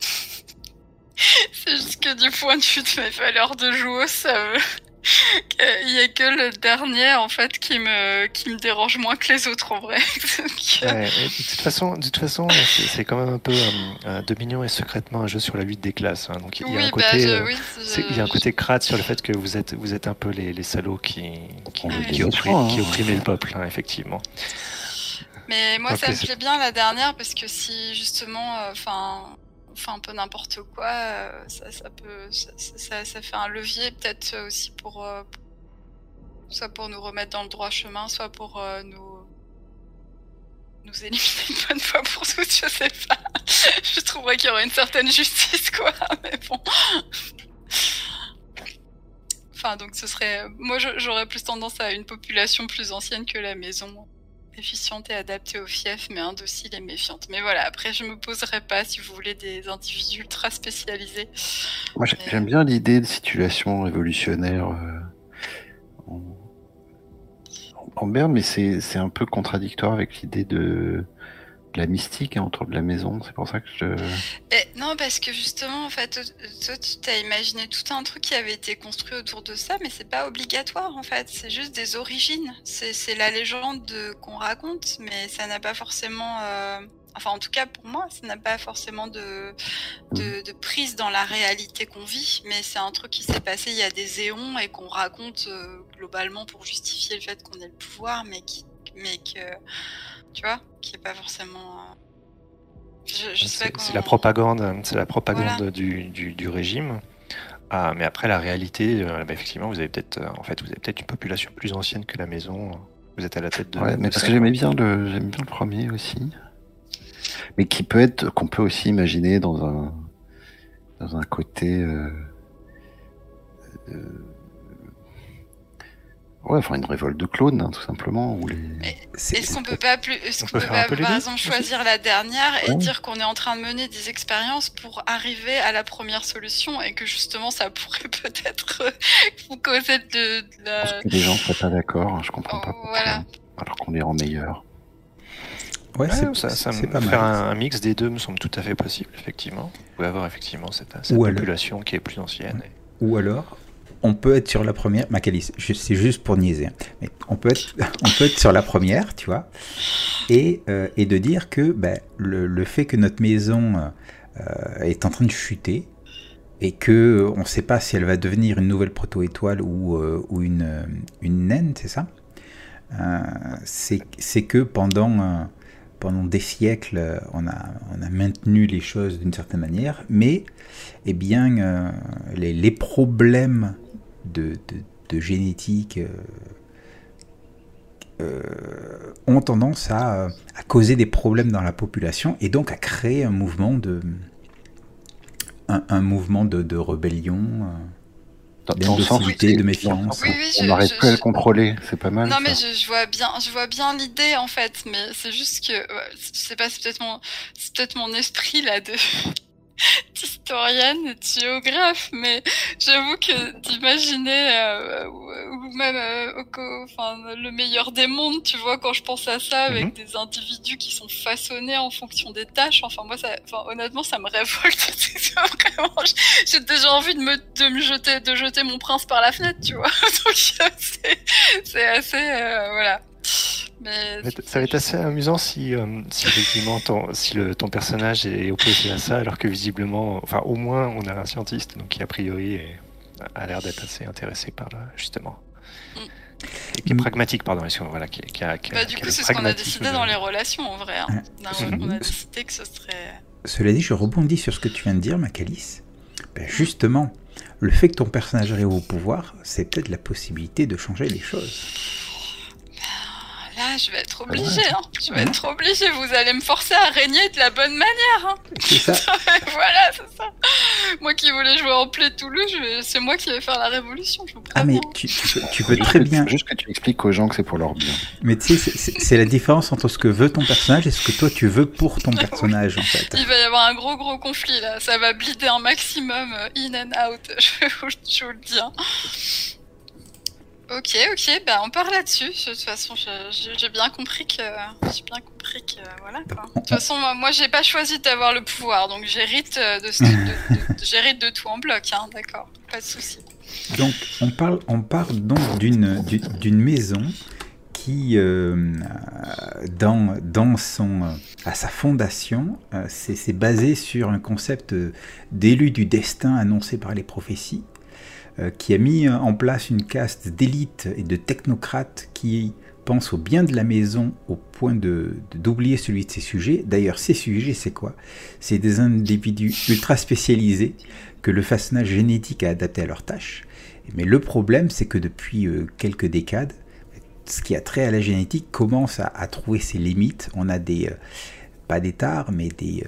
c'est juste que du point de vue de mes valeurs de joueuse, ça me. Il y a que le dernier en fait qui me qui me dérange moins que les autres en vrai. de toute façon, de toute façon, c'est quand même un peu euh, Dominion et secrètement un jeu sur la lutte des classes. Hein. donc il y a un côté, bah, euh, il y a un côté crade sur le fait que vous êtes vous êtes un peu les, les salauds qui qui, qui, opprimaient le peuple, hein, effectivement. Mais moi, ça me plaît bien la dernière parce que si justement, euh, enfin fait un peu n'importe quoi, euh, ça, ça, peut, ça, ça, fait un levier peut-être aussi pour, euh, soit pour nous remettre dans le droit chemin, soit pour nous nous éliminer une bonne fois pour toutes, je sais pas. je trouverais qu'il y aurait une certaine justice, quoi, mais bon. Enfin, donc ce serait. Moi, j'aurais plus tendance à une population plus ancienne que la maison efficiente et adaptée au fief, mais indocile et méfiante. Mais voilà, après, je me poserai pas si vous voulez des individus ultra spécialisés. Moi, j'aime bien l'idée de situation révolutionnaire euh, en... en Berne, mais c'est un peu contradictoire avec l'idée de la mystique hein, autour de la maison. C'est pour ça que je. Et non, parce que justement, en fait, toi, tu t'as imaginé tout un truc qui avait été construit autour de ça, mais c'est pas obligatoire, en fait. C'est juste des origines. C'est la légende qu'on raconte, mais ça n'a pas forcément. Euh, enfin, en tout cas, pour moi, ça n'a pas forcément de, de, prise dans la réalité qu'on vit, mais c'est un truc qui s'est passé il y a des éons et qu'on raconte euh, globalement pour justifier le fait qu'on ait le pouvoir, mais, qui, mais que tu vois, qui est pas forcément. Euh, c'est la propagande, c'est la propagande du, du, régime. Ah, mais après la réalité, euh, bah, effectivement, vous avez peut-être, euh, en fait, vous avez peut-être une population plus ancienne que la maison. Vous êtes à la tête de. Ouais, mais parce que j'aimais bien le, j'aime bien le premier aussi, mais qui peut être, qu'on peut aussi imaginer dans un, dans un côté. Euh, Ouais, enfin une révolte de clones, hein, tout simplement. Est-ce qu'on peut pas, plus, est-ce qu'on peut, pas, par exemple, choisir la dernière et dire qu'on est en train de mener des expériences pour arriver à la première solution et que justement ça pourrait peut-être causer de, de la... Parce que les gens seraient pas d'accord, hein, je comprends pas pourquoi, alors qu'on est en meilleur. Ouais, c'est, ça, ça pas faire un, mix des deux me semble tout à fait possible, effectivement. Vous pouvez avoir effectivement cette, cette population qui est plus ancienne. Ou alors, on peut être sur la première, Macalis, c'est juste pour niaiser, hein. mais on peut, être, on peut être sur la première, tu vois, et, euh, et de dire que ben, le, fait que notre maison euh, est en train de chuter, et que on ne sait pas si elle va devenir une nouvelle proto-étoile ou, euh, ou une, une naine, c'est ça C'est que pendant, pendant des siècles, on a, on a maintenu les choses d'une certaine manière, mais eh bien, les, les problèmes de, génétique euh, euh, ont tendance à, causer des problèmes dans la population et donc à créer un mouvement de, un, mouvement de, rébellion. Euh, de méfiance. on n'arrive plus à le contrôler, c'est pas mal. Non, mais je, vois bien, je vois bien l'idée en fait, mais c'est juste que, je sais pas, c'est peut-être mon, peut-être mon esprit là de, historienne et de géographe, mais j'avoue que d'imaginer, euh, ou, même euh, au enfin, le meilleur des mondes, tu vois, quand je pense à ça, avec Mhm. des individus qui sont façonnés en fonction des tâches, enfin moi, ça, enfin, honnêtement, ça me révolte. Vraiment, j'ai déjà envie de me, de me jeter, de jeter mon prince par la fenêtre, tu vois. Donc c'est, c'est assez, euh, voilà. Mais Ça va être- assez amusant si, euh, si effectivement ton, si le, ton personnage est opposé à ça, alors que visiblement, enfin au moins on a un scientiste, donc qui a priori est- a l'air d'être assez intéressé par le, justement. Mm. Et qui est Mm. pragmatique, pardon, voilà, qui, qui a, qui Bah, du qui coup, c'est ce qu'on a décidé dans les relations, en vrai. Hein. Ouais. On, a, Mhm. on a décidé que ce serait... Cela dit, je rebondis sur ce que tu viens de dire, Macalis. Ben justement, le fait que ton personnage arrive au pouvoir, c'est peut-être la possibilité de changer les choses. Là, je vais être obligée. Hein. Je vais être obligée. Vous allez me forcer à régner de la bonne manière. Hein. C'est ça voilà, c'est ça. Moi qui voulais jouer en play Toulouse, vais- c'est moi qui vais faire la révolution. Je Ah mais tu, tu peux, tu peux très bien... Juste que tu expliques aux gens que c'est pour leur bien. Mais tu sais, c'est- la différence entre ce que veut ton personnage et ce que toi tu veux pour ton personnage en fait. Il va y avoir un gros gros conflit là. Ça va blider un maximum euh, in and out. Je vous, je vous le dis. Ok, ok, bah on part là-dessus. De toute façon, j'ai bien compris que, j'ai bien compris que, voilà. Quoi. De toute façon, moi, moi, j'ai pas choisi d'avoir le pouvoir, donc j'hérite euh, de, de, tout en bloc, hein, d'accord, pas de souci. Donc on parle, on parle donc d'une d'une- maison qui, euh, dans, dans son, euh, à sa fondation, euh, c'est basé sur un concept euh, d'élu du destin annoncé par les prophéties, euh, qui a mis en place une caste d'élite et de technocrates qui pensent au bien de la maison au point de d'oublier celui de ses sujets. D'ailleurs, ces sujets, c'est quoi? C'est des individus ultra spécialisés que le façonnage génétique a adapté à leurs tâches. Mais le problème, c'est que depuis euh, quelques décades, ce qui a trait à la génétique commence à, trouver ses limites. On a des, euh, pas des tares, mais euh,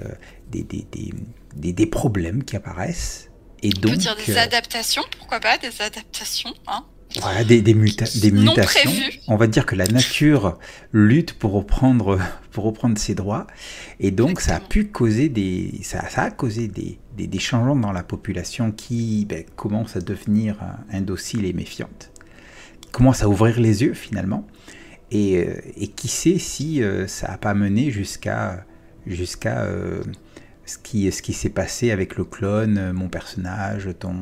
des, des, des, des- des problèmes qui apparaissent. Et On peut dire des euh, adaptations, pourquoi pas, des adaptations, hein. voilà, des, des, muta- des mutations. prévues. On va dire que la nature lutte pour reprendre, pour reprendre ses droits. Et donc, ça a pu causer des, ça, ça a causé des, des, des changements dans la population qui ben, commence à devenir indocile et méfiante. Commence à ouvrir les yeux finalement. Et, euh, et qui sait si euh, ça n'a pas mené jusqu'à jusqu'à euh, ce qui, ce qui s'est passé avec le clone, euh, mon personnage, ton,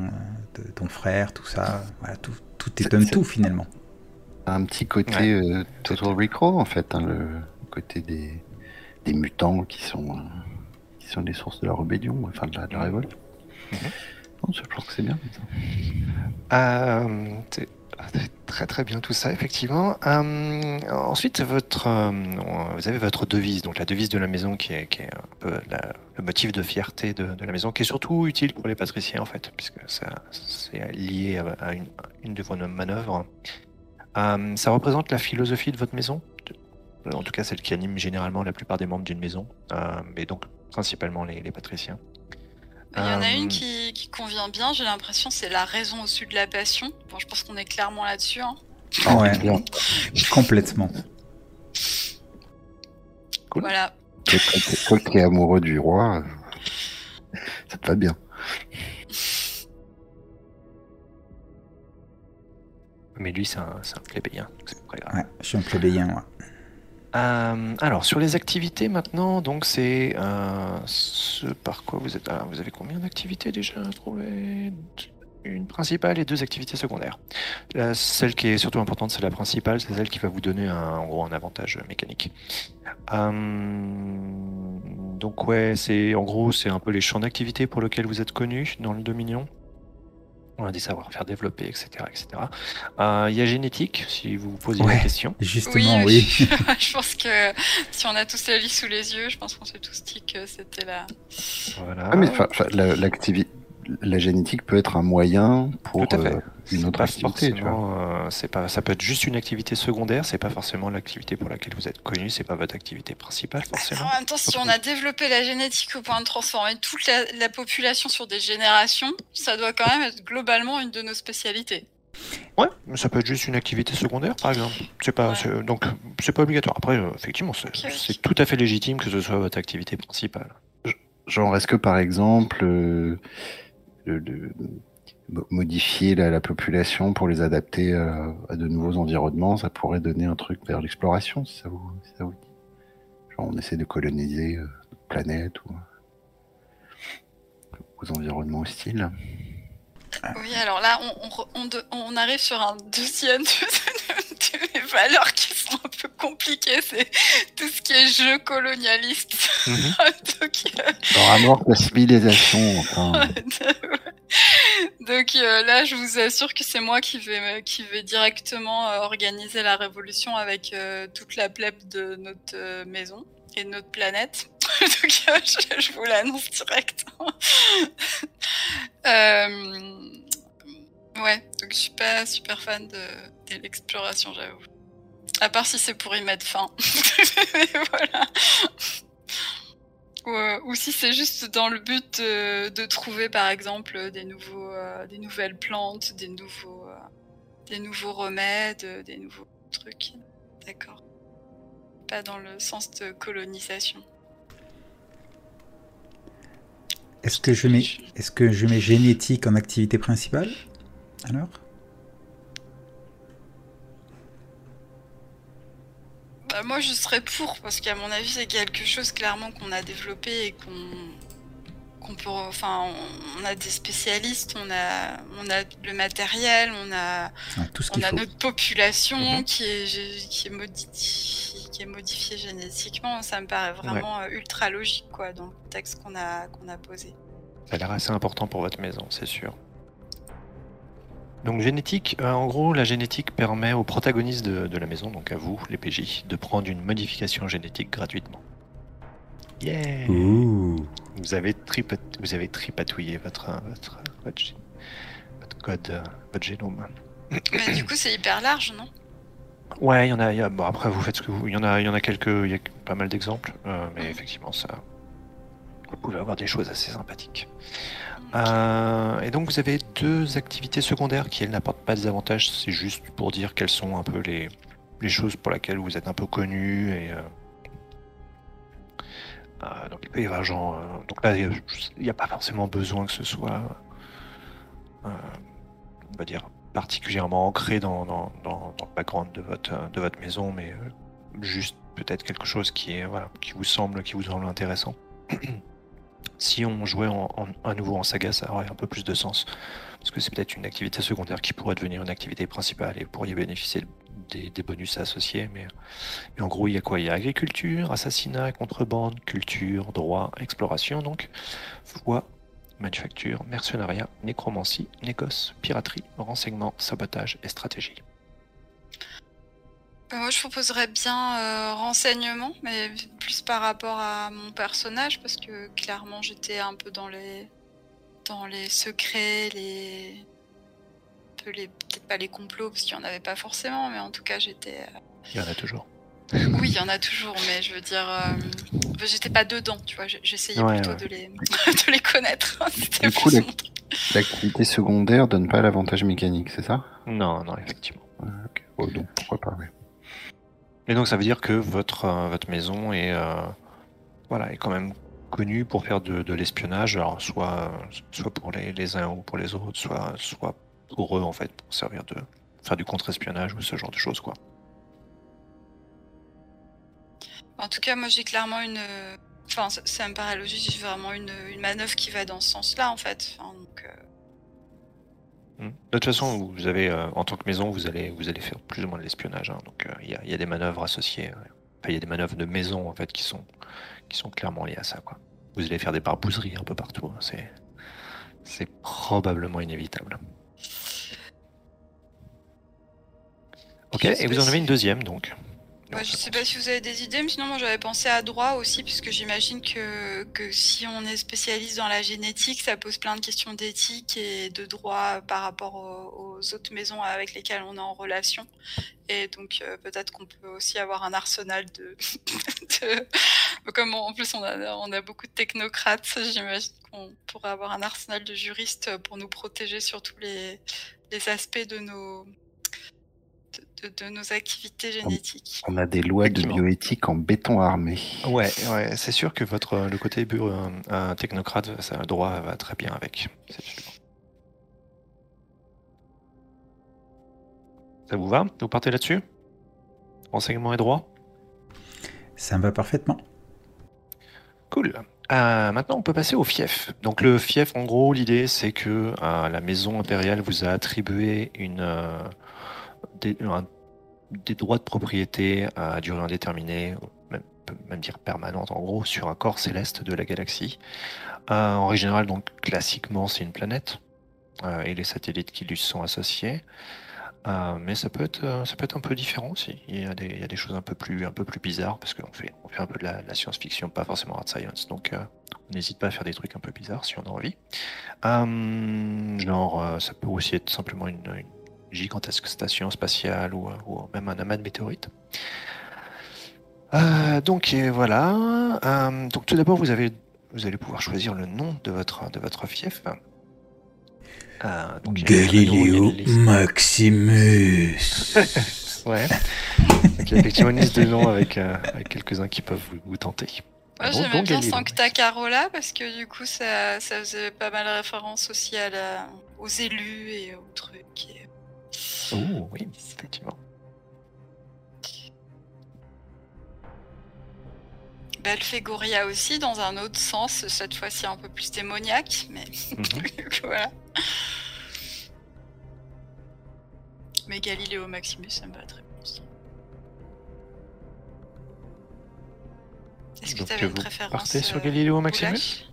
euh, ton frère, tout ça. Voilà, tout, tout est C'est- un c'est- tout finalement. Un petit côté Ouais. euh, Total Recall, en fait, hein, le côté des, des mutants qui sont, euh, qui sont les sources de la rébellion, enfin de la, de la révolte. Mhm. Non, je pense que c'est bien. Euh, très très bien tout ça, effectivement. Euh, ensuite, votre, euh, vous avez votre devise, donc la devise de la maison qui est, un peu le motif de fierté de, la maison, qui est surtout utile pour les patriciens en fait, puisque c'est lié à, une, une de vos manœuvres. Euh, ça représente la philosophie de votre maison, en tout cas celle qui anime généralement la plupart des membres d'une maison, mais donc principalement les, les patriciens. Il y en a Euh, une qui, qui convient bien, j'ai l'impression, c'est la raison au-dessus de la passion. Bon, je pense qu'on est clairement là-dessus. Hein. Ouais, Bien. complètement. Cool. Voilà. Toi, qui es amoureux du roi, euh, ça te va bien. Mais lui, c'est un, c'est un plébéien, donc c'est pas grave. Ouais, je suis un plébéien, moi. Euh, alors sur les activités maintenant, donc c'est euh, ce par quoi vous êtes. alors, vous avez combien d'activités déjà trouvées Une principale et deux activités secondaires. La- celle qui est surtout importante, c'est la principale, c'est celle qui va vous donner un, en gros un avantage mécanique. Euh, donc ouais, c'est en gros c'est un peu les champs d'activité pour lesquels vous êtes connu dans le Dominion. On a des savoir-faire développés, etc., etc. Euh, Il y a génétique, si vous vous posez la Ouais. question. Justement, oui. Je, je pense que si on a tous la liste sous les yeux, je pense qu'on s'est tous dit que c'était la. Voilà. Ah, mais enfin, enfin, la, génétique peut être un moyen pour Tout à fait. euh, une autre Pas activité. Tu vois. euh, c'est pas, ça peut être juste une activité secondaire, c'est pas forcément l'activité pour laquelle vous êtes connu, c'est pas votre activité principale forcément. En même temps, si on a développé la génétique au point de transformer toute la, la population sur des générations, ça doit quand même être globalement une de nos spécialités. Ouais, mais ça peut être juste une activité secondaire par exemple. C'est pas, Ouais. donc c'est pas obligatoire. Après, euh, effectivement, c'est tout à fait légitime que ce soit votre activité principale. Genre, est-ce que par exemple, euh, mo- modifier la, la population pour les adapter à, à de nouveaux environnements, ça pourrait donner un truc vers l'exploration, si ça vous, si ça vous dit. Genre, on essaie de coloniser euh, notre planète ou aux environnements hostiles. Oui, alors là, on, on re- on de- on arrive sur un deuxième de, de- de mes valeurs qui sont un peu compliquées. C'est tout ce qui est jeu colonialiste. Mhm. Donc, euh, la civilisation, enfin. Donc euh, là, je vous assure que c'est moi qui vais qui vais directement euh, organiser la révolution avec euh, toute la plèbe de notre maison et notre planète. Donc je, je vous l'annonce direct. Euh, ouais, donc je suis pas super fan de, l'exploration, j'avoue. À part si c'est pour y mettre fin. Euh, ou si c'est juste dans le but de, trouver par exemple des nouveaux euh, des nouvelles plantes, des nouveaux des nouveaux remèdes, des nouveaux trucs. D'accord. Pas dans le sens de colonisation. Est-ce que, je mets, est-ce que je mets génétique en activité principale Alors? Bah, moi je serais pour parce qu'à mon avis c'est quelque chose clairement qu'on a développé et qu'on peut enfin on, on a des spécialistes, on a on a le matériel, on a Ah, Tout ce on a faut. notre population Mhm. qui est qui est modifiée qui est modifiée génétiquement, ça me paraît vraiment euh, ultra logique quoi dans le contexte qu'on a qu'on a posé. Ça a l'air assez important pour votre maison, c'est sûr. Donc génétique, euh, en gros, la génétique permet aux protagonistes de, de la maison, donc à vous, les PJ, de prendre une modification génétique gratuitement. Yeah Ouh. Vous avez, tripat- vous avez tripatouillé votre, votre, votre, votre code, euh, votre génome. Mais du coup c'est hyper large, non? Ouais, il y en a. bon, après, vous faites ce que vous. Il y en a, il y en a quelques. Il y a pas mal d'exemples, euh, mais effectivement, ça. Vous pouvez avoir des choses assez sympathiques. Euh, et donc, vous avez deux activités secondaires qui, elles, n'apportent pas des avantages. C'est juste pour dire quelles sont un peu les, les choses pour lesquelles vous êtes un peu connu. Et, euh, donc, il peut y avoir genre. donc là, il n'y a pas forcément besoin que ce soit. on va dire particulièrement ancré dans, dans, dans- le background de votre, de votre maison, mais euh, juste peut-être quelque chose qui, est, voilà, qui vous semble, qui vous semble intéressant. si on jouait en, à nouveau en saga, ça aurait un peu plus de sens, parce que c'est peut-être une activité secondaire qui pourrait devenir une activité principale et vous pourriez bénéficier des, des bonus associés. Mais, mais en gros, il y a quoi? Il y a agriculture, assassinat, contrebande, culture, droit, exploration, donc, foi, manufacture, mercenariat, nécromancie, négoce, piraterie, renseignement, sabotage et stratégie. Euh, Moi, je proposerais bien euh, renseignement, mais plus par rapport à mon personnage, parce que clairement, j'étais un peu dans les dans les secrets, les peut-être pas les complots, parce qu'il y en avait pas forcément, mais en tout cas, j'étais. euh, Il y en a toujours. Oui, il y en a toujours, mais je veux dire, euh, j'étais pas dedans, tu vois. J'essayais Ouais, plutôt ouais. de les de les connaître. Du coup. L'activité secondaire donne pas l'avantage mécanique, c'est ça? Non, non, effectivement. Ouais, ok. Oh, donc pourquoi pas. Et donc ça veut dire que votre, euh, votre maison est, euh, voilà, est quand même connue pour faire de, de l'espionnage, alors soit, soit pour les, les uns ou pour les autres, soit, soit pour eux en fait, pour servir de faire du contre-espionnage ou ce genre de choses quoi. En tout cas, moi, j'ai clairement une. Enfin, ça, me paraît logique. J'ai vraiment une, une manœuvre qui va dans ce sens-là, en fait. Enfin, donc, euh, Hmm. De toute façon, vous avez euh, en tant que maison, vous allez, vous allez faire plus ou moins de l'espionnage, hein, donc euh, il y, y a des manœuvres associées, enfin, il y a des manœuvres de maison en fait qui sont, qui sont clairement liées à ça quoi. Vous allez faire des barbouzeries un peu partout, hein, c'est, c'est probablement inévitable. Ok, et vous en avez une deuxième donc. Ouais, je sais pas si vous avez des idées, mais sinon moi j'avais pensé à droit aussi, puisque j'imagine que, que si on est spécialiste dans la génétique, ça pose plein de questions d'éthique et de droit par rapport aux, aux autres maisons avec lesquelles on est en relation. Et donc euh, peut-être qu'on peut aussi avoir un arsenal de... de- Comme en plus on a, on a beaucoup de technocrates, j'imagine qu'on pourrait avoir un arsenal de juristes pour nous protéger sur tous les, les aspects de nos... de, nos activités génétiques. On a des lois de bioéthique en béton armé. Ouais, ouais, c'est sûr que votre le côté bu- euh, un technocrate, ça, le droit va très bien avec. Ça vous va? Vous partez là-dessus? Renseignement et droit? Ça me va parfaitement. Cool. Euh, maintenant, on peut passer au fief. Donc, le fief, en gros, l'idée, c'est que euh, la maison impériale vous a attribué une, euh, des, droits de propriété à durée indéterminée, même, même dire permanente, en gros, sur un corps céleste de la galaxie. Euh, en règle générale, donc, classiquement, c'est une planète euh, et les satellites qui lui sont associés. Euh, mais ça peut être ça peut être un peu différent aussi. Il y a des, il y a des choses un peu plus un peu plus bizarres parce qu'on fait on fait un peu de la, science-fiction, pas forcément hard science. Donc on n'hésite pas à faire des trucs un peu bizarres si on a envie. Genre ça peut aussi être simplement une gigantesque station spatiale ou, ou même un amas de météorites. Euh, donc et voilà. Euh, donc tout d'abord vous avez vous allez pouvoir choisir le nom de votre de votre fief. Euh, donc, Galileo. Maximus. Ouais. Donc, il y a effectivement une liste de noms avec, euh, avec quelques-uns qui peuvent vous, vous tenter. Moi, Bon, j'aimais bon, bien. Sancta Carola parce que du coup, ça, ça faisait pas mal référence aussi à la, aux élus et aux trucs. et- Oh, oui, effectivement. Belphégoria aussi, dans un autre sens, cette fois-ci un peu plus démoniaque, mais Mhm. voilà. Mais Galiléo Maximus, ça me va très bien aussi. Est-ce que tu avais une vous préférence partez sur euh, Galileo Maximus?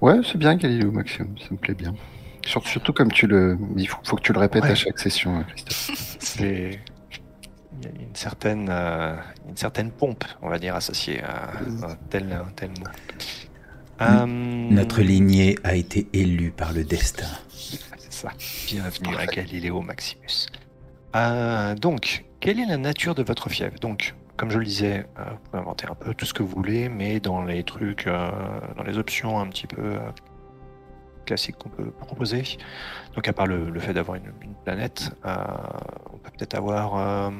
Ouais, c'est bien Galileo Maximum, ça me plaît bien. Sur- Surtout comme tu le. Il faut, faut que tu le répètes Ouais. à chaque session, hein, Christophe. C'est. Il y a une certaine, euh, une certaine pompe, on va dire, associée à un tel, tel mot. Euh, Notre lignée a été élue par le destin. C'est ça. Bienvenue à Galileo Maximus. Euh, donc, quelle est la nature de votre fièvre? Donc, comme je le disais, euh, vous pouvez inventer un peu tout ce que vous voulez, mais dans les trucs, euh, dans les options un petit peu euh, classiques qu'on peut proposer. Donc, à part le, fait d'avoir une, planète, euh, on peut peut-être avoir euh,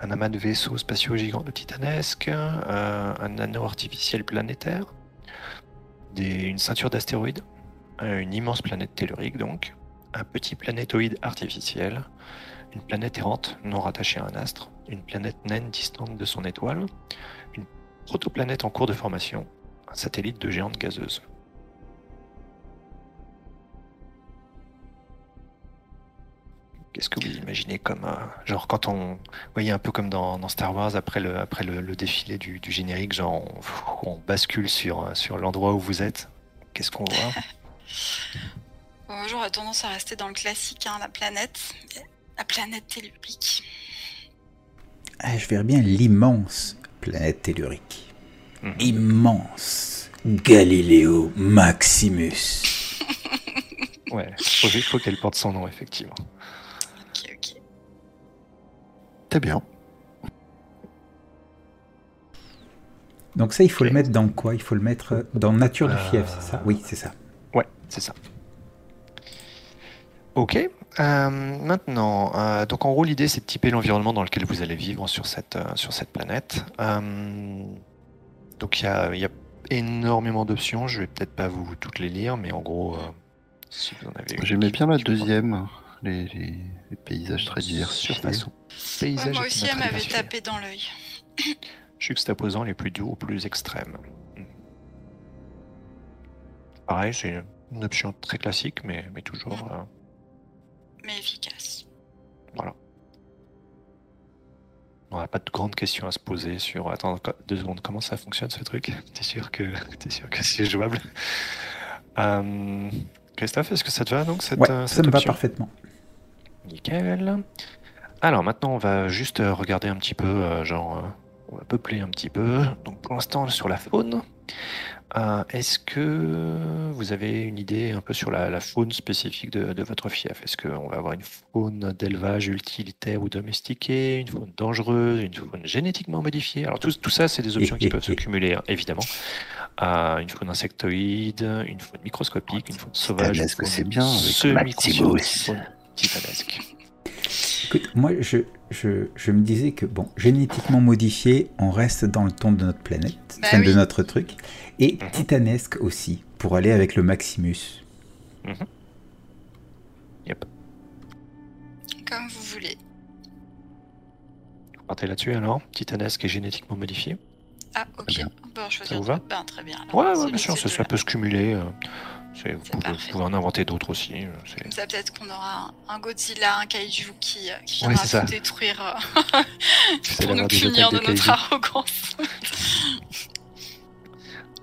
un amas de vaisseaux spatiaux gigants de titanesques, euh, un anneau artificiel planétaire, une ceinture d'astéroïdes, une immense planète tellurique donc, un petit planétoïde artificiel, une planète errante non rattachée à un astre, une planète naine distante de son étoile, une protoplanète en cours de formation, un satellite de géante gazeuse. Qu'est-ce que vous imaginez comme euh, genre quand on vous voyez un peu comme dans, dans Star Wars après le après le, le défilé du, du générique genre on, on bascule sur euh, sur l'endroit où vous êtes qu'est-ce qu'on voit? Bon, J'aurais tendance à rester dans le classique, hein, la planète. La planète tellurique. Ah, je verrais bien l'immense planète tellurique. Mhm. Immense. Galileo Maximus. Ouais, faut, faut qu'elle porte son nom, effectivement. C'est bien. Donc ça, il faut le mettre dans quoi? Il faut le mettre dans nature du fief, Euh, c'est ça? Oui, c'est ça. Ouais, c'est ça. Ok. euh, maintenant, euh, donc en gros, l'idée, c'est de typer l'environnement dans lequel vous allez vivre sur cette, euh, sur cette planète. Euh, donc il y a, il y a énormément d'options. Je vais peut-être pas vous toutes les lire, mais en gros, euh, si vous en avez une J'aimais bien la deuxième, les, les- les paysages très diversifiés. Surfaçon. Ouais, moi aussi, elle m'avait tapé dans l'œil. juxtaposant les plus doux aux plus extrêmes. Pareil, c'est une option très classique, mais, mais toujours. euh, Mais efficace. voilà. On n'a pas de grandes questions à se poser sur. Attends, deux secondes, comment ça fonctionne ce truc? T'es sûr que t'es sûr que c'est jouable? Euh, Christophe, est-ce que ça te va donc cette, Ouais, euh, ça me va parfaitement. Nickel. Alors maintenant, on va juste euh, regarder un petit peu, euh, genre, euh, on va peupler un petit peu. Donc pour l'instant, sur la faune, euh, est-ce que vous avez une idée un peu sur la, la faune spécifique de, de votre fief? Est-ce qu'on va avoir une faune d'élevage utilitaire ou domestiquée, une faune dangereuse, une faune génétiquement modifiée? Alors tout, tout ça, c'est des options qui peuvent se cumuler, hein, évidemment. Une faune insectoïde, une faune microscopique, une faune sauvage, Titanesque, faune c'est bien, avec semi-consciente, Maximus. Titanesque. Écoute, moi, je, je, je me disais que, bon, génétiquement modifié, on reste dans le ton de notre planète, Bah de notre truc, et Mhm. titanesque aussi, pour aller avec le Maximus. Comme vous voulez. Vous partez là-dessus alors Titanesque et génétiquement modifié Ah, ok. Bien. Bon, je Ça vous va? Ben, très bien. alors. Ouais, bien sûr, ça, peut se cumuler. euh, vous, C'est pouvez, parfait. vous pouvez en inventer d'autres aussi. euh, c'est- Comme ça, peut-être qu'on aura un, un Godzilla, un kaiju qui, euh, qui viendra tout détruire euh, pour nous punir de notre arrogance.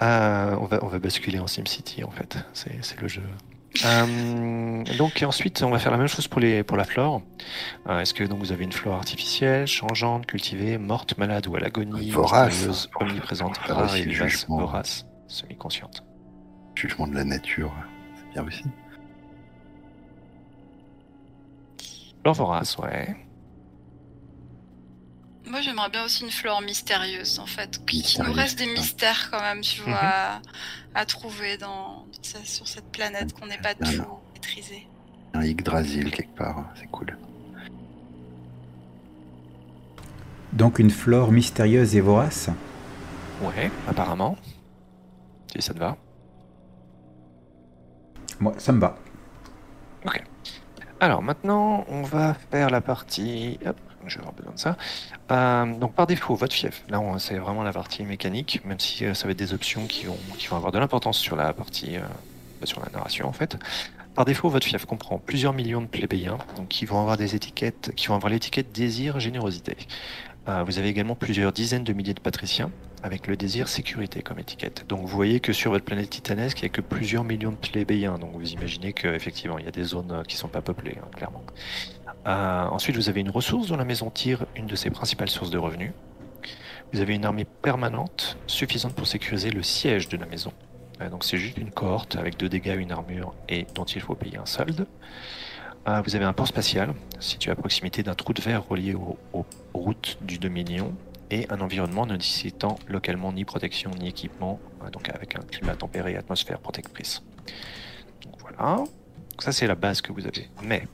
Euh, on, va, on va basculer en SimCity en fait, c'est c'est le jeu. Euh, donc ensuite, on va faire la même chose pour, les, pour la flore. Euh, Est-ce que donc vous avez une flore artificielle, changeante, cultivée, morte, malade ou à l'agonie, Vorace. omniprésente, Ah, rare vorace, semi-consciente Jugement de la nature, c'est bien aussi. Flore vorace, ouais. Moi, j'aimerais bien aussi une flore mystérieuse, en fait. Qui, qui nous reste des mystères, quand même, tu vois, Mhm. à, à trouver dans, dans ce- sur cette planète qu'on n'est pas tout maîtrisé. Un Yggdrasil quelque part, c'est cool. Donc une flore mystérieuse et vorace? Ouais, apparemment. Si ça te va. Moi, ça me va. Alors maintenant, on va faire la partie. Hop, je vais avoir besoin de ça. Euh, donc par défaut, votre fief. Là, c'est vraiment la partie mécanique, même si euh, ça va être des options qui vont, avoir de l'importance sur la partie, euh, sur la narration en fait. Par défaut, votre fief comprend plusieurs millions de plébéiens, donc qui vont avoir des étiquettes, qui vont avoir l'étiquette désir, générosité. Vous avez également plusieurs dizaines de milliers de patriciens avec le désir sécurité comme étiquette. Donc vous voyez que sur votre planète titanesque, il n'y a que plusieurs millions de plébéiens. Donc vous imaginez qu'effectivement, il y a des zones euh, qui ne sont pas peuplées, hein, clairement. Euh, ensuite, vous avez une ressource dont la maison tire une de ses principales sources de revenus. Vous avez une armée permanente suffisante pour sécuriser le siège de la maison. Euh, donc c'est juste une cohorte avec deux dégâts, une armure et dont il faut payer un solde. Vous avez un port spatial situé à proximité d'un trou de verre relié au- aux routes du Dominion et un environnement ne nécessitant localement ni protection ni équipement, euh, donc avec un climat tempéré et atmosphère protectrice. Donc voilà, ça c'est la base que vous avez. Mais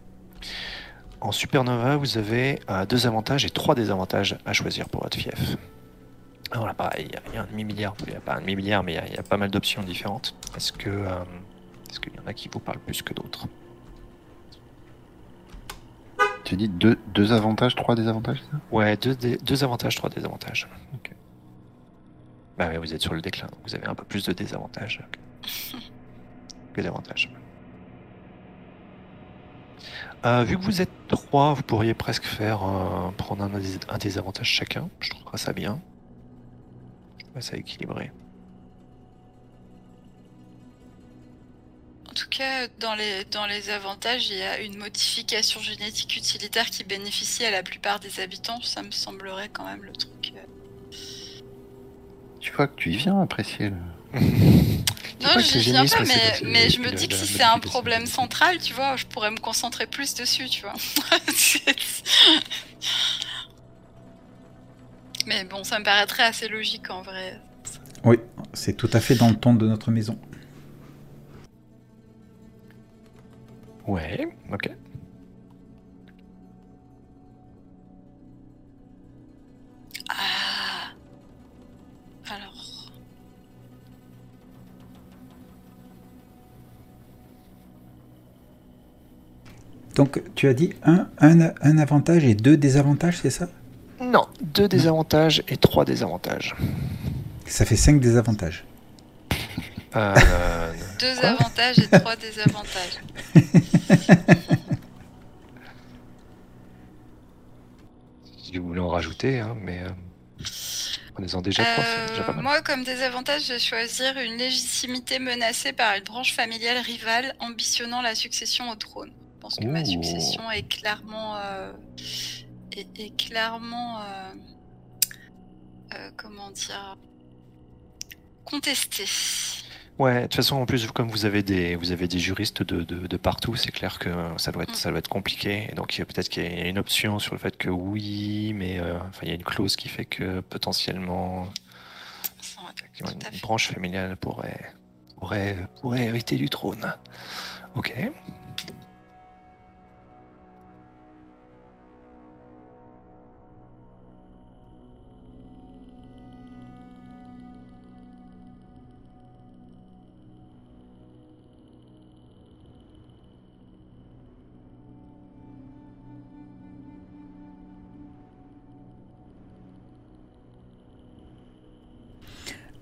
en Supernova, vous avez euh, deux avantages et trois désavantages à choisir pour votre fief. Alors là, pareil, il y a- un demi-milliard, il n'y pas un demi-milliard, mais il y a- pas mal d'options différentes. Est-ce euh, est-ce qu'il y en a qui vous parlent plus que d'autres? Tu dis deux, deux avantages, trois désavantages ça? Ouais, deux, dé- deux avantages, trois désavantages. Bah ouais, vous êtes sur le déclin, donc vous avez un peu plus de désavantages que, que d'avantages. Euh, vu que vous êtes trois, vous pourriez presque faire euh, prendre un, un désavantage chacun. Je trouverais ça bien. Je trouverais ça équilibré. En tout cas, dans les, dans les avantages, il y a une modification génétique utilitaire qui bénéficie à la plupart des habitants. Ça me semblerait quand même le truc. euh. Tu vois que tu y viens apprécier le... Non, je viens pas, mais, mais je me dis que si c'est un problème central, tu vois, je pourrais me concentrer plus dessus, tu vois. mais bon, ça me paraîtrait assez logique en vrai. Oui, c'est tout à fait dans le ton de notre maison. Ouais, ok. Ah. Alors. Donc tu as dit un, un, un avantage et deux désavantages, c'est ça? Non, deux désavantages et trois désavantages. Ça fait cinq désavantages. Euh, Deux Quoi avantages et trois désavantages. si vous voulez en rajouter, hein, mais euh, prenez-en déjà trois, c'est déjà pas Euh, mal. moi, comme désavantage, je vais choisir une légitimité menacée par une branche familiale rivale ambitionnant la succession au trône. Je pense que ma succession est clairement, euh, est, est clairement, euh, euh, comment dire, contestée. Ouais, de toute façon, en plus, comme vous avez des, vous avez des juristes de, de, de partout, c'est clair que ça doit être, Mm. ça doit être compliqué. Et donc, peut-être qu'il y a une option sur le fait que oui, mais euh, enfin, il y a une clause qui fait que potentiellement Ouais, une fait. branche familiale pourrait, pourrait, pourrait hériter du trône. Ok.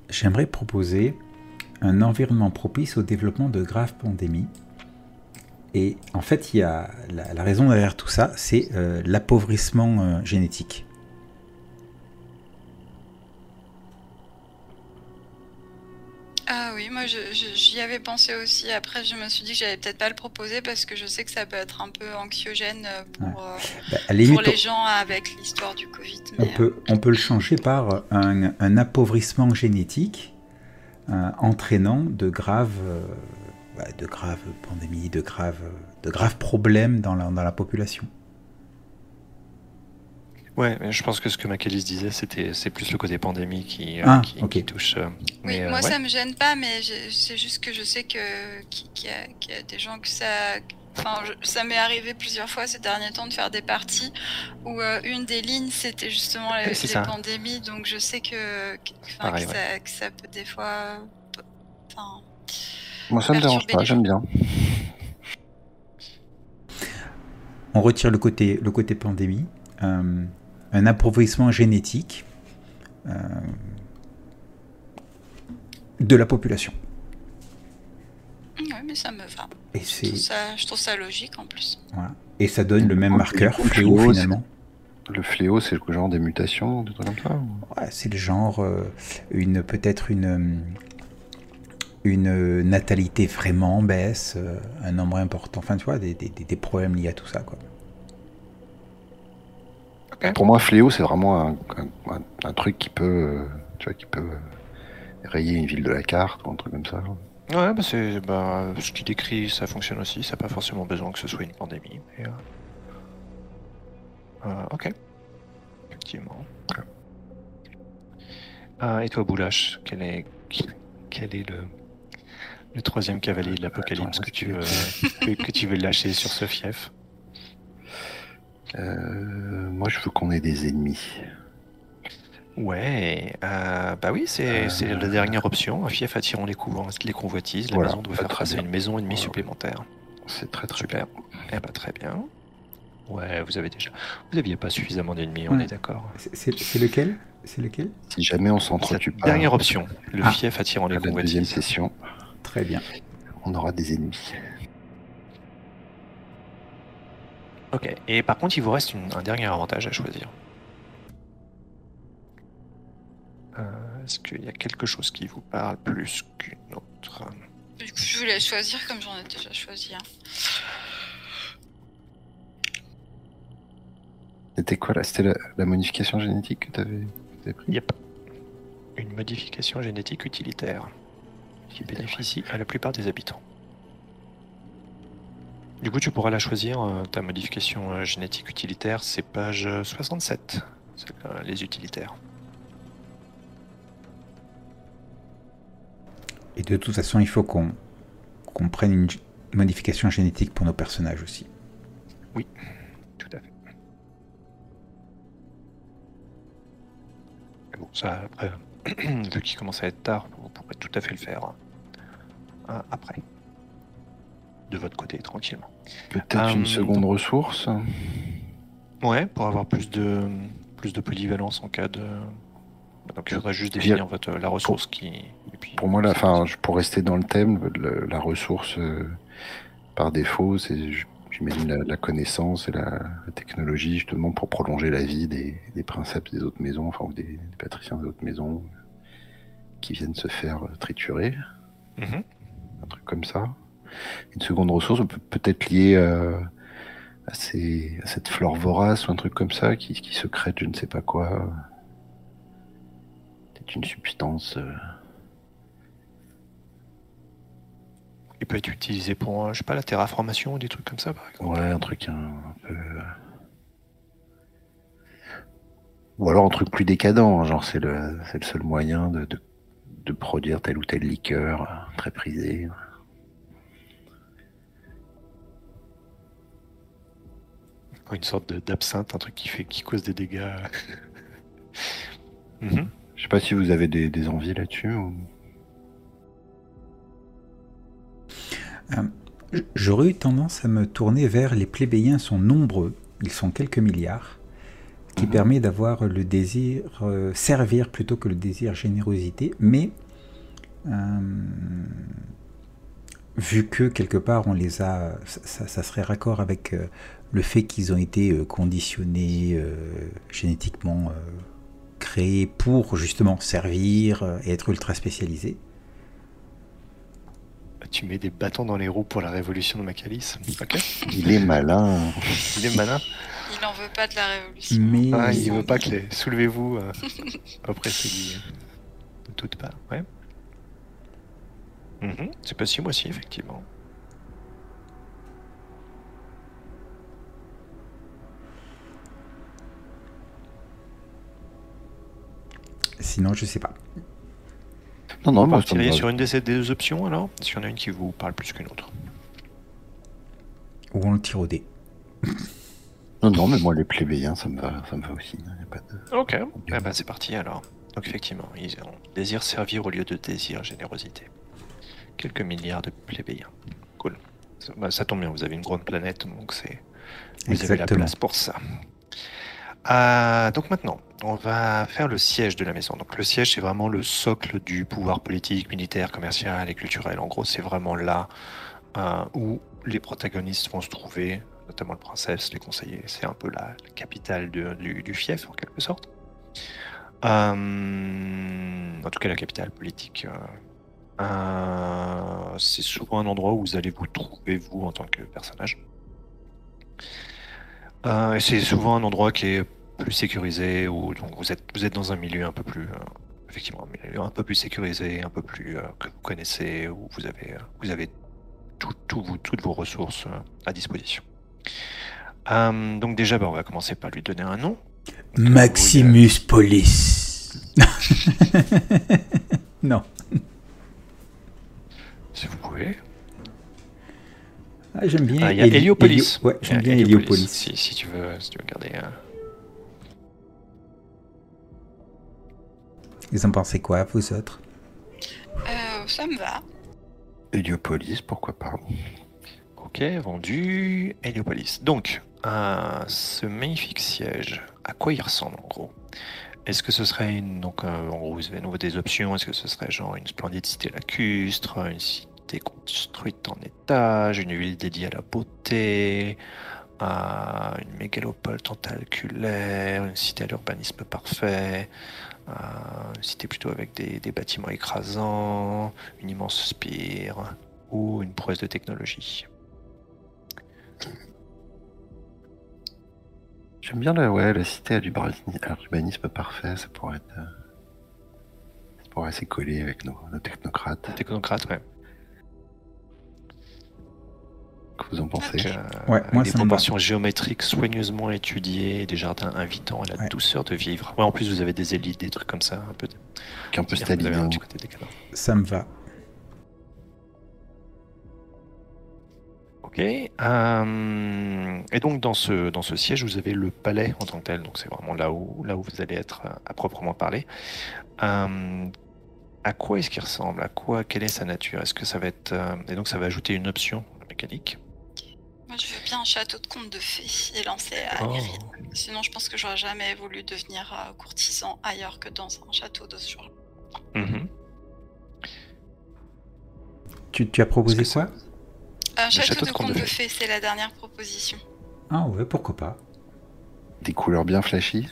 J'aimerais proposer un environnement propice au développement de graves pandémies. Et en fait, il y a la, raison derrière tout ça, c'est euh, l'appauvrissement euh, génétique. Ah oui, moi j'y avais pensé aussi. Après, je me suis dit que j'allais peut-être pas le proposer parce que je sais que ça peut être un peu anxiogène euh, pour, euh, bah, pour les gens avec l'histoire du Covid. on, peut, on peut le changer par un, un appauvrissement génétique euh, entraînant de graves, bah, de graves pandémies, de graves, de graves problèmes dans la, dans la population. Ouais, mais je pense que ce que Macalis disait, c'était c'est plus le côté pandémie qui, euh, ah, qui, touche. Euh, oui, moi ça me gêne pas, mais c'est juste que je sais que qu'il y, a des gens que ça. Enfin, ça m'est arrivé plusieurs fois ces derniers temps de faire des parties où euh, une des lignes c'était justement les, pandémies, donc je sais que, que, ça, que ça, peut des fois. Enfin, moi ça me dérange pas, j'aime bien. On retire le côté, le côté pandémie un appauvrissement génétique euh, de la population. Oui, mais ça me va. Et je, trouve ça, je, trouve ça, logique en plus. Voilà. Et ça donne le même marqueur, fléau, finalement. Le fléau, c'est le genre des mutations, des trucs comme ça ouais, C'est le genre, euh, une peut-être une, une natalité vraiment baisse, euh, un nombre important, enfin tu vois, des, des, des problèmes liés à tout ça. quoi. Pour moi, fléau, c'est vraiment un, truc qui peut, euh, tu vois, qui peut rayer une ville de la carte ou un truc comme ça. Ouais, bah c'est bah, ce qu'il décrit, ça fonctionne aussi. Ça n'a pas forcément besoin que ce soit une pandémie. Euh, euh, ok. Effectivement. et toi, Boulash, quel est, quel est le, le troisième cavalier de l'apocalypse que, tu veux, que tu veux lâcher sur ce fief? Euh, moi, je veux qu'on ait des ennemis. Ouais, euh, bah oui, c'est la euh, dernière option. Un fief attirant les, les convoitises. La maison doit faire face à une maison ennemie supplémentaire. C'est très très super. Eh bah, très bien. Ouais, vous avez déjà. Vous n'aviez pas suffisamment d'ennemis, on est d'accord. C'est lequel? C'est lequel? Si jamais on s'entretue pas. Dernière option, le ah. fief attirant les convoitises. La deuxième session. Très bien. On aura des ennemis. Ok, et par contre, il vous reste un dernier avantage à choisir. Euh, est-ce qu'il y a quelque chose qui vous parle plus qu'une autre? Du coup, je voulais choisir comme j'en ai déjà choisi C'était quoi là? C'était la, modification génétique que tu avais, pris? Yep. Une modification génétique utilitaire qui bénéficie à la plupart des habitants. Du coup, tu pourras la choisir, euh, ta modification euh, génétique utilitaire, c'est page 67, c'est euh, les utilitaires. Et de toute façon, il faut qu'on prenne une modification génétique pour nos personnages aussi. Oui, tout à fait. bon, ça, après, vu qu'il commence à être tard, vous pourrez tout à fait le faire après de votre côté tranquillement. Peut-être une euh, seconde ressource. Ouais, pour avoir plus de plus de polyvalence en cas de. Donc il faudrait juste définir votre, la ressource qui. pour moi, la, fin, pour rester dans le thème, la ressource euh, par défaut, c'est j'imagine la, la, connaissance et la, technologie justement pour prolonger la vie des, des princeps des autres maisons, enfin des, patriciens des autres maisons qui viennent se faire triturer. Mhm. Un truc comme ça. Une seconde ressource peut-être liée euh, à, cette flore vorace ou un truc comme ça qui, qui secrète je ne sais pas quoi. C'est une substance. Euh. Il peut être utilisé pour, je sais pas, la terraformation ou des trucs comme ça, par exemple. Ouais, un truc un, peu. Euh. Ou alors un truc plus décadent, hein, genre c'est le, le seul moyen de, de, produire tel ou tel liqueur très prisé. Une sorte d'absinthe, un truc qui fait qui cause des dégâts. Mhm. Je sais pas si vous avez des, envies là-dessus. Euh, j'aurais eu tendance à me tourner vers les plébéiens sont nombreux, ils sont quelques milliards, qui Mhm. permet d'avoir le désir euh, servir plutôt que le désir générosité, mais euh, vu que quelque part on les a, ça, ça- ça serait raccord avec euh, le fait qu'ils ont été euh, conditionnés euh, génétiquement, euh, créés pour justement servir et être ultra spécialisés. Tu mets des bâtons dans les roues pour la révolution de Macalis. Il est malin. Il est malin. Il en veut pas de la révolution. Mais Ah, il veut pas que les. Soulevez-vous. euh, Après. De toutes parts. Ouais. Mhm, C'est possible aussi, effectivement. Sinon, je sais pas. Non, non, On va. sur une de ces deux options alors S'il y en a une qui vous parle plus qu'une autre. Ou on le tire au dé. Non, non, mais moi, les plébéiens, ça me va, ça me va aussi. hein, y a pas de... Ok. Eh ben, c'est parti alors. Donc, effectivement, ils ont désir servir au lieu de désir générosité. Quelques milliards de plébéiens. Cool. Ça, bah, ça tombe bien, vous avez une grande planète, donc c'est. Vous avez la Exactement. place pour ça. Euh, donc maintenant, on va faire le siège de la maison. Donc le siège, c'est vraiment le socle du pouvoir politique, militaire, commercial et culturel. En gros, c'est vraiment là euh, où les protagonistes vont se trouver, notamment le princesse, les conseillers. C'est un peu la, la capitale du, fief, en quelque sorte. Euh, en tout cas, la capitale politique. euh, c'est souvent un endroit où vous allez vous trouver, vous, en tant que personnage. Euh, et c'est souvent un endroit qui est plus sécurisé, où donc vous êtes, vous êtes dans un milieu un peu plus, euh, effectivement, un milieu un peu plus sécurisé, un peu plus euh, que vous connaissez, où vous avez, vous avez tout, tout vous- toutes vos ressources à disposition. Donc déjà, bah, on va commencer par lui donner un nom. Maximus Police. non. Si vous pouvez. Ah, j'aime bien. Ah, il y a Ouais, a j'aime bien Héliopolis. Si, si tu veux, si tu veux garder. euh, Vous en pensez quoi, vous autres? Euh, ça me va. Héliopolis, pourquoi pas? Ok, vendu. Héliopolis. Donc, euh, ce magnifique siège, à quoi il ressemble en gros? Est-ce que ce serait une. Donc, euh, en gros, vous avez à nouveau des options? Est-ce que ce serait genre une splendide cité lacustre, une cité construite en étage, une ville dédiée à la beauté, euh, une mégalopole tentaculaire, une cité à l'urbanisme parfait, euh, une cité plutôt avec des, des bâtiments écrasants, une immense spire ou une prouesse de technologie J'aime bien la, ouais, la cité à l'urbanisme parfait, ça pourrait être. euh, Ça pourrait assez coller avec nos, nos technocrates. Technocrate, ouais. Que vous en pensez euh, Ouais, moi, des proportions géométriques soigneusement étudiées, des jardins invitants à la Ouais. douceur de vivre. Ouais, en plus, vous avez des élites, des trucs comme ça, un peu. Un peu décadent. Ça me va. Ok. euh, et donc dans ce dans ce siège, vous avez le palais en tant que tel. Donc c'est vraiment là où là où vous allez être euh, à proprement parler. Euh, à quoi est-ce qu'il ressemble? À quoi? Quelle est sa nature? Est-ce que ça va être euh, et donc ça va ajouter une option mécanique? Moi, je veux bien un château de conte de fées et lancer à Oh. Sinon, je pense que j'aurais jamais voulu devenir euh, courtisan ailleurs que dans un château de ce genre. Mhm. Tu, tu as proposé quoi? Un château château de de conte de de fées, c'est la dernière proposition. Ah ouais, pourquoi pas. Des couleurs bien flashy.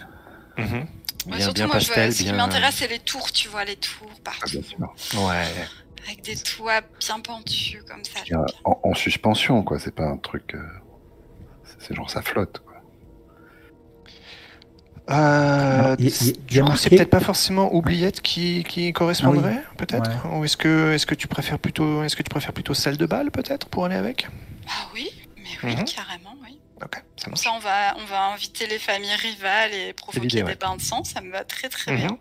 Mhm. Ouais, Bien, surtout, bien moi, je veux- pastel, ce bien. qui m'intéresse, c'est les tours, tu vois, les tours Ah, partout. bien sûr. Ouais. Avec des toits bien pentus comme ça. En, en suspension, quoi. C'est pas un truc. euh, c'est- genre ça flotte, quoi. Euh, du coup, c'est peut-être pas forcément oubliette qui, qui correspondrait, peut-être. Ou est-ce que est-ce que tu préfères plutôt est-ce que tu préfères plutôt salle de bal peut-être pour aller avec? Ah oui, mais oui, Mhm. carrément, oui. Ok, ça Comme ça, on va, on va inviter les familles rivales et provoquer des ouais. bains de sang. Ça me va très très Mhm. bien.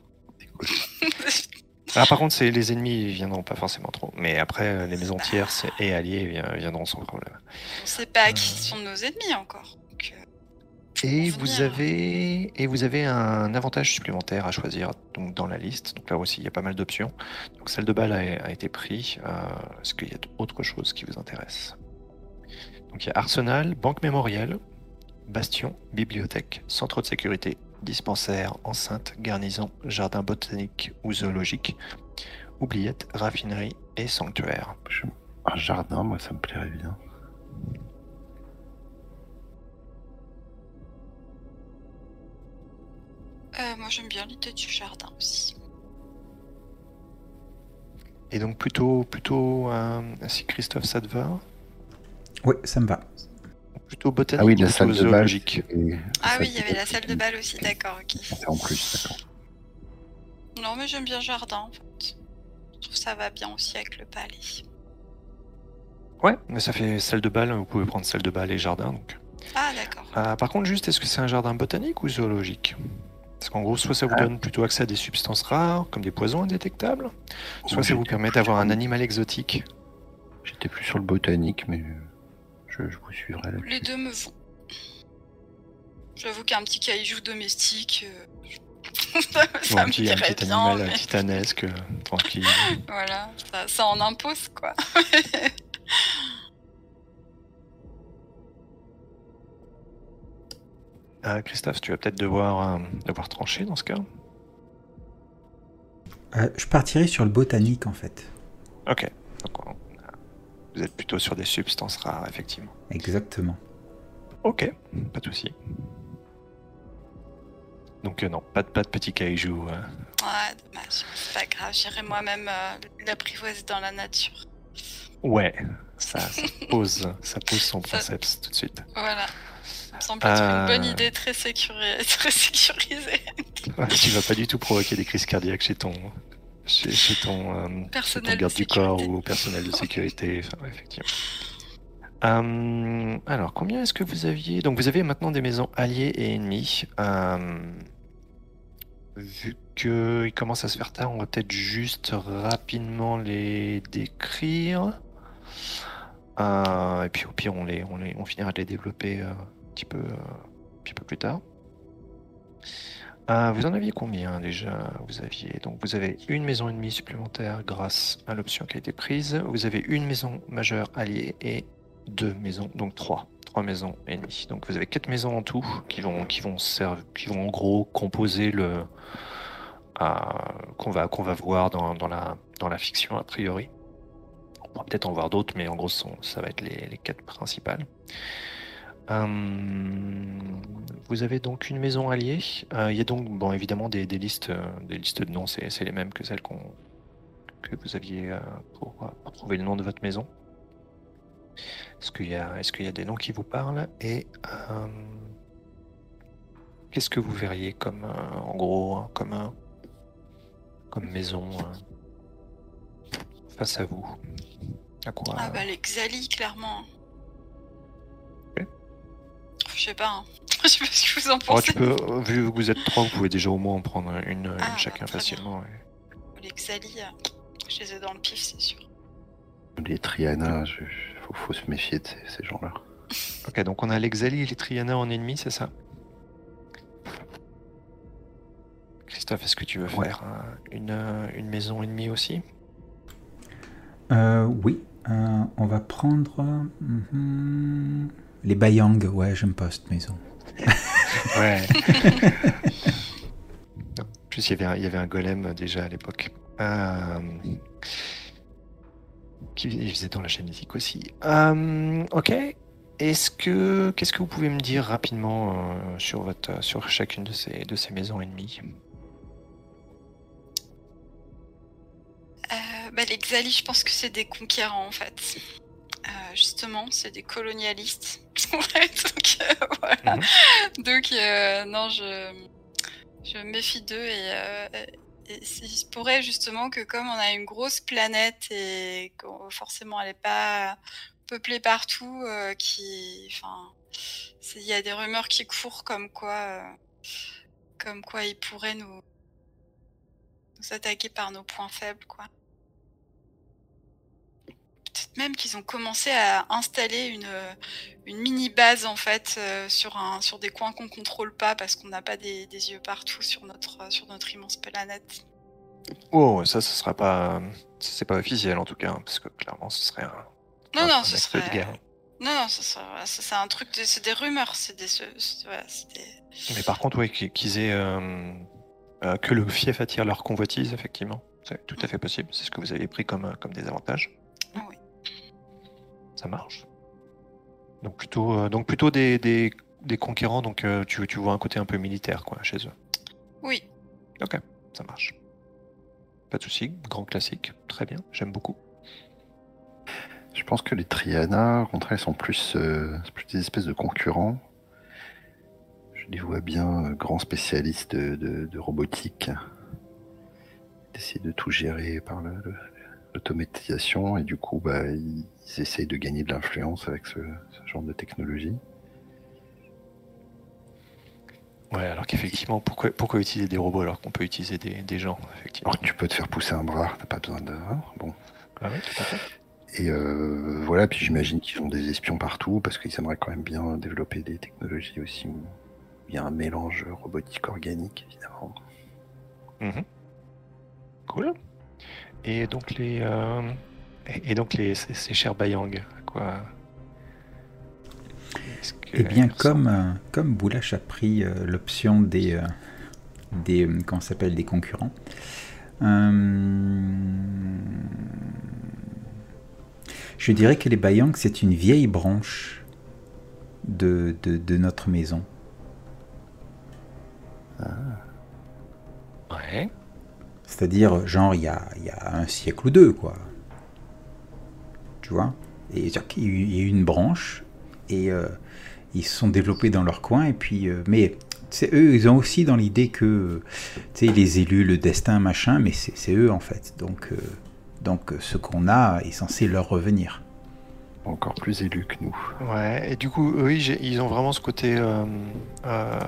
Ah, par contre, c'est les ennemis viendront pas forcément trop, mais après euh, les maisons tierces et alliés vi- viendront sans problème. On sait pas Euh. qui sont nos ennemis encore. Donc, euh, Et vous venir. avez et vous avez un avantage supplémentaire à choisir donc dans la liste. Donc là aussi, il y a pas mal d'options. Donc celle de balle a, a été pris. Euh, Est-ce qu'il y a autre chose qui vous intéresse? Donc il y a arsenal, banque mémorielle, bastion, bibliothèque, centre de sécurité dispensaire, enceinte, garnison, jardin botanique ou zoologique, oubliette, raffinerie et sanctuaire. Un jardin, moi, ça me plairait bien. Euh, moi, j'aime bien l'idée du jardin aussi. Et donc plutôt, plutôt, euh, si Christophe ça te va, Oui, ça me va. Plutôt botanique Ah oui, la salle de bal. Ah oui, il y avait la salle de bal aussi, d'accord, ok. En plus, d'accord. Non, mais j'aime bien jardin en fait. Je trouve ça va bien aussi avec le palais. Ouais, mais ça fait salle de bal, vous pouvez prendre salle de bal et jardin. Donc. Ah, d'accord. Euh, par contre, juste, est-ce que c'est un jardin botanique ou zoologique? Parce qu'en gros, soit ça vous Ah. donne plutôt accès à des substances rares, comme des poisons indétectables, soit ça vous permet d'avoir un le- animal exotique. J'étais plus sur le botanique, mais euh, je, je vous suivrai Les deux me vont. J'avoue qu'un petit caillou domestique, euh, ça, me petit, un dirait petit bien, animal mais titanesque, euh, tranquille. voilà, ça, ça en impose quoi. Euh, Christophe, tu vas peut-être devoir, euh, devoir trancher dans ce cas. Euh, je partirai sur le botanique en fait. Ok. Vous êtes plutôt sur des substances rares, effectivement. Exactement. Ok, pas de souci. Donc euh, non, pas de, pas de petit caillou. euh. Ouais, dommage. C'est pas grave, j'irai moi-même euh, l'apprivoiser dans la nature. Ouais, ça, ça pose, ça pose son Ça- concept tout de suite. Voilà. Ça me semble être Euh. une bonne idée très, sécuri- très sécurisée. Ouais, tu vas pas du tout provoquer des crises cardiaques chez ton, chez, ton, euh, ton garde du corps ou personnel de sécurité. Enfin, ouais, effectivement. Euh, alors, combien est-ce que vous aviez Donc, vous avez maintenant des maisons alliées et ennemies. Euh, vu qu'il commence à se faire tard, on va peut-être juste rapidement les décrire. Euh, et puis, au pire, on, les, on, les, on finira de les développer un petit peu, un petit peu plus tard. Euh, vous en aviez combien déjà Vous aviez? Donc vous avez une maison ennemie supplémentaire grâce à l'option qui a été prise. Vous avez une maison majeure alliée et deux maisons, donc trois, trois maisons ennemies. Donc vous avez quatre maisons en tout qui vont qui vont qui vont en gros composer le euh, qu'on va qu'on va voir dans, dans la dans la fiction a priori. On pourra peut-être en voir d'autres, mais en gros ça va être les, les quatre principales. Euh, vous avez donc une maison alliée. Euh, il y a donc bon, évidemment des, listes, euh, des listes de noms, c'est les mêmes que celles que vous aviez pour, trouver le nom de votre maison. Est-ce qu'il y a, est-ce qu'il y a des noms qui vous parlent Et qu'est-ce que vous verriez comme, en gros, hein, comme, comme maison face à vous? À quoi? Ah bah les Xali, clairement. Je sais pas, hein. je sais pas ce que vous en Oh, pensez. tu peux, vu que vous êtes trois, vous pouvez déjà au moins en prendre une, Ah, chacun facilement. ouais. Les Xali, je les ai dans le pif, c'est sûr. Les Triana, je- faut, faut se méfier de ces, ces gens-là. Ok, donc on a l'Exali et les Triana en ennemi, c'est ça? Christophe, est-ce que tu veux Ouais. faire euh, une, euh, une maison ennemie aussi? Euh, oui, euh, on va prendre mhm, les Bayang. Ouais, j'aime pas cette maison. Ouais. en plus, il y, avait un, il y avait un golem déjà à l'époque. Euh, qui il faisait dans la génétique aussi. Euh, ok. Est-ce que qu'est-ce que vous pouvez me dire rapidement euh, sur votre sur chacune de ces de ces maisons ennemies? Euh, bah, les Xali, je pense que c'est des conquérants en fait. Euh, justement, c'est des colonialistes. Donc euh, voilà. Donc euh, non, je, je me méfie d'eux et, euh, et il se pourrait justement que comme on a une grosse planète et forcément elle n'est pas peuplée partout, euh, qui, enfin, il y a des rumeurs qui courent comme quoi, euh, comme quoi ils pourraient nous nous attaquer par nos points faibles, quoi. Peut-être même qu'ils ont commencé à installer une, une mini base en fait euh, sur un sur des coins qu'on contrôle pas parce qu'on n'a pas des, des yeux partout sur notre sur notre immense planète. Oh, ça, ce sera pas, c'est pas officiel en tout cas, hein, parce que clairement, ce serait un, Non un- non, un ce serait de guerre. Non, non, c'est un truc, de- c'est des rumeurs, c'est des, voilà, Mais par contre, oui, qu'ils aient euh, euh, que le fief attire leur convoitise, effectivement, c'est tout à fait possible. C'est ce que vous avez pris comme, euh, comme des avantages. Ça marche. Donc plutôt, euh, donc plutôt des, des, des conquérants. Donc euh, tu, tu vois un côté un peu militaire, quoi, chez eux. Oui. Ça marche. Pas de souci. Grand classique. Très bien. J'aime beaucoup. Je pense que les Triana, au contraire, sont plus, euh, plus des espèces de concurrents. Je les vois bien euh, grands spécialistes de, de- de robotique, d'essayer de tout gérer par l'automatisation, et du coup, bah, ils, ils essayent de gagner de l'influence avec ce, ce genre de technologie. Ouais, alors qu'effectivement, pourquoi, pourquoi utiliser des robots alors qu'on peut utiliser des, des gens, effectivement? Alors tu peux te faire pousser un bras, t'as pas besoin de. hein, bon. Ah oui, tout à fait. Et euh, voilà, puis j'imagine qu'ils ont des espions partout parce qu'ils aimeraient quand même bien développer des technologies aussi où il y a un mélange robotique organique, évidemment. Mhm. Cool. Et donc les euh, et et donc les ces, ces chers Bayang, quoi. Eh bien, comme, euh, comme Boulash a pris euh, l'option des, euh, des, comment s'appelle, des concurrents, je dirais que les Bayang, c'est une vieille branche de, de, de notre maison. Ouais. C'est-à-dire, genre, il y a, il y a un siècle ou deux, quoi. Tu vois Et il y a eu une branche, et euh, ils se sont développés dans leur coin, et puis... euh, mais c'est eux, ils ont aussi dans l'idée que, tu sais, les élus, le destin, machin, mais c'est eux, en fait. Donc, euh, donc ce qu'on a est censé leur revenir. Encore plus élus que nous. Ouais. Et du coup, eux, ils, ont vraiment ce côté euh, euh,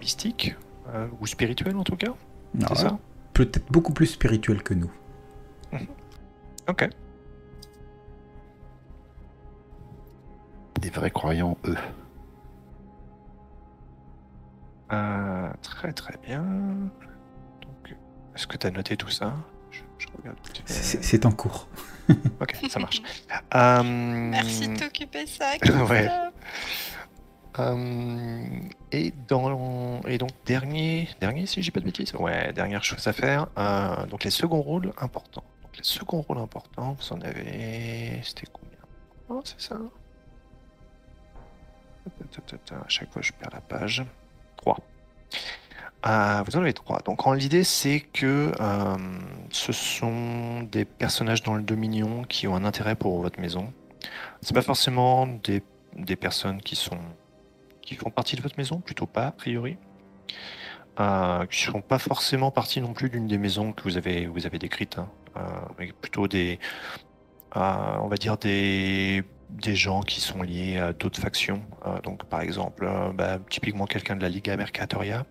mystique euh, ou spirituel en tout cas. Alors, C'est ça? Peut-être beaucoup plus spirituel que nous. Ok. Des vrais croyants, eux. Euh, très très bien. Donc, est-ce que tu as noté tout ça? Je, je regarde. C'est c'est en cours. Ok, ça marche. Euh, Merci de t'occuper ça. Ouais. Christophe. Euh, et dans et donc dernier dernier si j'ai pas de bêtises? Ouais dernière chose à faire euh, donc les seconds rôles importants donc les seconds rôles importants vous en avez c'était combien? Oh c'est ça ta. À chaque fois je perds la page. 3 vous en avez trois. Donc l'idée c'est que euh, ce sont des personnages dans le Dominion qui ont un intérêt pour votre maison. C'est pas forcément des des personnes qui sont qui font partie de votre maison, plutôt pas a priori, euh, qui ne font pas forcément partie non plus d'une des maisons que vous avez vous avez décrites, hein. Euh, mais plutôt des on va dire des des gens qui sont liés à d'autres factions. Euh, donc par exemple, euh, bah, typiquement quelqu'un de la Liga Mercatoria,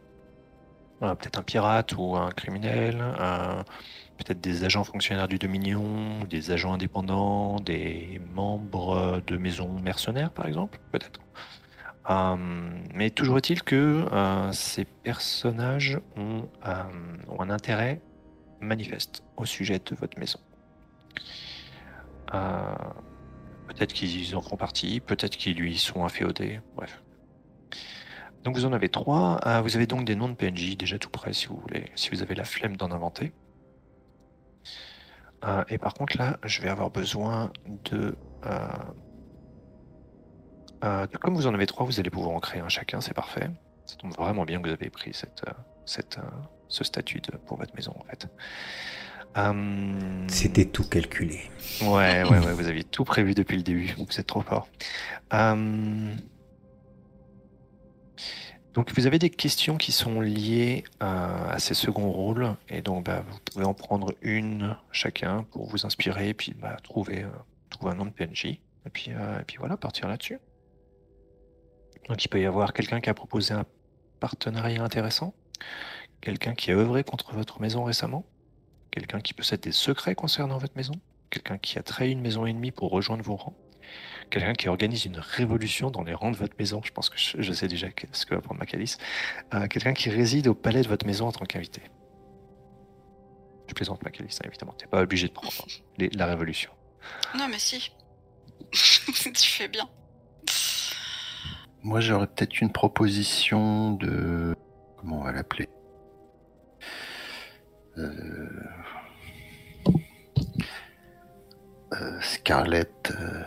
euh, peut-être un pirate ou un criminel, peut-être des agents fonctionnaires du Dominion, des agents indépendants, des membres de maisons mercenaires par exemple, peut-être. Mais toujours est-il que ces personnages ont un intérêt manifeste au sujet de votre maison. Peut-être qu'ils en font partie, peut-être qu'ils lui sont inféodés, bref. Donc vous en avez trois. Euh, vous avez donc des noms de PNJ déjà tout prêts si vous voulez, si vous avez la flemme d'en inventer. Euh, et par contre là, je vais avoir besoin de euh, euh, comme vous en avez trois, vous allez pouvoir en créer un chacun, c'est parfait. Ça tombe vraiment bien que vous avez pris cette, cette, ce statut de, pour votre maison en fait. Euh, C'était tout calculé. Ouais, ouais, ouais, vous aviez tout prévu depuis le début, vous êtes trop fort. Euh, Donc vous avez des questions qui sont liées euh, à ces seconds rôles, et donc bah, vous pouvez en prendre une chacun pour vous inspirer, et puis bah, trouver, euh, trouver un nom de PNJ, et puis, euh, et puis voilà, partir là-dessus. Donc il peut y avoir quelqu'un qui a proposé un partenariat intéressant, quelqu'un qui a œuvré contre votre maison récemment, quelqu'un qui possède des secrets concernant votre maison, quelqu'un qui a trahi une maison ennemie pour rejoindre vos rangs, quelqu'un qui organise une révolution dans les rangs de votre maison, je pense que je, je sais déjà ce que va prendre Macalis, euh, quelqu'un qui réside au palais de votre maison en tant qu'invité? Je plaisante Macalis, hein, évidemment, t'es pas obligé de prendre les- la révolution. Non, mais si. tu fais bien. Moi, j'aurais peut-être une proposition de. Comment on va l'appeler? Scarlett. euh,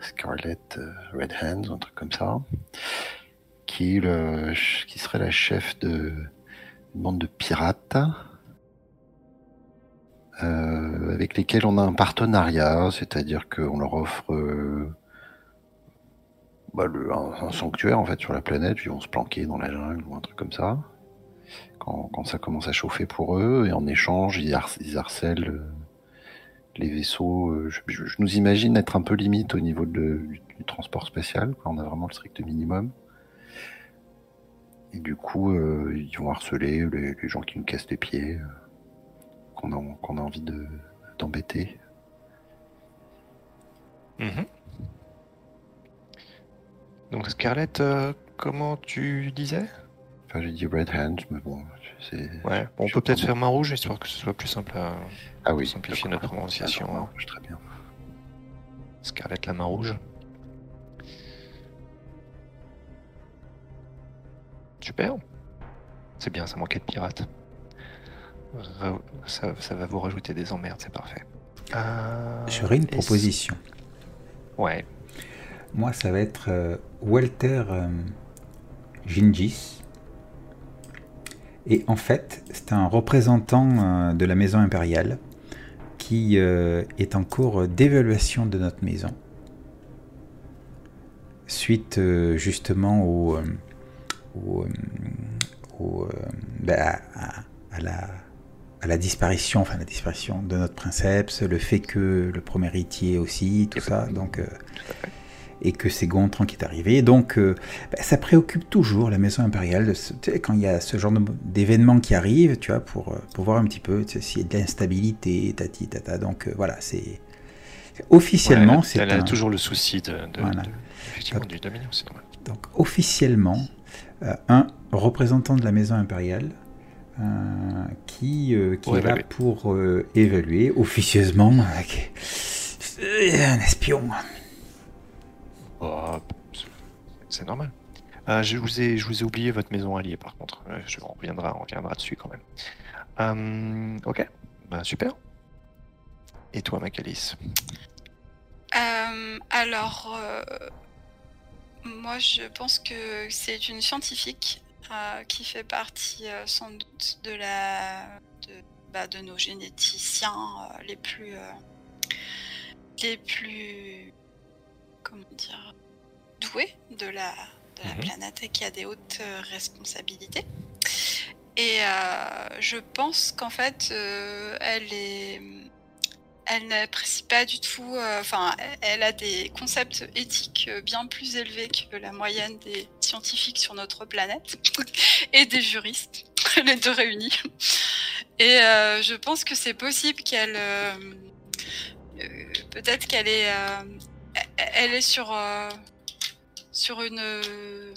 Scarlett euh, Red Hands, un truc comme ça. Qui, le, qui serait la chef de bande de pirates. euh, avec lesquels on a un partenariat, c'est-à-dire qu'on leur offre euh, bah, le- un, sanctuaire en fait sur la planète, ils vont se planquer dans la jungle ou un truc comme ça. Quand, quand ça commence à chauffer pour eux, et en échange, ils, har- ils harcèlent euh, les vaisseaux. euh, je, je- je nous imagine être un peu limite au niveau de- du, du transport spatial, quoi. on a vraiment le strict minimum. Et du coup, euh, ils vont harceler les, les gens qui nous cassent les pieds, euh, qu'on a, envie de- d'embêter. Mhm. Donc Scarlett, euh, comment tu disais? Enfin, j'ai dit Red Hands, mais bon. Ouais, bon, on peut peut-être faire main rouge histoire que ce soit plus simple à Ah oui, simplifier notre prononciation. D'accord, marche très bien. Scarlett la main rouge. Super. C'est bien, ça manquait de pirates. Ça, ça va vous rajouter des emmerdes, c'est parfait. Euh, J'aurais une proposition. Ouais. Moi, ça va être euh, Walter euh, Gingis. Et en fait, c'est un représentant euh, de la maison impériale qui euh, est en cours d'évaluation de notre maison. Suite euh, justement au, au, au, ben, à, la, à la disparition, enfin la disparition de notre princeps, le fait que le premier héritier aussi, tout ça. Donc, Tout à fait. Et que c'est Gontran qui est arrivé. Donc, euh, bah, ça préoccupe toujours la maison impériale de ce- quand il y a ce genre d'événements qui arrivent, tu vois, pour, euh, pour voir un petit peu s'il y a de l'instabilité, tati, tata. Donc, euh, voilà, c'est. Officiellement, Ouais, c'est elle, a un- toujours le souci de, de- Voilà. de- effectivement, du dominion, c'est normal. Donc, officiellement, euh, un représentant de la maison impériale qui, qui est là pour évaluer officieusement un espion. Oh, c'est- normal. Euh, je, vous ai, je vous ai oublié votre maison alliée, par contre. Euh, on, reviendra, on reviendra dessus quand même. Euh, ok, bah, super. Et toi, Macalis Euh, alors, moi, je pense que c'est une scientifique qui fait partie sans doute de la de, bah, nos généticiens les plus les plus comment dire de la de la Mhm. planète et qui a des hautes euh, responsabilités. Et euh, je pense qu'en fait, euh, elle est elle n'apprécie pas du tout, euh, enfin, elle a des concepts éthiques bien plus élevés que la moyenne des scientifiques sur notre planète et des juristes, les deux réunis. Et je pense que c'est possible qu'elle, peut-être qu'elle est, elle est sur, sur une, euh,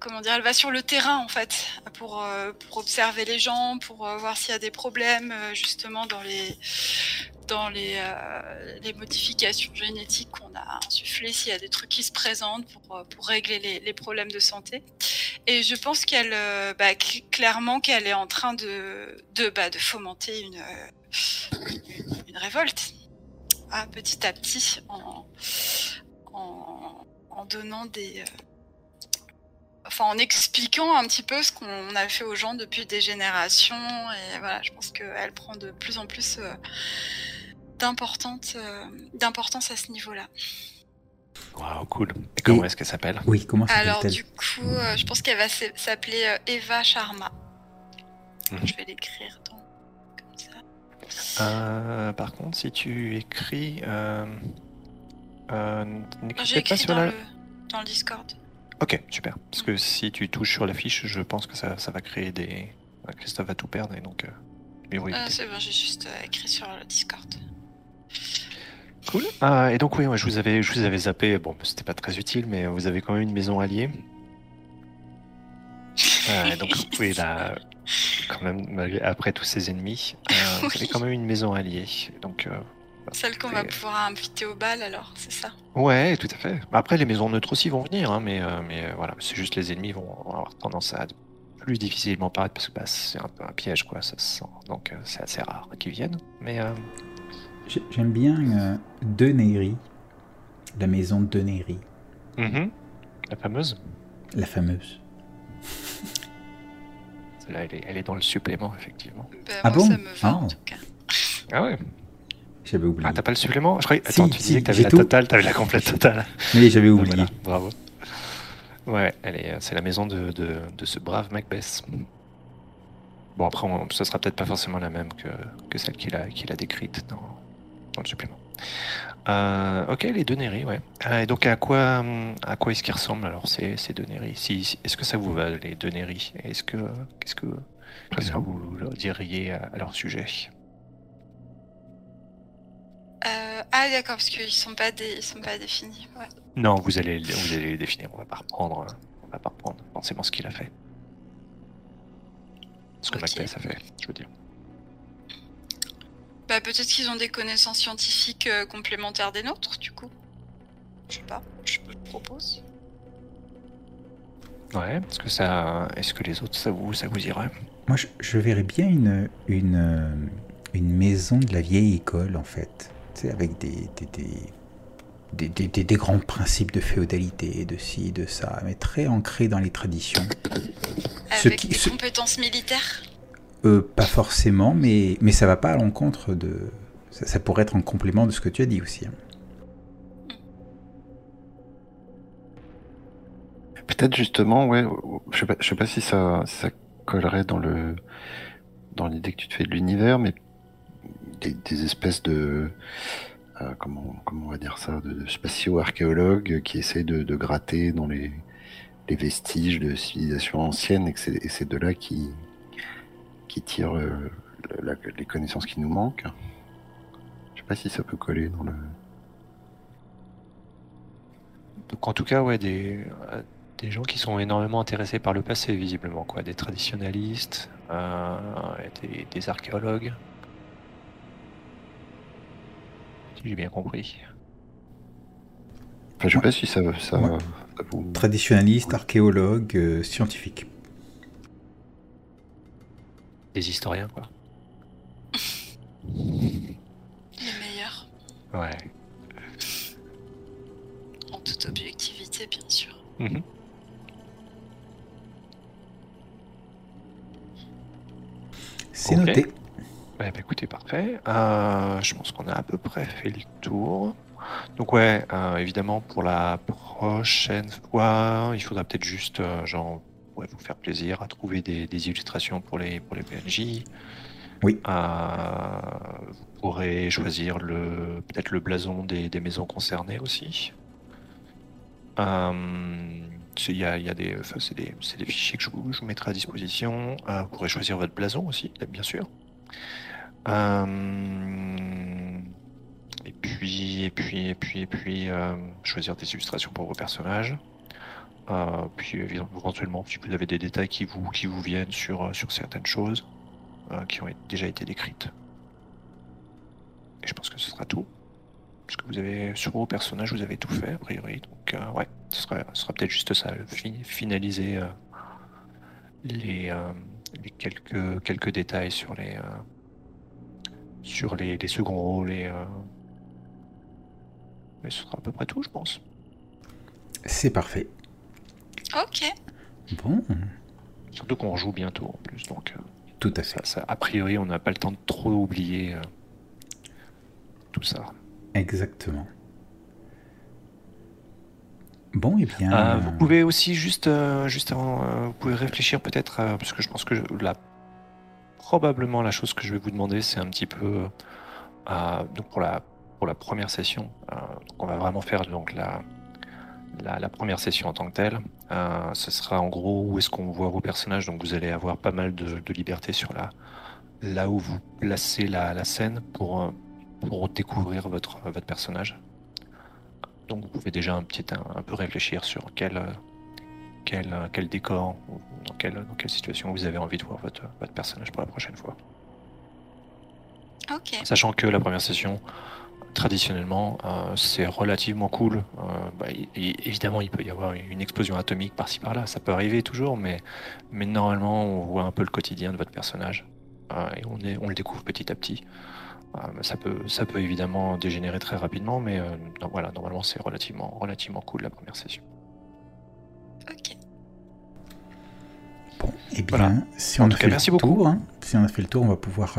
comment dire, elle va sur le terrain en fait pour, euh, pour observer les gens, pour euh, voir s'il y a des problèmes justement dans les dans les, modifications génétiques qu'on a insufflées, s'il y a des trucs qui se présentent pour, pour régler les, les problèmes de santé. Et je pense qu'elle, bah, cl- clairement, qu'elle est en train de, de, bah, de fomenter une, une, révolte, ah, petit à petit, en, en donnant des, euh, enfin en expliquant un petit peu ce qu'on a fait aux gens depuis des générations et voilà je pense qu'elle prend de plus en plus euh, d'importante euh, d'importance à ce niveau-là. Waouh, cool. Et comment Et- est-ce qu'elle s'appelle? Oui, comment Alors s'appelle-t-elle du coup, euh, je pense qu'elle va s'appeler euh, Eva Sharma. Mhm. Je vais l'écrire dans comme ça. Euh, Par contre, si tu écris. Euh, euh, J'ai pas sur dans la- le dans le Discord. Ok, super. Parce que si tu touches sur la fiche, je pense que ça, ça va créer des. euh, Christophe va tout perdre et donc. Euh, éviter. c'est bon, j'ai juste euh, écrit sur le Discord. Cool. Ah, et donc oui, ouais, je vous avais, je vous avais zappé. Bon, c'était pas très utile, mais vous avez quand même une maison alliée. Euh, donc vous pouvez la, quand même, après tous ces ennemis, euh, vous avez quand même une maison alliée. Donc euh, Celle qu'on va Et- pouvoir inviter au bal, alors, c'est ça? Ouais, tout à fait. Après, les maisons neutres aussi vont venir, hein, mais, euh, mais euh, voilà, c'est juste les ennemis vont avoir tendance à plus difficilement paraître parce que bah, c'est un peu un piège, quoi, ça se sent. Donc euh, c'est assez rare qu'ils viennent. Mais euh, J'ai- J'aime bien euh, Denairy, la maison de Denairy, mhm, la fameuse, la fameuse. celle-là, elle est, elle est dans le supplément, effectivement. Ben, Ah moi, bon? ça me va, en Ah. tout cas. Ah ouais? J'avais oublié. Ah, t'as pas le supplément Je croyais... Si, Attends, tu si, disais que t'avais la tout. totale, t'avais la complète totale. Mais j'avais oublié. voilà, bravo. Ouais, elle est, c'est la maison de, de, de ce brave Macbeth. Bon, après, on, ce sera peut-être pas forcément la même que, que celle qu'il a, qu'il a décrite dans, dans le supplément. Euh, ok, les deux Neri, ouais. Euh, et donc, à quoi, à quoi est-ce qu'ils ressemblent alors ces, ces si, si- Est-ce que ça vous va, les deux Neri? Est-ce que, qu'est-ce que, qu'est-ce que bien. vous leur diriez à, à leur sujet? Euh, ah, d'accord, parce qu'ils sont pas dé- ils sont pas définis. Ouais. Non, vous allez, vous allez les définir. On va pas reprendre, euh, on va pas reprendre forcément ce qu'il a fait. Ce que Ok. Macbeth a fait, je veux dire. Bah, peut-être qu'ils ont des connaissances scientifiques euh, complémentaires des nôtres, du coup. Je sais pas, je propose. Ouais. Est-ce que ça, est-ce que les autres, ça vous, ça vous irait? Moi, je, je verrais bien une, une, une maison de la vieille école, en fait. Avec des, des, des, des, des- des- des grands principes de féodalité, de ci, de ça, mais très ancrés dans les traditions. Ce Avec qui- des ce- compétences militaires? Euh, pas forcément, mais, mais ça va pas à l'encontre de... Ça, ça pourrait être en complément de ce que tu as dit aussi. hein. Peut-être justement, ouais, je sais pas, je sais pas si ça, si ça collerait dans le dans l'idée que tu te fais de l'univers, mais des, espèces de euh, comment comment on va dire ça, de, de spatio-archéologues qui essaient de, gratter dans les vestiges de civilisations anciennes et c'est de là qui qui tirent euh, les connaissances qui nous manquent. Je sais pas si ça peut coller dans le. Donc en tout cas, ouais, des, euh, des gens qui sont énormément intéressés par le passé, visiblement, quoi, des traditionalistes, euh, des archéologues. Si j'ai bien compris. Enfin, je sais pas si ça, ça, Ouais. ça vous. Traditionnaliste, archéologue, euh, scientifique. Des historiens, quoi. Les meilleurs. Ouais. En toute objectivité, bien sûr. Mhm. C'est noté. Ouais, bah écoutez, parfait. Euh, je pense qu'on a à peu près fait le tour. Donc ouais, euh, évidemment, pour la prochaine fois, il faudra peut-être juste, euh, genre, ouais, vous faire plaisir à trouver des, des illustrations pour les, pour les PNJ. Oui. Vous pourrez choisir le, peut-être le blason des, des maisons concernées aussi. C'est- Il y a, il y a des, enfin, c'est des, des fichiers que je vous, je vous mettrai à disposition. Vous pourrez choisir votre blason aussi, bien sûr. Euh, et puis, et puis, et puis, et puis, euh, choisir des illustrations pour vos personnages. Euh, puis éventuellement, si vous avez des détails qui vous, qui vous viennent sur, sur certaines choses qui ont déjà été décrites. Et je pense que ce sera tout. Parce que vous avez, sur vos personnages, vous avez tout fait, a priori. Donc, ouais, ce sera, sera peut-être juste ça, fi- finaliser les, les quelques, quelques détails sur les, sur les, les seconds rôles et. euh, Mais ce sera à peu près tout, je pense. C'est parfait. Ok. Bon, Surtout qu'on joue bientôt en plus, donc euh, tout à fait. ça, ça- a priori, on n'a pas le temps de trop oublier euh, tout ça. Exactement. Bon, et bien. Euh, vous pouvez aussi juste, euh, juste avant, euh, vous pouvez réfléchir peut-être, euh, parce que je pense que la, probablement la chose que je vais vous demander, c'est un petit peu, euh, donc pour la pour la première session, euh, on va vraiment faire donc la la, première session en tant que telle. Euh, ce sera en gros où est-ce qu'on voit vos personnages, donc vous allez avoir pas mal de, liberté sur la là où vous placez la, scène pour pour découvrir votre votre personnage. Donc vous pouvez déjà un petit un, un peu réfléchir sur quel quel, euh, quel décor ou dans quelle, dans quelle situation vous avez envie de voir votre, votre personnage pour la prochaine fois. Sachant que la première session, traditionnellement, euh, c'est relativement cool. Euh, bah, évidemment, il peut y avoir une explosion atomique par-ci par-là, ça peut arriver toujours, mais, mais normalement, on voit un peu le quotidien de votre personnage et on, est, on le découvre petit à petit. ça, peut, ça peut évidemment dégénérer très rapidement, mais voilà, normalement, c'est relativement, relativement cool la première session. Ok. Bon, et eh bien, si on a fait le tour, hein, si on a fait le tour, on va pouvoir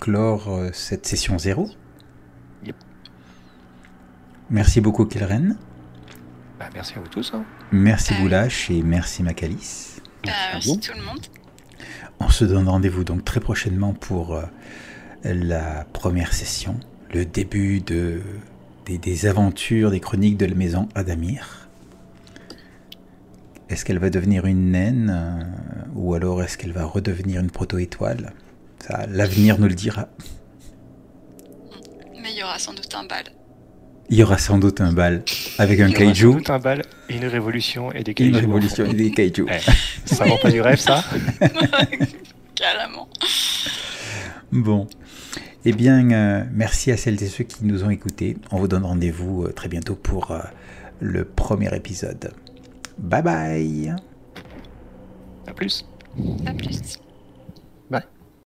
clore cette session 0. Merci beaucoup, Kelren. Bah, merci à vous tous. Hein. Merci Boulash et merci Macalis. Bah, merci tout le monde. On se donne rendez-vous donc très prochainement pour euh, la première session, le début de, des, aventures, des chroniques de la maison Adamir. Est-ce qu'elle va devenir une naine euh, ou alors est-ce qu'elle va redevenir une proto-étoile? Ça, l'avenir nous le dira. Mais il y aura sans doute un bal. Il y aura sans doute un bal avec un kaiju. Sans doute un bal, une révolution et des kaiju. Une révolution et des kaiju. Ça va pas du rêve, ça? Carrément. Bon. Eh bien, euh, merci à celles et ceux qui nous ont écoutés. On vous donne rendez-vous euh, très bientôt pour euh, le premier épisode. Bye bye. À plus. À plus.